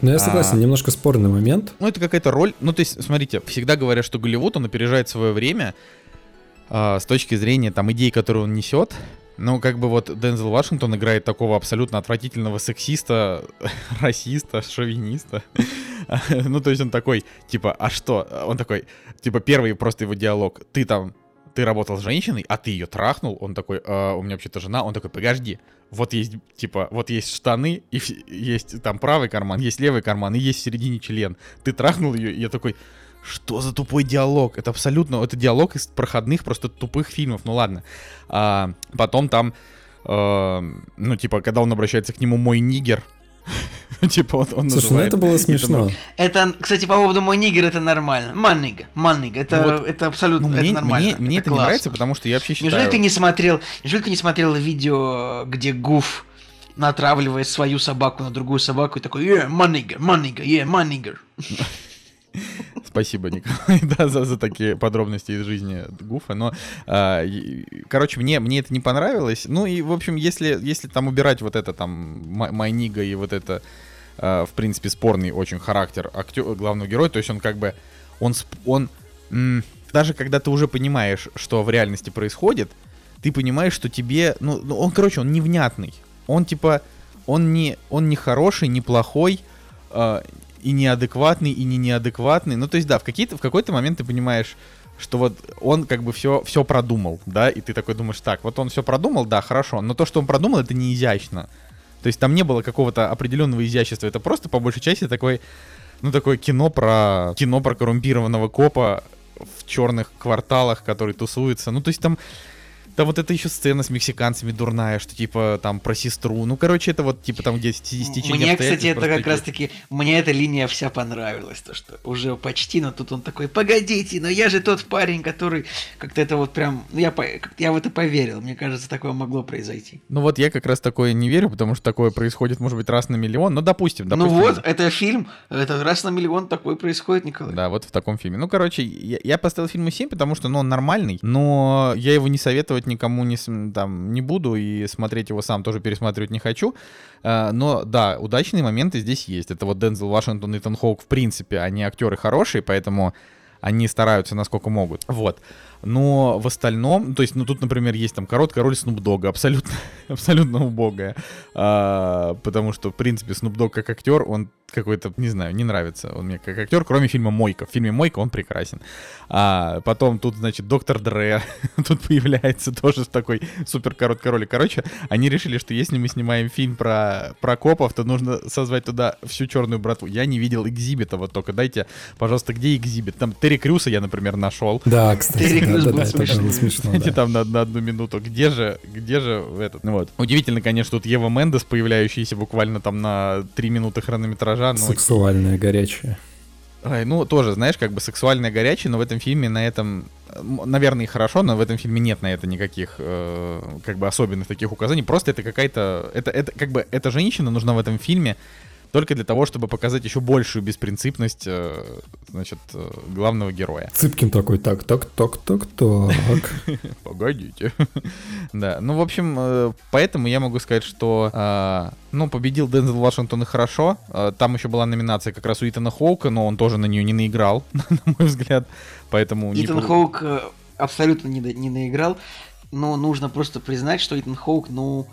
ну, я согласен, а, немножко спорный момент. Ну, это какая-то роль. Ну, то есть, смотрите, всегда говорят, что Голливуд, он опережает свое время а, с точки зрения там идей, которые он несет. Ну, как бы вот Дензел Вашингтон играет такого абсолютно отвратительного сексиста, расиста, шовиниста. ну, то есть он такой, типа, а что? Он такой, типа, первый просто его диалог. Ты там, ты работал с женщиной, а ты ее трахнул. Он такой, а, у меня вообще-то жена. Он такой, подожди, вот есть, типа, вот есть штаны, и есть там правый карман, есть левый карман, и есть в середине член. Ты трахнул ее, и я такой, что за тупой диалог? Это абсолютно, это диалог из проходных, просто тупых фильмов, ну ладно. А, потом там, э, ну, типа, когда он обращается к нему «мой нигер», типа вот он Слушай, ну это было смешно. Это, кстати, по поводу мой нигер, это нормально. Маннига, маннига, это, это абсолютно ну, это нормально. Мне, мне это, не нравится, потому что я вообще считаю... Неужели ты не смотрел, неужели ты не смотрел видео, где Гуф натравливает свою собаку на другую собаку и такой, yeah, маннига, маннига, yeah, маннигер. Спасибо, Николай, да, за, за такие подробности из жизни Гуфа. Но, а, короче, мне, мне это не понравилось. Ну и, в общем, если, если там убирать вот это там Майнига и вот это, а, в принципе, спорный очень характер актер, главного героя, то есть он как бы, он, он даже когда ты уже понимаешь, что в реальности происходит, ты понимаешь, что тебе, ну, ну он, короче, он невнятный. Он типа, он не, он не хороший, не плохой, э, и неадекватный, и не неадекватный. Ну, то есть, да, в, какие-то, в какой-то момент ты понимаешь, что вот он как бы все, все продумал, да, и ты такой думаешь, так, вот он все продумал, да, хорошо, но то, что он продумал, это не изящно. То есть там не было какого-то определенного изящества, это просто по большей части такой, ну, такое кино про, кино про коррумпированного копа в черных кварталах, который тусуется. Ну, то есть там да вот это еще сцена с мексиканцами дурная, что типа там про сестру. Ну, короче, это вот типа там где стечение Мне, кстати, это как раз таки, мне эта линия вся понравилась, то что уже почти, но тут он такой, погодите, но я же тот парень, который как-то это вот прям, ну я, я в это поверил, мне кажется, такое могло произойти. Ну вот я как раз такое не верю, потому что такое происходит, может быть, раз на миллион, но допустим, допустим. Ну вот, это фильм, это раз на миллион такое происходит, Николай. Да, вот в таком фильме. Ну, короче, я, я поставил фильму 7, потому что, ну, он нормальный, но я его не советовать никому не, там, не буду и смотреть его сам тоже пересматривать не хочу. А, но да, удачные моменты здесь есть. Это вот Дензел Вашингтон и Тон Хоук в принципе, они актеры хорошие, поэтому они стараются насколько могут. Вот но в остальном, то есть, ну тут, например, есть там короткая роль Снупдога, абсолютно, абсолютно убогая, а, потому что, в принципе, Снупдог как актер, он какой-то, не знаю, не нравится он мне как актер, кроме фильма «Мойка». В фильме «Мойка» он прекрасен. А потом тут, значит, доктор Дре тут появляется тоже в такой супер короткой роли. Короче, они решили, что если мы снимаем фильм про, про копов, то нужно созвать туда всю черную братву. Я не видел экзибита, вот только дайте, пожалуйста, где экзибит? Там Терри Крюса я, например, нашел. Да, кстати да, смешно. смешно да. там на, одну минуту. Где же, где же этот? Ну, вот. Удивительно, конечно, тут Ева Мендес, появляющаяся буквально там на три минуты хронометража. Но... Сексуальная, горячая. Ай, ну, тоже, знаешь, как бы сексуальная горячая, но в этом фильме на этом, наверное, и хорошо, но в этом фильме нет на это никаких, э, как бы, особенных таких указаний. Просто это какая-то, это, это, как бы, эта женщина нужна в этом фильме только для того, чтобы показать еще большую беспринципность, э, значит, э, главного героя. Цыпкин такой, так, так, так, так, так. Погодите. Да, ну, в общем, э, поэтому я могу сказать, что, ну, победил Дензел Вашингтон и хорошо. Там еще была номинация как раз у Итана Хоука, но он тоже на нее не наиграл, на мой взгляд. Поэтому... Итан Хоук абсолютно не, не наиграл, но нужно просто признать, что Итан Хоук, ну,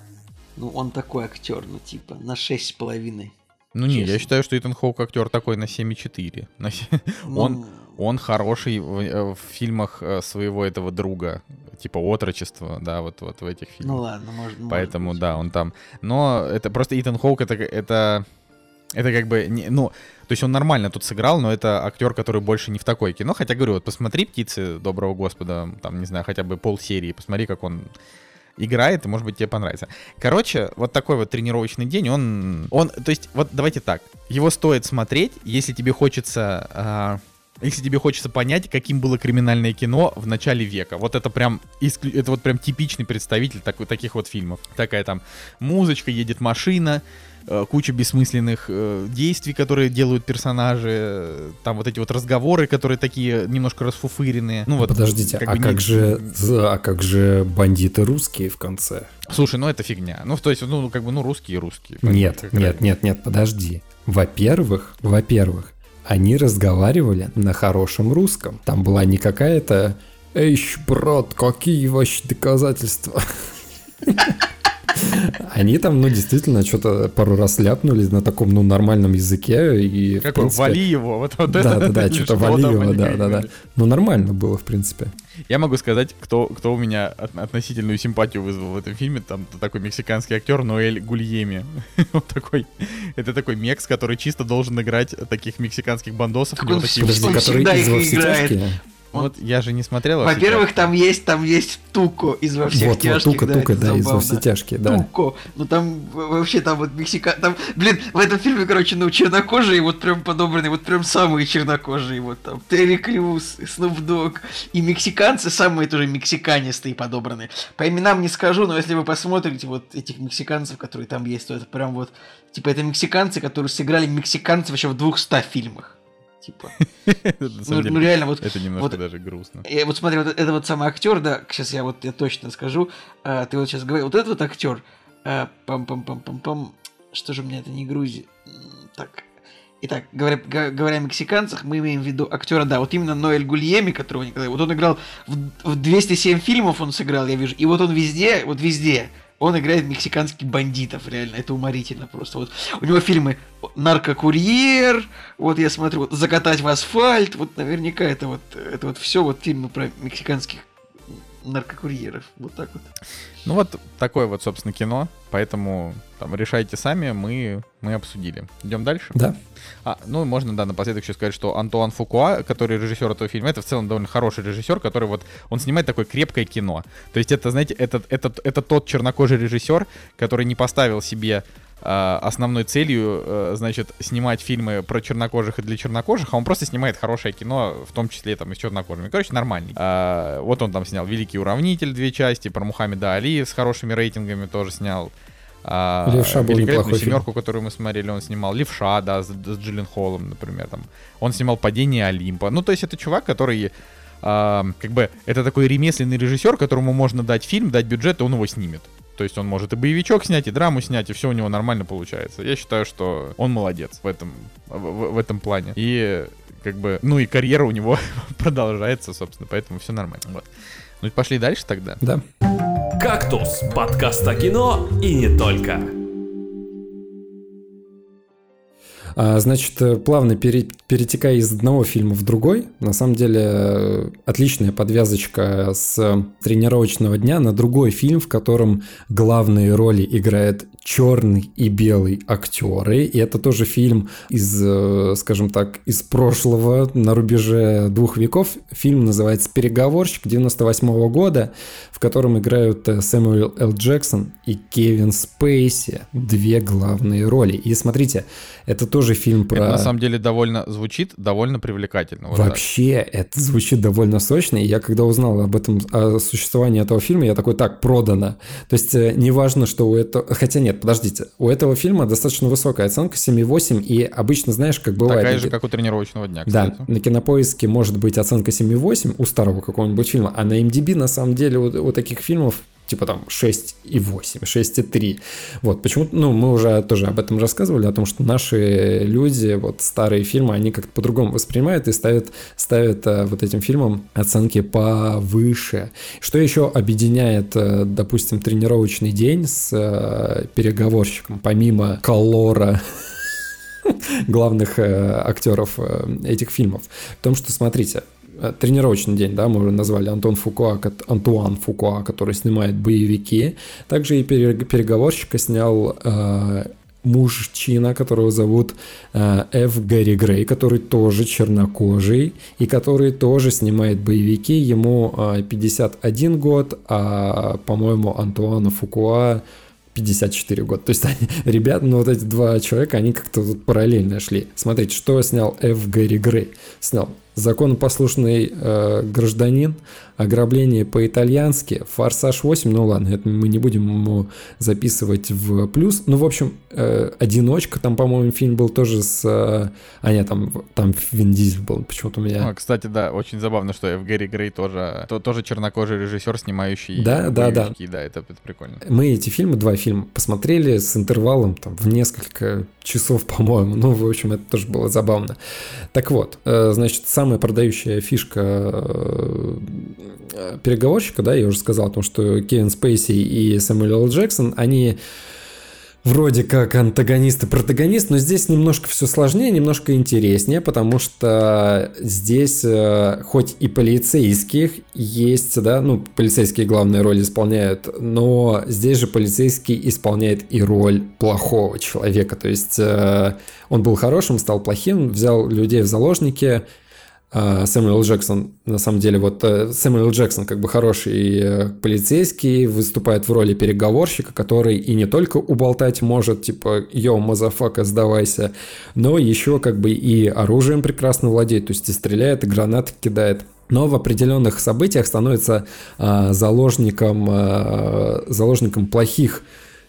ну, он такой актер, ну, типа, на 6,5. Ну честно. не, я считаю, что Итан Хоук актер такой на 7,4. На 7... Ну... Он, он хороший в, э, в фильмах э, своего этого друга, типа отрочества, да, вот, вот в этих ну фильмах. Ну ладно, может, Поэтому, может да, он там. Но это просто Итан Хоук, это, это это как бы, не, ну, то есть он нормально тут сыграл, но это актер, который больше не в такое кино. Хотя, говорю, вот посмотри «Птицы доброго господа», там, не знаю, хотя бы пол серии посмотри, как он играет, и, может быть, тебе понравится. Короче, вот такой вот тренировочный день, он... он то есть, вот давайте так, его стоит смотреть, если тебе хочется... Э, если тебе хочется понять, каким было криминальное кино в начале века. Вот это прям, это вот прям типичный представитель такой, таких вот фильмов. Такая там музычка, едет машина, куча бессмысленных э, действий, которые делают персонажи, э, там вот эти вот разговоры, которые такие немножко расфуфыренные. Ну вот. Подождите, как а как не... же, а как же бандиты русские в конце? Слушай, ну это фигня. Ну то есть, ну как бы, ну русские русские. Нет, нет, нет, нет, подожди. Во-первых, во-первых, они разговаривали на хорошем русском. Там была не какая-то «Эй, брат, какие вообще доказательства?» Они там, ну, действительно, что-то пару раз ляпнули на таком, ну, нормальном языке. И, Какой? принципе... Вали его. Вот, вот да, это, да, да, что-то вали его, да, да, да. Ну, нормально было, в принципе. Я могу сказать, кто, кто у меня относительную симпатию вызвал в этом фильме. Там такой мексиканский актер Ноэль Гульеми. вот такой. Это такой мекс, который чисто должен играть таких мексиканских бандосов. Так он, такие, он, который из играет. Вот я же не смотрел. Во-первых, там есть, там есть Туко из во всех вот, тяжких. Вот, Туко, да, Туко, да, из во все тяжкие, да. Туко. Ну там вообще там вот Мексика, там, блин, в этом фильме, короче, ну чернокожие вот прям подобранные, вот прям самые чернокожие, вот там Терри Крюс, Снуп Дог и мексиканцы самые тоже мексиканистые подобранные. По именам не скажу, но если вы посмотрите вот этих мексиканцев, которые там есть, то это прям вот, типа это мексиканцы, которые сыграли мексиканцев вообще в 200 фильмах типа. ну, ну реально вот. Это немножко даже грустно. Я вот смотри, вот это вот самый актер, да, сейчас я вот я точно скажу, а, ты вот сейчас говорил, вот этот вот актер, а, пам-пам-пам-пам-пам, что же у меня это не грузи, так. Итак, говоря, говоря о мексиканцах, мы имеем в виду актера, да, вот именно Ноэль Гульеми, которого никогда... Вот он играл в, в 207 фильмов он сыграл, я вижу, и вот он везде, вот везде, он играет мексиканских бандитов, реально, это уморительно просто. Вот у него фильмы «Наркокурьер», вот я смотрю, вот «Закатать в асфальт», вот наверняка это вот, это вот все вот фильмы про мексиканских наркокурьеров. Вот так вот. Ну вот такое вот, собственно, кино. Поэтому там решайте сами, мы, мы обсудили. Идем дальше? Да. А, ну, можно, да, напоследок еще сказать, что Антуан Фукуа, который режиссер этого фильма, это в целом довольно хороший режиссер, который вот, он снимает такое крепкое кино. То есть это, знаете, это, это, это тот чернокожий режиссер, который не поставил себе Э, основной целью, э, значит, снимать фильмы про чернокожих и для чернокожих, а он просто снимает хорошее кино, в том числе там и с чернокожими. Короче, нормальный. А, вот он там снял «Великий уравнитель» две части, про Мухаммеда Али с хорошими рейтингами тоже снял. А, Левша был неплохой семерку, фильм. которую мы смотрели, он снимал. Левша, да, с, с Джиллен Холлом, например. Там. Он снимал «Падение Олимпа». Ну, то есть это чувак, который а, как бы это такой ремесленный режиссер, которому можно дать фильм, дать бюджет, и он его снимет. То есть он может и боевичок снять, и драму снять, и все у него нормально получается. Я считаю, что он молодец в этом, в, в этом плане. И как бы, ну и карьера у него продолжается, собственно, поэтому все нормально. Вот. Ну пошли дальше тогда. Да. «Кактус» — подкаст о кино и не только. А, значит, э, плавно пере, перетекая из одного фильма в другой, на самом деле э, отличная подвязочка с тренировочного дня на другой фильм, в котором главные роли играет черный и белый актеры. И это тоже фильм из, э, скажем так, из прошлого, на рубеже двух веков. Фильм называется «Переговорщик» 98 -го года, в котором играют Сэмюэл Л. Джексон и Кевин Спейси. Две главные роли. И смотрите, это тоже фильм про... Это на самом деле довольно звучит, довольно привлекательно. Вот Вообще, так. это звучит довольно сочно. И я когда узнал об этом, о существовании этого фильма, я такой, так, продано. То есть, э, неважно, что у этого... Хотя нет, подождите. У этого фильма достаточно высокая оценка, 7,8. И обычно, знаешь, как бывает... Такая же, как у тренировочного дня, кстати. Да, на Кинопоиске может быть оценка 7,8 у старого какого-нибудь фильма, а на MDB на самом деле у, у таких фильмов типа там 6,8, 6,3. Вот, почему ну, мы уже тоже об этом рассказывали, о том, что наши люди, вот старые фильмы, они как-то по-другому воспринимают и ставят, ставят э, вот этим фильмам оценки повыше. Что еще объединяет, э, допустим, тренировочный день с э, переговорщиком, помимо колора главных актеров этих фильмов? В том, что, смотрите, тренировочный день, да, мы уже назвали Антон Фукуа, Антуан Фукуа, который снимает боевики. Также и переговорщика снял э, мужчина, которого зовут э, Ф. Гэри Грей, который тоже чернокожий и который тоже снимает боевики. Ему э, 51 год, а, по-моему, Антуана Фукуа 54 года. То есть они, ребята, ну вот эти два человека, они как-то тут параллельно шли. Смотрите, что снял Ф. Гэри Грей. Снял законопослушный э, гражданин, ограбление по-итальянски, Форсаж 8, ну ладно, это мы не будем ему записывать в плюс. Ну, в общем, э, Одиночка, там, по-моему, фильм был тоже с... Э, а нет, там, там Вин Дизель был почему-то у меня. А, кстати, да, очень забавно, что в Гэри Грей тоже, то, тоже чернокожий режиссер, снимающий Да, да, да. Да, это, это прикольно. Мы эти фильмы, два фильма, посмотрели с интервалом там в несколько часов, по-моему. Ну, в общем, это тоже было забавно. Так вот, э, значит, самая продающая фишка э, переговорщика, да, я уже сказал о том, что Кевин Спейси и Сэмюэл. Джексон, они вроде как антагонист и протагонист, но здесь немножко все сложнее, немножко интереснее, потому что здесь э, хоть и полицейских есть, да, ну, полицейские главные роли исполняют, но здесь же полицейский исполняет и роль плохого человека, то есть э, он был хорошим, стал плохим, взял людей в заложники, Сэмюэл Джексон, на самом деле, вот э, Сэмюэл Джексон как бы хороший э, полицейский, выступает в роли переговорщика, который и не только уболтать может, типа, yo, motherfucker, сдавайся, но еще как бы и оружием прекрасно владеет, то есть и стреляет, и гранаты кидает. Но в определенных событиях становится а, заложником, а, заложником плохих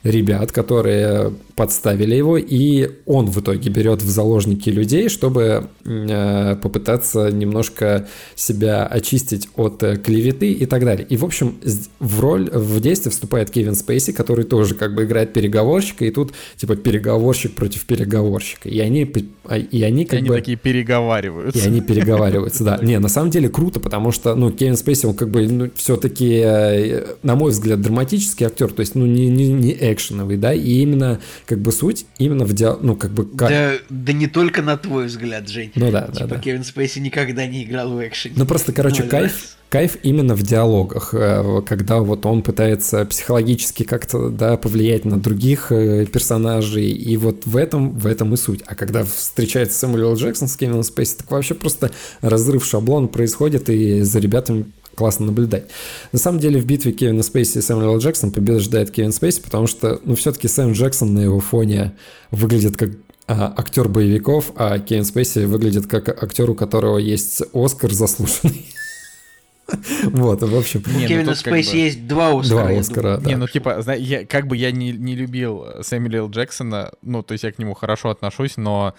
ребят, которые подставили его, и он в итоге берет в заложники людей, чтобы э, попытаться немножко себя очистить от э, клеветы и так далее. И, в общем, в роль, в действие вступает Кевин Спейси, который тоже как бы играет переговорщика, и тут типа переговорщик против переговорщика. И они, а, и они как и они бы... такие переговариваются. И они переговариваются, да. Не, на самом деле круто, потому что, ну, Кевин Спейси, он как бы, ну, все-таки, э, на мой взгляд, драматический актер, то есть, ну, не, не, не экшеновый, да, и именно как бы суть именно в диалоге, ну, как бы... Как... Да, да не только на твой взгляд, Жень. Ну да, типа, да, да. Кевин Спейси никогда не играл в экшене. Ну просто, короче, Ноль кайф, раз. кайф именно в диалогах, э, когда вот он пытается психологически как-то, да, повлиять на других э, персонажей, и вот в этом, в этом и суть. А когда встречается Сэмюэл. Джексон с Кевином Спейси, так вообще просто разрыв шаблона происходит, и за ребятами классно наблюдать. На самом деле в битве Кевина Спейси и Сэмюэла Джексон побеждает Кевин Спейси, потому что, ну, все-таки Сэм Джексон на его фоне выглядит как а, актер боевиков, а Кевин Спейси выглядит как актер, у которого есть Оскар заслуженный. Вот, в общем. У Не, ну Кевина тут как Спейси бы- есть два Оскара. Два Оскара, да. Не, ну типа, я, как бы я не, не любил Сэмюэля Л. Джексона, ну, то есть я к нему хорошо отношусь, но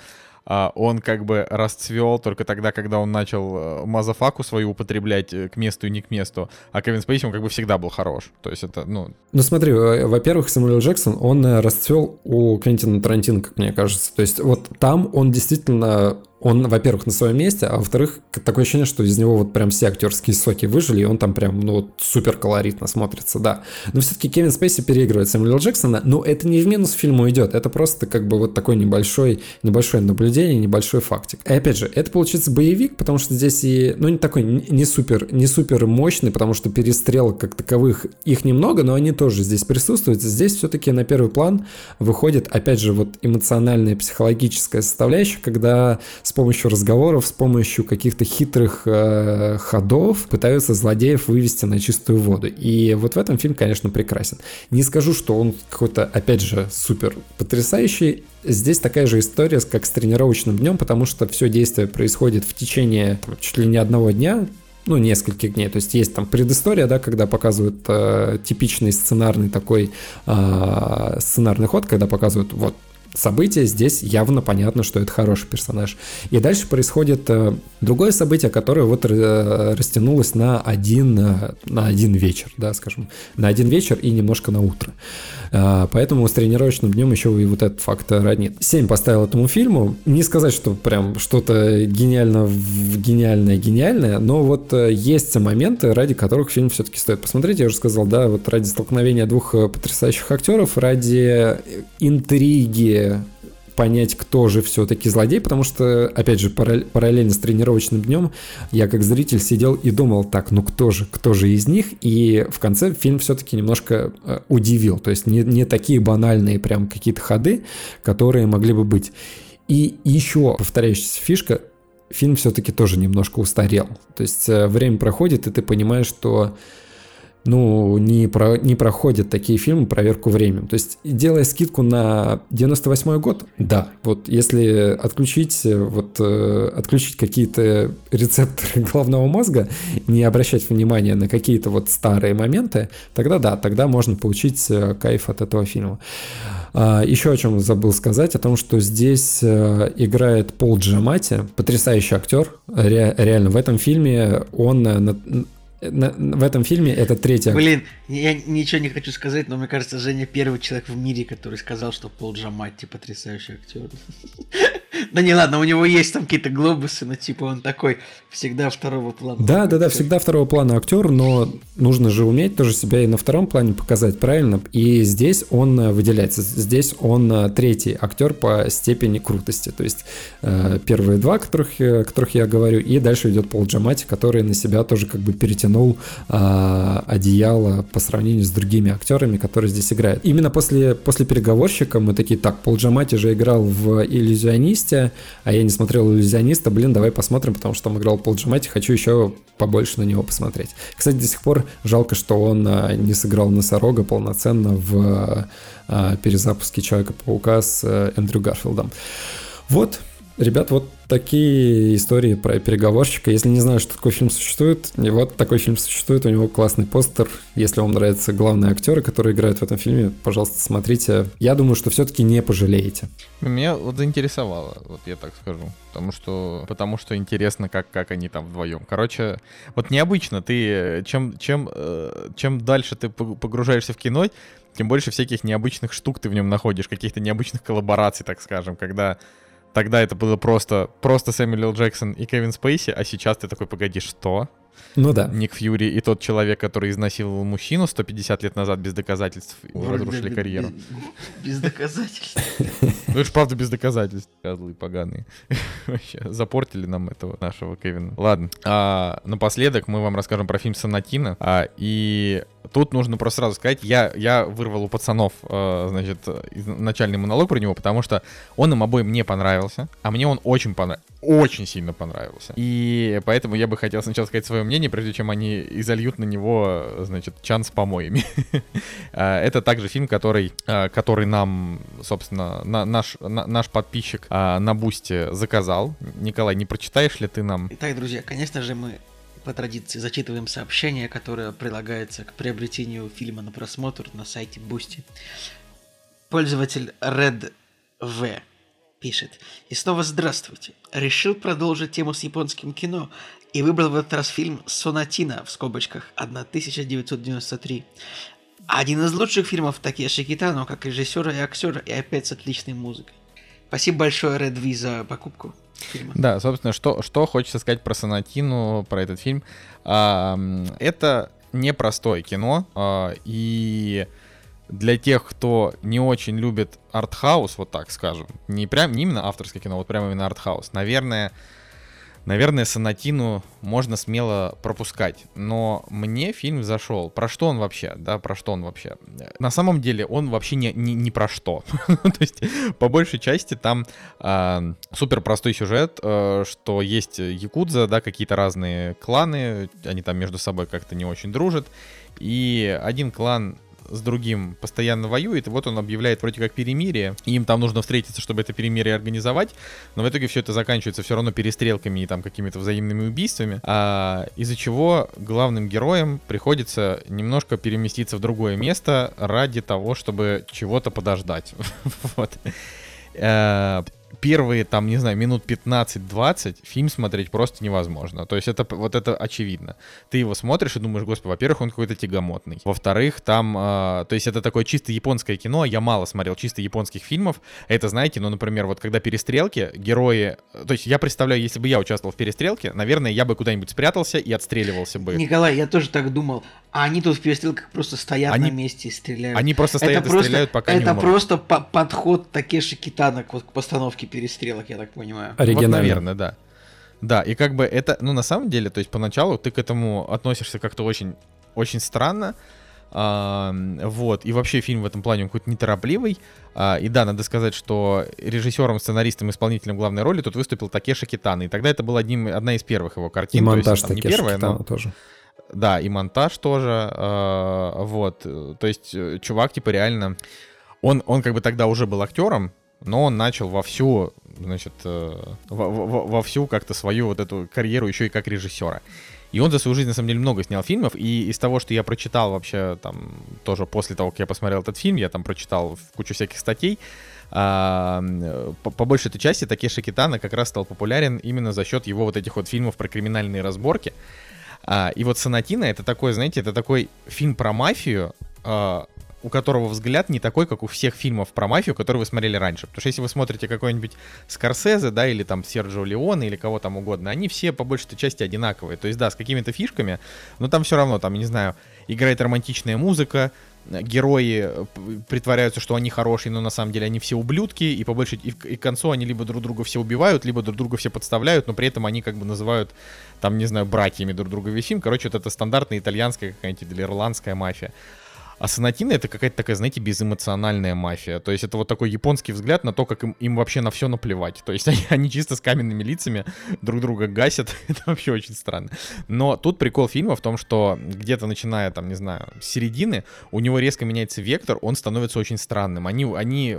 он как бы расцвел только тогда, когда он начал э, мазафаку свою употреблять э, к месту и не к месту, а Кевин Спейси, он как бы всегда был хорош. То есть это, ну, Ну смотри, э, во-первых, Сэмюэл Джексон, он расцвел у Квентина Тарантино, как мне кажется. То есть вот там он действительно, он, во-первых, на своем месте, а во-вторых, такое ощущение, что из него вот прям все актерские соки выжили, и он там прям, ну, вот супер колоритно смотрится, да. Но все-таки Кевин Спейси переигрывает Сэмюэла Джексона, но это не в минус фильму идет, это просто как бы вот такой небольшой, небольшое наблюдение, небольшой фактик. И опять же, это получится боевик, потому что здесь и, ну, не такой, не супер, не супер мощный, потому что перестрелок как таковых их немного, но они тоже здесь присутствуют. Здесь все-таки на первый план выходит, опять же, вот эмоциональная, психологическая составляющая, когда с помощью разговоров, с помощью каких-то хитрых э, ходов пытаются злодеев вывести на чистую воду. И вот в этом фильм, конечно, прекрасен. Не скажу, что он какой-то, опять же, супер потрясающий. Здесь такая же история, как с тренировочным днем, потому что все действие происходит в течение там, чуть ли не одного дня, ну, нескольких дней. То есть есть там предыстория, да, когда показывают э, типичный сценарный такой э, сценарный ход, когда показывают вот событие, здесь явно понятно, что это хороший персонаж. И дальше происходит э, другое событие, которое вот э, растянулось на один, э, на один вечер, да, скажем, на один вечер и немножко на утро. Поэтому с тренировочным днем еще и вот этот факт роднит. 7 поставил этому фильму. Не сказать, что прям что-то гениально, гениальное, гениальное, но вот есть моменты, ради которых фильм все-таки стоит посмотреть. Я уже сказал, да, вот ради столкновения двух потрясающих актеров, ради э, понять, кто же все-таки злодей, потому что, опять же, параллель- параллельно с тренировочным днем я как зритель сидел и думал, так, ну кто же, кто же из них? И в конце фильм все-таки немножко э, удивил, то есть не, не такие банальные прям какие-то ходы, которые могли бы быть. И еще повторяющаяся фишка, фильм все-таки тоже немножко устарел. То есть э, время проходит, и ты понимаешь, что ну, не, про, не проходят такие фильмы проверку временем. То есть, делая скидку на 98 год, да, вот если отключить, вот, э, отключить какие-то рецепторы головного мозга, не обращать внимания на какие-то вот старые моменты, тогда да, тогда можно получить э, кайф от этого фильма. А, еще о чем забыл сказать, о том, что здесь э, играет Пол Джамати, потрясающий актер. Ре, реально, в этом фильме он в этом фильме это третья. Блин, я ничего не хочу сказать, но мне кажется, Женя первый человек в мире, который сказал, что Пол Джаматти потрясающий актер. Да не ладно, у него есть там какие-то глобусы, но типа он такой всегда второго плана. Да, да, да, всегда второго плана актер, но нужно же уметь тоже себя и на втором плане показать правильно. И здесь он э, выделяется. Здесь он э, третий актер по степени крутости. То есть э, первые два, которых, которых я говорю, и дальше идет Пол Джамати, который на себя тоже как бы перетянул одеяло по сравнению с другими актерами, которые здесь играют. Именно после, после переговорщика мы такие, так, Пол Джамати же играл в «Иллюзионисте», а я не смотрел «Иллюзиониста», блин, давай посмотрим, потому что там играл Пол Джамати, хочу еще побольше на него посмотреть. Кстати, до сих пор жалко, что он а, не сыграл носорога полноценно в а, перезапуске Человека-паука с э, Эндрю Гарфилдом. Вот, ребят, вот такие истории про переговорщика. Если не знаю, что такой фильм существует, и вот такой фильм существует, у него классный постер. Если вам нравятся главные актеры, которые играют в этом фильме, пожалуйста, смотрите. Я думаю, что все-таки не пожалеете. Меня вот заинтересовало, вот я так скажу. Потому что, потому что интересно, как, как они там вдвоем. Короче, вот необычно. Ты чем, чем, э, чем дальше ты погружаешься в кино, тем больше всяких необычных штук ты в нем находишь, каких-то необычных коллабораций, так скажем, когда Тогда это было просто, просто Сэмюэл Джексон и Кевин Спейси, а сейчас ты такой, погоди, что? Ну да. Ник Фьюри и тот человек, который изнасиловал мужчину 150 лет назад без доказательств, разрушили карьеру. Без доказательств. Ну это ж правда без доказательств, козлы поганые. Вообще, запортили нам этого нашего Кевина. Ладно, а, напоследок мы вам расскажем про фильм «Сонатина». А, и тут нужно просто сразу сказать, я, я вырвал у пацанов, э, значит, начальный монолог про него, потому что он им обоим не понравился, а мне он очень понравился, очень сильно понравился. И поэтому я бы хотел сначала сказать свое мнение, прежде чем они изольют на него, значит, чан с помоями. А, это также фильм, который, а, который нам, собственно, наш, наш подписчик а, на Бусте заказал. Николай, не прочитаешь ли ты нам? Итак, друзья, конечно же, мы по традиции зачитываем сообщение, которое прилагается к приобретению фильма на просмотр на сайте Boosty. Пользователь Red V пишет. И снова здравствуйте. Решил продолжить тему с японским кино и выбрал в этот раз фильм «Сонатина» в скобочках 1993. Один из лучших фильмов Такеши Китано, как режиссера и актера, и опять с отличной музыкой. Спасибо большое, Red V, за покупку фильма. Да, собственно, что, что хочется сказать про Сонатину, про этот фильм. А, это непростое кино, а, и для тех, кто не очень любит артхаус, вот так скажем, не прям не именно авторское кино, вот прямо именно артхаус, наверное, Наверное, Сонатину можно смело пропускать. Но мне фильм зашел. Про что он вообще? Да, про что он вообще? На самом деле он вообще не, не, не про что. То есть, по большей части там э, супер простой сюжет, э, что есть якудза, да, какие-то разные кланы, они там между собой как-то не очень дружат. И один клан с другим постоянно воюет, и вот он объявляет вроде как перемирие, и им там нужно встретиться, чтобы это перемирие организовать, но в итоге все это заканчивается все равно перестрелками и там какими-то взаимными убийствами, а, из-за чего главным героям приходится немножко переместиться в другое место ради того, чтобы чего-то подождать. вот э, первые, там, не знаю, минут 15-20 фильм смотреть просто невозможно. То есть это вот это очевидно. Ты его смотришь и думаешь, господи, во-первых, он какой-то тягомотный. Во-вторых, там, э, то есть это такое чисто японское кино. Я мало смотрел чисто японских фильмов. Это, знаете, ну, например, вот когда перестрелки, герои... То есть я представляю, если бы я участвовал в перестрелке, наверное, я бы куда-нибудь спрятался и отстреливался бы. Николай, я тоже так думал. А они тут в перестрелках просто стоят они, на месте и стреляют. Они просто стоят это и просто, стреляют, пока это не Это просто по подход Такеши Китана к, вот, к постановке перестрелок, я так понимаю. Оригинально. Вот, наверное, да. Да, и как бы это, ну, на самом деле, то есть поначалу ты к этому относишься как-то очень, очень странно, а, вот, и вообще фильм в этом плане какой-то неторопливый. А, и да, надо сказать, что режиссером, сценаристом, исполнителем главной роли тут выступил Такеши Китана. И тогда это был одним, одна из первых его картин. И монтаж то есть, не первая, Китана но... тоже. Да, и монтаж тоже. Э, вот. То есть, э, чувак, типа, реально. Он, он как бы тогда уже был актером, но он начал вовсю, значит, э, вовсю как-то свою вот эту карьеру еще и как режиссера. И он за свою жизнь, на самом деле, много снял фильмов. И из того, что я прочитал вообще там, тоже после того, как я посмотрел этот фильм, я там прочитал кучу всяких статей, а, по, по большей этой части Такеши Китана как раз стал популярен именно за счет его вот этих вот фильмов про криминальные разборки. А, и вот Санатина это такой, знаете, это такой фильм про мафию, а, у которого взгляд не такой, как у всех фильмов про мафию, которые вы смотрели раньше. Потому что если вы смотрите какой-нибудь Скорсезе, да, или там Серджио Леоне, или кого там угодно, они все по большей части одинаковые. То есть, да, с какими-то фишками, но там все равно, там, не знаю, играет романтичная музыка, герои э, притворяются, что они хорошие, но на самом деле они все ублюдки, и по большей и, и к концу они либо друг друга все убивают, либо друг друга все подставляют, но при этом они как бы называют, там, не знаю, братьями друг друга весь фильм. Короче, вот это стандартная итальянская какая-нибудь или ирландская мафия. А Санатина это какая-то такая, знаете, безэмоциональная мафия. То есть это вот такой японский взгляд на то, как им, им вообще на все наплевать. То есть они, они чисто с каменными лицами друг друга гасят. это вообще очень странно. Но тут прикол фильма в том, что где-то начиная, там, не знаю, с середины, у него резко меняется вектор, он становится очень странным. Они, они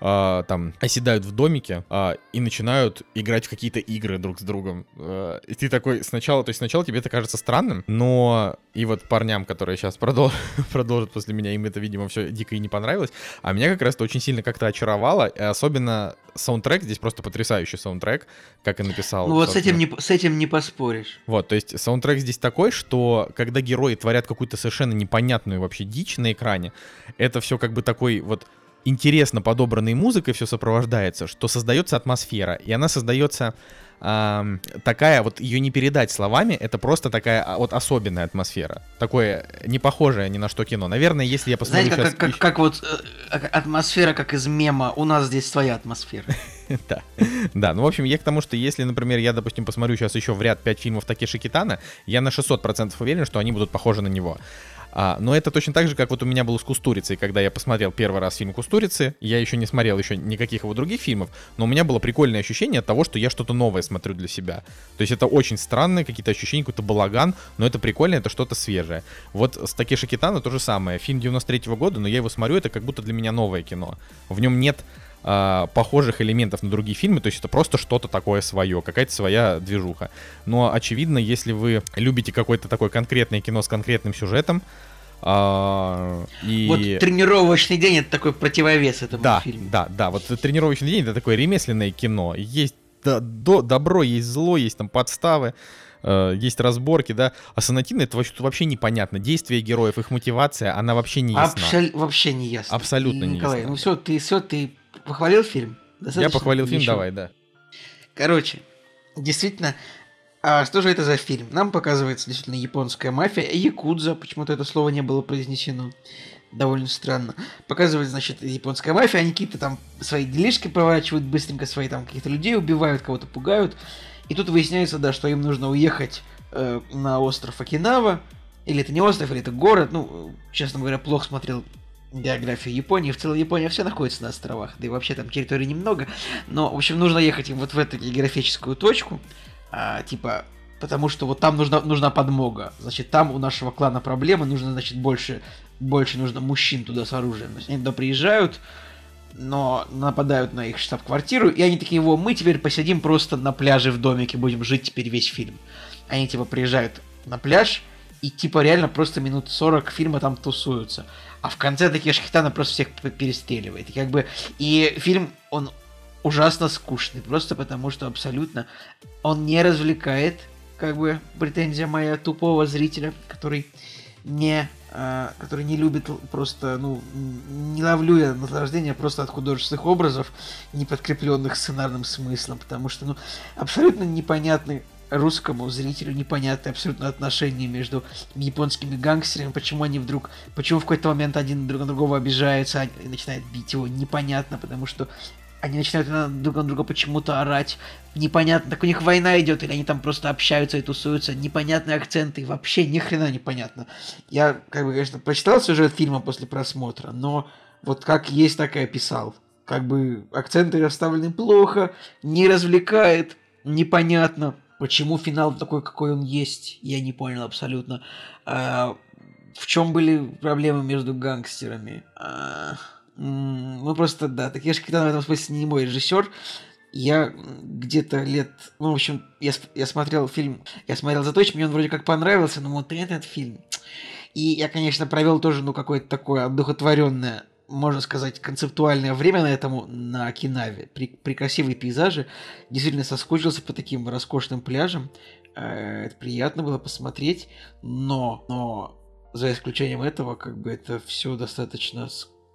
э, там оседают в домике э, и начинают играть в какие-то игры друг с другом. Э, и ты такой сначала, то есть сначала тебе это кажется странным, но и вот парням, которые сейчас продол продолжат после меня, им это, видимо, все дико и не понравилось. А меня как раз это очень сильно как-то очаровало, и особенно саундтрек здесь просто потрясающий саундтрек, как и написал. Ну вот с этим, не, с этим не поспоришь. Вот, то есть саундтрек здесь такой, что когда герои творят какую-то совершенно непонятную вообще дичь на экране, это все как бы такой вот интересно подобранной музыкой все сопровождается, что создается атмосфера, и она создается э, такая, вот ее не передать словами, это просто такая а, вот особенная атмосфера, такое не похожее ни на что кино. Наверное, если я посмотрю Знаете, как, как, как, как вот э, атмосфера, как из мема, у нас здесь своя атмосфера. Да, да, ну в общем, я к тому, что если, например, я, допустим, посмотрю сейчас еще в ряд 5 фильмов Такеши Китана, я на 600% уверен, что они будут похожи на него. А, но это точно так же, как вот у меня было с Кустурицей, когда я посмотрел первый раз фильм Кустурицы. Я еще не смотрел еще никаких его других фильмов, но у меня было прикольное ощущение от того, что я что-то новое смотрю для себя. То есть это очень странные какие-то ощущения, какой-то балаган, но это прикольно, это что-то свежее. Вот с Такеши Китано то же самое. Фильм 93 -го года, но я его смотрю, это как будто для меня новое кино. В нем нет э, похожих элементов на другие фильмы, то есть это просто что-то такое свое, какая-то своя движуха. Но очевидно, если вы любите какое-то такое конкретное кино с конкретным сюжетом, а, и... Вот тренировочный день это такой противовес этому да, фильму. Да, да, вот тренировочный день это такое ремесленное кино. Есть да, до, добро, есть зло, есть там подставы, э, есть разборки, да. А Санатина это вообще, вообще непонятно. Действия героев, их мотивация, она вообще не ясна. Абсол- вообще не ясно. Абсолютно и, не Николай, ясна. ну все, ты все, ты Похвалил фильм? Достаточно? Я похвалил фильм, Еще. давай, да. Короче, действительно, а что же это за фильм? Нам показывается действительно японская мафия, якудза, почему-то это слово не было произнесено. Довольно странно. Показывает, значит, японская мафия, они какие-то там свои делишки проворачивают, быстренько свои там каких-то людей убивают, кого-то пугают. И тут выясняется, да, что им нужно уехать э, на остров Окинава. Или это не остров, или это город. Ну, честно говоря, плохо смотрел географию Японии. В целом Япония все находится на островах, да и вообще там территории немного. Но, в общем, нужно ехать вот в эту географическую точку, а, типа, потому что вот там нужна, нужна подмога. Значит, там у нашего клана проблемы, нужно, значит, больше, больше нужно мужчин туда с оружием. Есть они туда приезжают, но нападают на их штаб-квартиру, и они такие, его, мы теперь посидим просто на пляже в домике, будем жить теперь весь фильм. Они, типа, приезжают на пляж, и, типа, реально просто минут 40 фильма там тусуются. А в конце Такеши Хитана просто всех перестреливает. И как бы и фильм, он ужасно скучный, просто потому что абсолютно он не развлекает, как бы претензия моя тупого зрителя, который не, э, который не любит просто, ну, не ловлю я наслаждение просто от художественных образов, не подкрепленных сценарным смыслом, потому что, ну, абсолютно непонятный русскому зрителю непонятное абсолютно отношение между японскими гангстерами, почему они вдруг, почему в какой-то момент один друг на другого обижается и начинает бить его, непонятно, потому что они начинают друг на друга почему-то орать, непонятно, так у них война идет, или они там просто общаются и тусуются, непонятные акценты, вообще ни хрена непонятно. Я, как бы, конечно, прочитал сюжет фильма после просмотра, но вот как есть, так и описал. Как бы акценты расставлены плохо, не развлекает, непонятно почему финал такой, какой он есть, я не понял абсолютно. А, в чем были проблемы между гангстерами? А, ну, просто, да, Такеши Китано в этом смысле не мой режиссер. Я где-то лет... Ну, в общем, я, я смотрел фильм... Я смотрел «Заточь», мне он вроде как понравился, но вот этот фильм... И я, конечно, провел тоже, ну, какое-то такое одухотворенное, можно сказать, концептуальное время на этому, на Окинаве. При, при красивые пейзажи. Действительно соскучился по таким роскошным пляжам. Э, это приятно было посмотреть. Но, но за исключением этого, как бы это все достаточно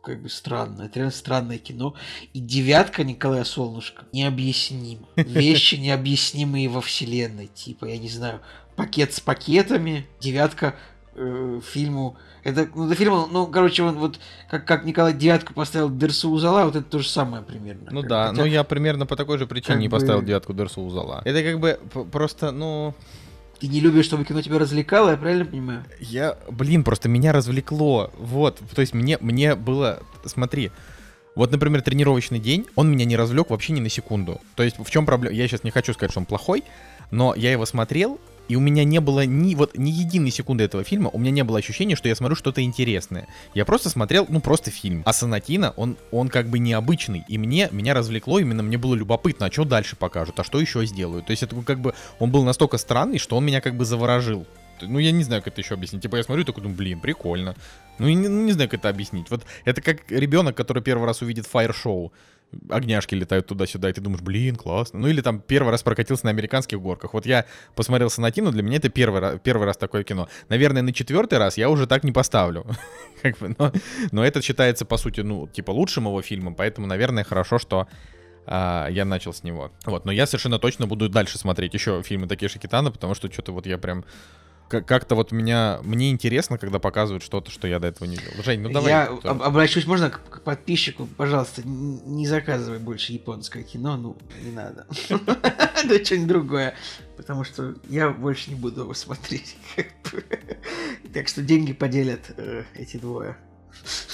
как бы странно. Это реально странное кино. И девятка Николая Солнышко необъяснимо. Вещи необъяснимые во вселенной. Типа, я не знаю, пакет с пакетами, девятка э, фильму. Это, ну, до фильма, ну, короче, он вот, как, как Николай Девятку поставил Дерсу Узала, вот это то же самое примерно. Ну да, хотя, ну я примерно по такой же причине не поставил бы... Девятку Дерсу Узала. Это как бы просто, ну... Ты не любишь, чтобы кино тебя развлекало, я правильно понимаю? Я, блин, просто меня развлекло. Вот, то есть мне, мне было, смотри, вот, например, тренировочный день, он меня не развлек вообще ни на секунду. То есть в чем проблема? Я сейчас не хочу сказать, что он плохой, но я его смотрел, и у меня не было ни, вот, ни единой секунды этого фильма, у меня не было ощущения, что я смотрю что-то интересное. Я просто смотрел, ну, просто фильм. А Санатина, он, он как бы необычный. И мне, меня развлекло, именно мне было любопытно, а что дальше покажут, а что еще сделают. То есть это как бы, он был настолько странный, что он меня как бы заворожил. Ну, я не знаю, как это еще объяснить. Типа, я смотрю и такой, думаю, блин, прикольно. Ну, не, ну, не знаю, как это объяснить. Вот это как ребенок, который первый раз увидит фаер-шоу огняшки летают туда-сюда, и ты думаешь, блин, классно. Ну или там первый раз прокатился на американских горках. Вот я посмотрел Сонатину, для меня это первый раз, первый раз такое кино. Наверное, на четвертый раз я уже так не поставлю. как бы, но, но это считается, по сути, ну, типа лучшим его фильмом, поэтому, наверное, хорошо, что а, я начал с него. Вот, но я совершенно точно буду дальше смотреть еще фильмы такие Китана, потому что что-то вот я прям как-то вот меня, мне интересно, когда показывают что-то, что я до этого не видел. Жень, ну давай. Я об, обращусь, можно к подписчику, пожалуйста, не заказывай больше японское кино, ну, не надо. Да что-нибудь другое, потому что я больше не буду его смотреть. Так что деньги поделят э, эти двое.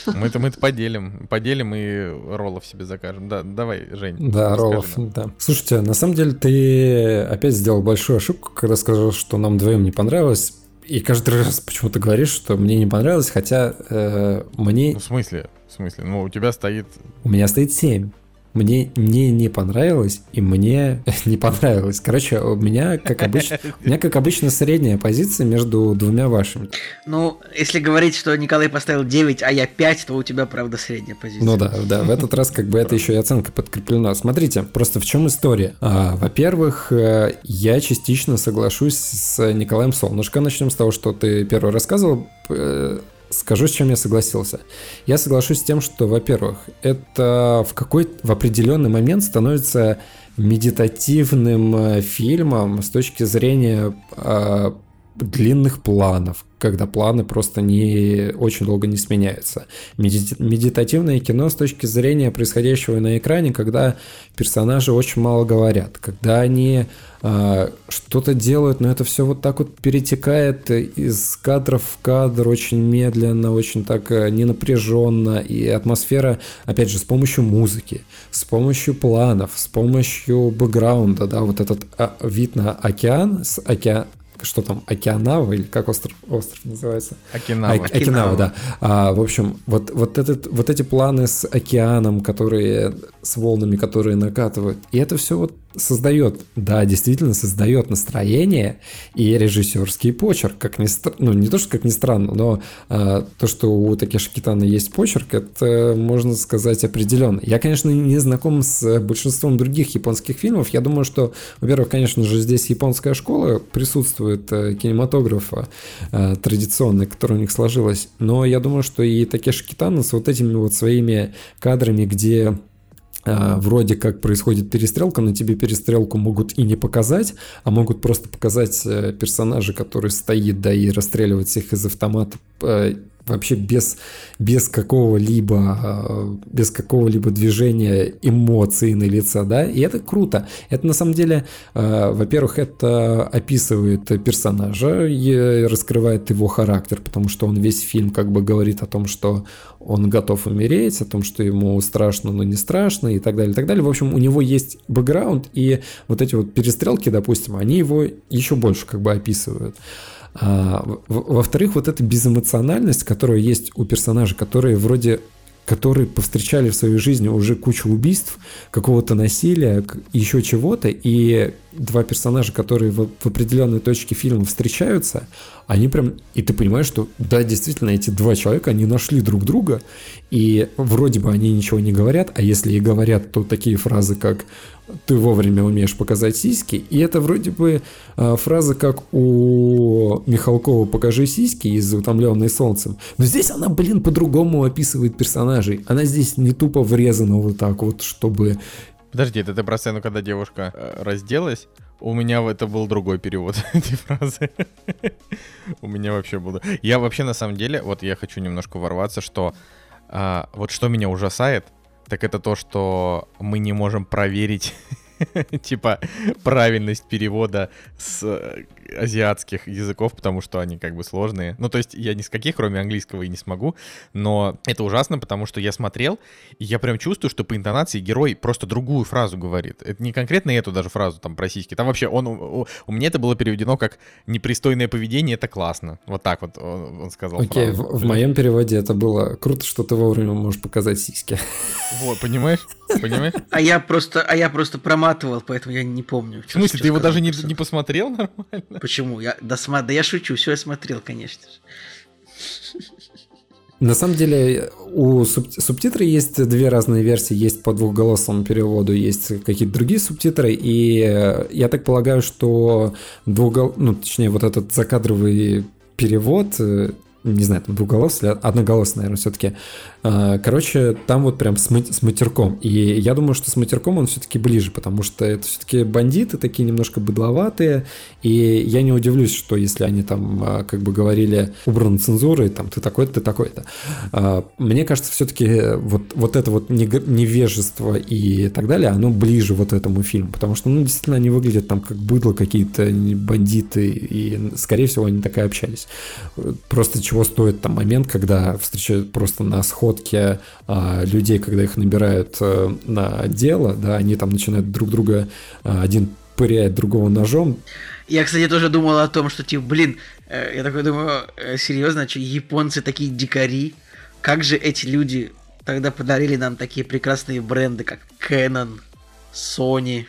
Мы-то мы поделим. Поделим и роллов себе закажем. Да, давай, Жень. Да, роллов, нам. да. Слушайте, на самом деле ты опять сделал большую ошибку, когда сказал, что нам двоим не понравилось. И каждый раз почему-то говоришь, что мне не понравилось, хотя э, мне... Ну, в смысле? В смысле? Ну, у тебя стоит... У меня стоит 7. Мне, мне не понравилось, и мне не понравилось. Короче, у меня, как обычно, у меня, как обычно, средняя позиция между двумя вашими. Ну, если говорить, что Николай поставил 9, а я 5, то у тебя, правда, средняя позиция. Ну да, да, в этот раз как бы это еще и оценка подкреплена. Смотрите, просто в чем история? А, во-первых, э, я частично соглашусь с Николаем Солнышко. Начнем с того, что ты первый рассказывал э, Скажу, с чем я согласился. Я соглашусь с тем, что, во-первых, это в какой в определенный момент становится медитативным э, фильмом с точки зрения э, длинных планов, когда планы просто не очень долго не сменяются. Медитативное кино с точки зрения происходящего на экране, когда персонажи очень мало говорят, когда они э, что-то делают, но это все вот так вот перетекает из кадров в кадр очень медленно, очень так э, ненапряженно, и атмосфера, опять же, с помощью музыки, с помощью планов, с помощью бэкграунда, да, вот этот а, вид на океан с океан, что там, Океанава, или как остров, остров называется? Окинава. Окинава, Окинава да. А, в общем, вот, вот, этот, вот эти планы с океаном, которые, с волнами, которые накатывают, и это все вот создает, да, действительно создает настроение и режиссерский почерк, как ни стр... ну не то что как ни странно, но э, то, что у Такеши Китана есть почерк, это можно сказать определенно. Я, конечно, не знаком с большинством других японских фильмов. Я думаю, что, во-первых, конечно же, здесь японская школа присутствует э, кинематографа э, традиционной, которая у них сложилась, но я думаю, что и Такеши Китана с вот этими вот своими кадрами, где а, вроде как происходит перестрелка, но тебе перестрелку могут и не показать, а могут просто показать э, персонажа, который стоит, да, и расстреливает всех из автомата, э, вообще без, без какого-либо э, без какого-либо движения эмоций на лица, да, и это круто. Это на самом деле, э, во-первых, это описывает персонажа и раскрывает его характер, потому что он весь фильм как бы говорит о том, что он готов умереть, о том, что ему страшно, но не страшно и так далее, и так далее. В общем, у него есть бэкграунд, и вот эти вот перестрелки, допустим, они его еще больше как бы описывают. А, во-вторых, вот эта безэмоциональность, которая есть у персонажа, которые вроде которые повстречали в своей жизни уже кучу убийств, какого-то насилия, еще чего-то, и два персонажа, которые в, в определенной точке фильма встречаются, они прям, и ты понимаешь, что да, действительно, эти два человека, они нашли друг друга, и вроде бы они ничего не говорят, а если и говорят, то такие фразы, как ты вовремя умеешь показать сиськи. И это вроде бы э, фраза, как у Михалкова «покажи сиськи» из «Утомленной солнцем». Но здесь она, блин, по-другому описывает персонажей. Она здесь не тупо врезана вот так вот, чтобы... Подожди, это ты про сцену, когда девушка э, разделась? У меня это был другой перевод этой фразы. У меня вообще было... Я вообще, на самом деле, вот я хочу немножко ворваться, что... А, вот что меня ужасает, так это то, что мы не можем проверить типа правильность перевода с азиатских языков, потому что они как бы сложные. Ну, то есть я ни с каких, кроме английского, и не смогу, но это ужасно, потому что я смотрел, и я прям чувствую, что по интонации герой просто другую фразу говорит. Это не конкретно эту даже фразу там про сиськи. Там вообще он, у, у меня это было переведено как «непристойное поведение — это классно». Вот так вот он, он сказал Окей, okay, в, в моем переводе это было «круто, что ты вовремя можешь показать сиськи». Вот, понимаешь? Понимаешь? А я просто, а я просто проматывал, поэтому я не помню. В смысле, ты его даже не, не посмотрел нормально? Почему? Я досма... Да я шучу, все я смотрел, конечно же. На самом деле у суб- субтитры есть две разные версии. Есть по двухголосому переводу, есть какие-то другие субтитры. И я так полагаю, что двухгол... ну, точнее, вот этот закадровый перевод э, не знаю, там двуголос или одноголос, наверное, все-таки. А, короче, там вот прям с, матерком. И я думаю, что с матерком он все-таки ближе, потому что это все-таки бандиты такие немножко быдловатые. И я не удивлюсь, что если они там а, как бы говорили убраны цензурой, там ты такой-то, ты такой-то. А, мне кажется, все-таки вот, вот это вот невежество и так далее, оно ближе вот этому фильму, потому что, ну, действительно, они выглядят там как быдло какие-то бандиты, и, скорее всего, они так и общались. Просто чего стоит там момент, когда встречают просто на сходке а, людей, когда их набирают а, на дело, да, они там начинают друг друга, а, один пыряет другого ножом. Я, кстати, тоже думал о том, что, типа, блин, э, я такой думаю, э, серьезно, что японцы такие дикари, как же эти люди тогда подарили нам такие прекрасные бренды, как Canon, Sony,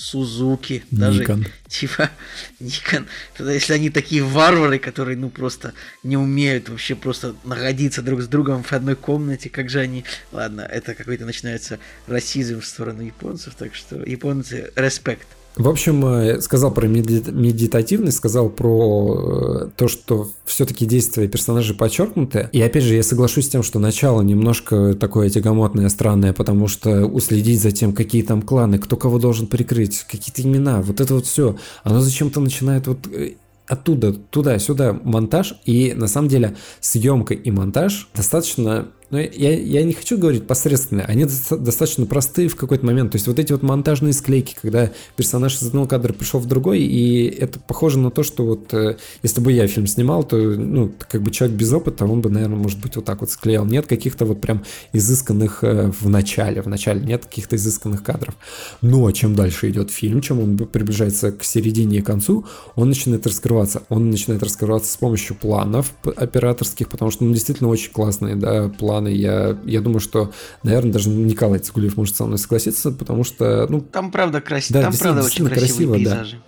Сузуки, даже Nikon. типа Никон. Тогда если они такие варвары, которые ну просто не умеют вообще просто находиться друг с другом в одной комнате, как же они... Ладно, это какой-то начинается расизм в сторону японцев, так что японцы респект. В общем, э, сказал про медитативность, сказал про э, то, что все-таки действия персонажей подчеркнуты. И опять же, я соглашусь с тем, что начало немножко такое тягомотное, странное, потому что уследить за тем, какие там кланы, кто кого должен прикрыть, какие-то имена, вот это вот все, оно зачем-то начинает вот э, оттуда, туда-сюда монтаж. И на самом деле съемка и монтаж достаточно но я, я не хочу говорить посредственные, они достаточно простые в какой-то момент. То есть вот эти вот монтажные склейки, когда персонаж из одного кадра пришел в другой, и это похоже на то, что вот э, если бы я фильм снимал, то, ну, как бы человек без опыта, он бы, наверное, может быть, вот так вот склеил. Нет каких-то вот прям изысканных э, в начале, в начале нет каких-то изысканных кадров. Но чем дальше идет фильм, чем он приближается к середине и концу, он начинает раскрываться. Он начинает раскрываться с помощью планов операторских, потому что, ну, действительно очень классные, да, планы планы. Я, я думаю, что, наверное, даже Николай Цигулев может со мной согласиться, потому что... Ну, там правда красиво, да, там правда очень красиво, пейзажи. Да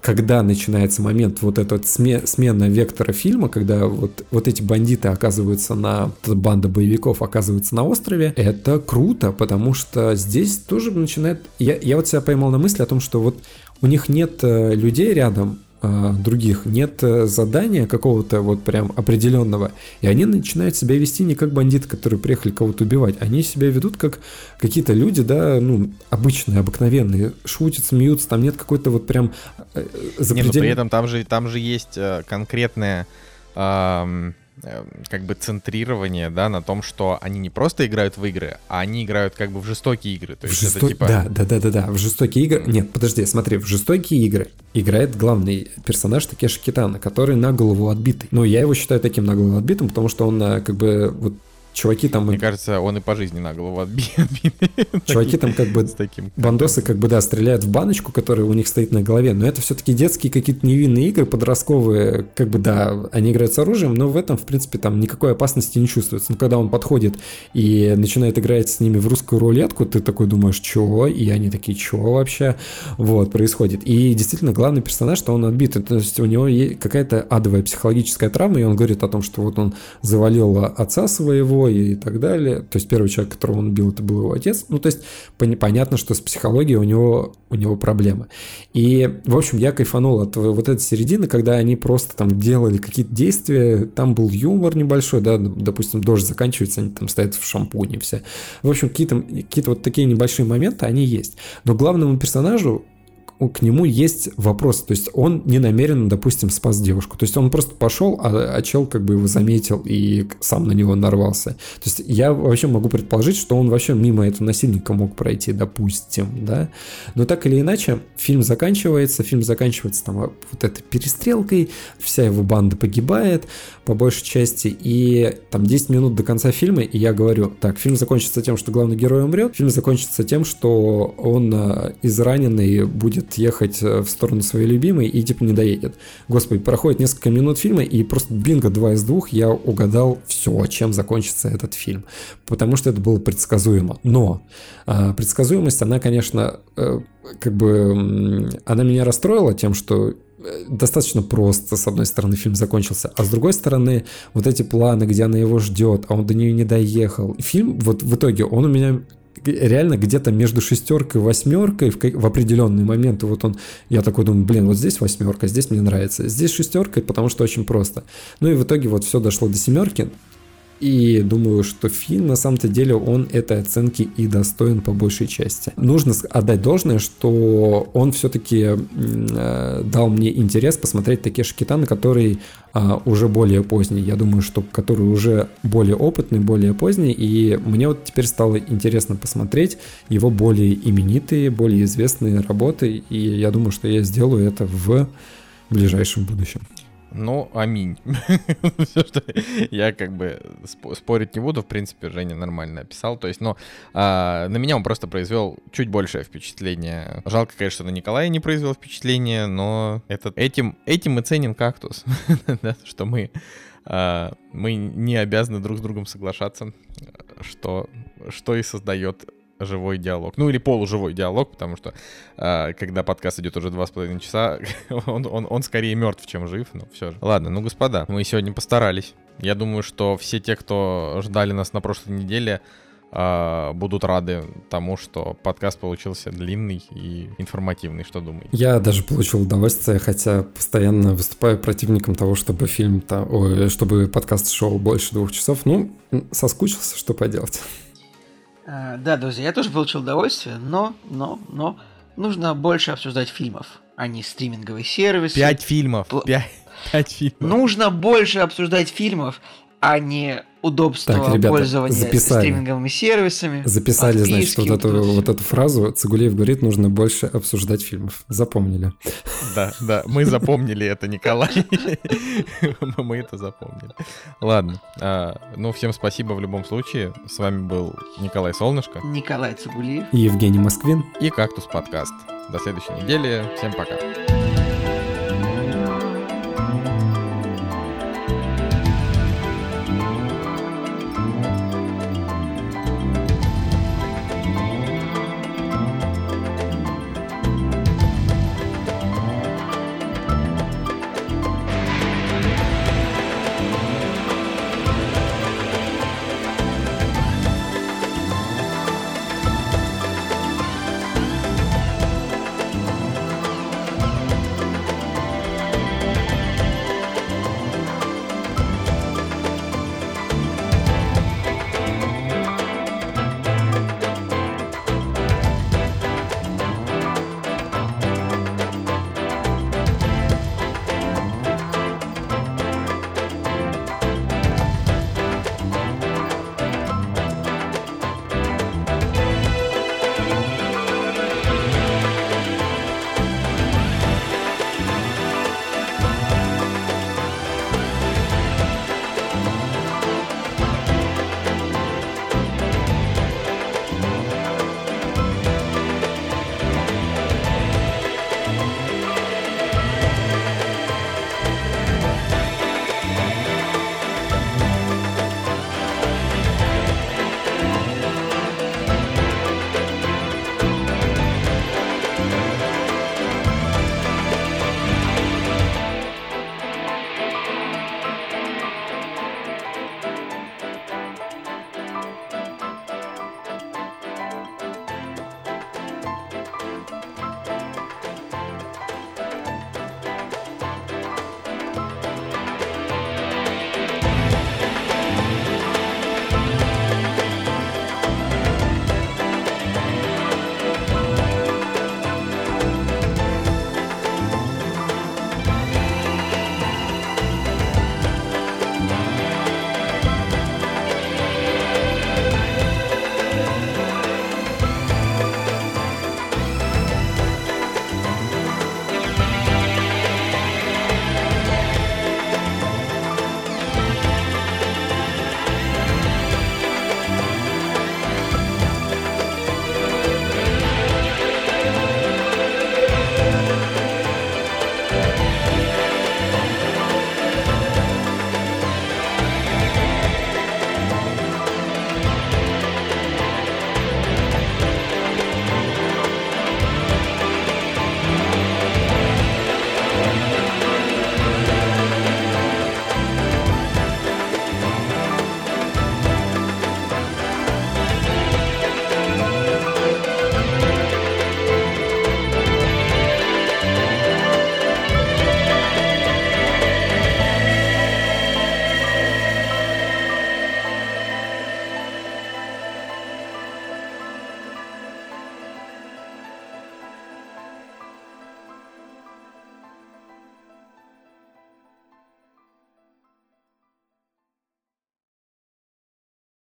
когда начинается момент вот этот сме, смена вектора фильма, когда вот, вот эти бандиты оказываются на, банда боевиков оказывается на острове, это круто, потому что здесь тоже начинает... Я, я вот себя поймал на мысли о том, что вот у них нет э, людей рядом, а, других, нет э, задания какого-то вот прям определенного, и они начинают себя вести не как бандиты, которые приехали кого-то убивать, они себя ведут как какие-то люди, да, ну, обычные, обыкновенные, шутят, смеются, там нет какой-то вот прям запредельной... Э, нет, но при этом там же, там же есть э, конкретная... Э, как бы центрирование, да, на том, что они не просто играют в игры, а они играют как бы в жестокие игры. То есть жесто... это типа... Да, да, да, да, да, в жестокие игры. Нет, подожди, смотри, в жестокие игры играет главный персонаж Такеши Китана, который на голову отбитый. Но я его считаю таким на голову отбитым, потому что он э, как бы вот чуваки там... Мне кажется, он и по жизни на голову отбит. Чуваки там как бы... таким бандосы как бы, да, стреляют в баночку, которая у них стоит на голове, но это все-таки детские какие-то невинные игры, подростковые, как бы, да, они играют с оружием, но в этом, в принципе, там никакой опасности не чувствуется. Но когда он подходит и начинает играть с ними в русскую рулетку, ты такой думаешь, чего? И они такие, чего вообще? Вот, происходит. И действительно, главный персонаж, что он отбитый, то есть у него есть какая-то адовая психологическая травма, и он говорит о том, что вот он завалил отца своего, и так далее. То есть первый человек, которого он убил, это был его отец. Ну, то есть понятно, что с психологией у него, у него проблемы. И, в общем, я кайфанул от вот этой середины, когда они просто там делали какие-то действия, там был юмор небольшой, да, допустим, дождь заканчивается, они там стоят в шампуне все. В общем, какие-то какие вот такие небольшие моменты, они есть. Но главному персонажу к нему есть вопрос. То есть он не намеренно, допустим, спас девушку. То есть он просто пошел, а, а чел как бы его заметил и сам на него нарвался. То есть я вообще могу предположить, что он вообще мимо этого насильника мог пройти, допустим, да. Но так или иначе, фильм заканчивается, фильм заканчивается там вот этой перестрелкой, вся его банда погибает по большей части, и там 10 минут до конца фильма, и я говорю, так, фильм закончится тем, что главный герой умрет, фильм закончится тем, что он а, израненный будет ехать э, в сторону своей любимой и типа не доедет. Господи, проходит несколько минут фильма, и просто бинго, два из двух, я угадал все, чем закончится этот фильм. Потому что это было предсказуемо. Но э, предсказуемость, она, конечно, э, как бы, она меня расстроила тем, что э, достаточно просто, с одной стороны, фильм закончился, а с другой стороны, вот эти планы, где она его ждет, а он до нее не доехал. Фильм, вот в итоге, он у меня реально где-то между шестеркой и восьмеркой в, в определенный момент. Вот он, я такой думаю, блин, вот здесь восьмерка, здесь мне нравится. Здесь шестерка, потому что очень просто. Ну и в итоге вот все дошло до семерки. И думаю, что фильм на самом-то деле он этой оценки и достоин по большей части. Нужно отдать должное, что он все-таки э, дал мне интерес посмотреть такие Китана, который э, уже более поздний. Я думаю, что который уже более опытный, более поздний. И мне вот теперь стало интересно посмотреть его более именитые, более известные работы. И я думаю, что я сделаю это в ближайшем будущем. Ну, аминь. Я как бы спорить не буду, в принципе, Женя нормально описал. То есть, ну, а, на меня он просто произвел чуть большее впечатление. Жалко, конечно, на Николая не произвел впечатление, но это, этим, этим мы ценим кактус. что мы, а, мы не обязаны друг с другом соглашаться, что, что и создает живой диалог. Ну или полуживой диалог, потому что э, когда подкаст идет уже два с половиной часа, он, он, он скорее мертв, чем жив, но все же. Ладно, ну господа, мы сегодня постарались. Я думаю, что все те, кто ждали нас на прошлой неделе, э, будут рады тому, что подкаст получился длинный и информативный. Что думаете? Я даже получил удовольствие, хотя постоянно выступаю противником того, чтобы фильм, -то, ой, чтобы подкаст шел больше двух часов. Ну, соскучился, что поделать. А, да, друзья, я тоже получил удовольствие, но, но, но нужно больше обсуждать фильмов, а не стриминговые сервисы. Пять фильмов. Пять, пять фильмов. Нужно больше обсуждать фильмов, а не удобство так, ребята, пользования записали. стриминговыми сервисами. Записали, значит, вот эту, вот эту фразу. Цигулеев говорит, нужно больше обсуждать фильмов. Запомнили. Да, да, мы запомнили это, Николай. Мы это запомнили. Ладно, а, ну всем спасибо в любом случае. С вами был Николай Солнышко. Николай Цигулиев. И Евгений Москвин. И Кактус подкаст. До следующей недели. Всем пока.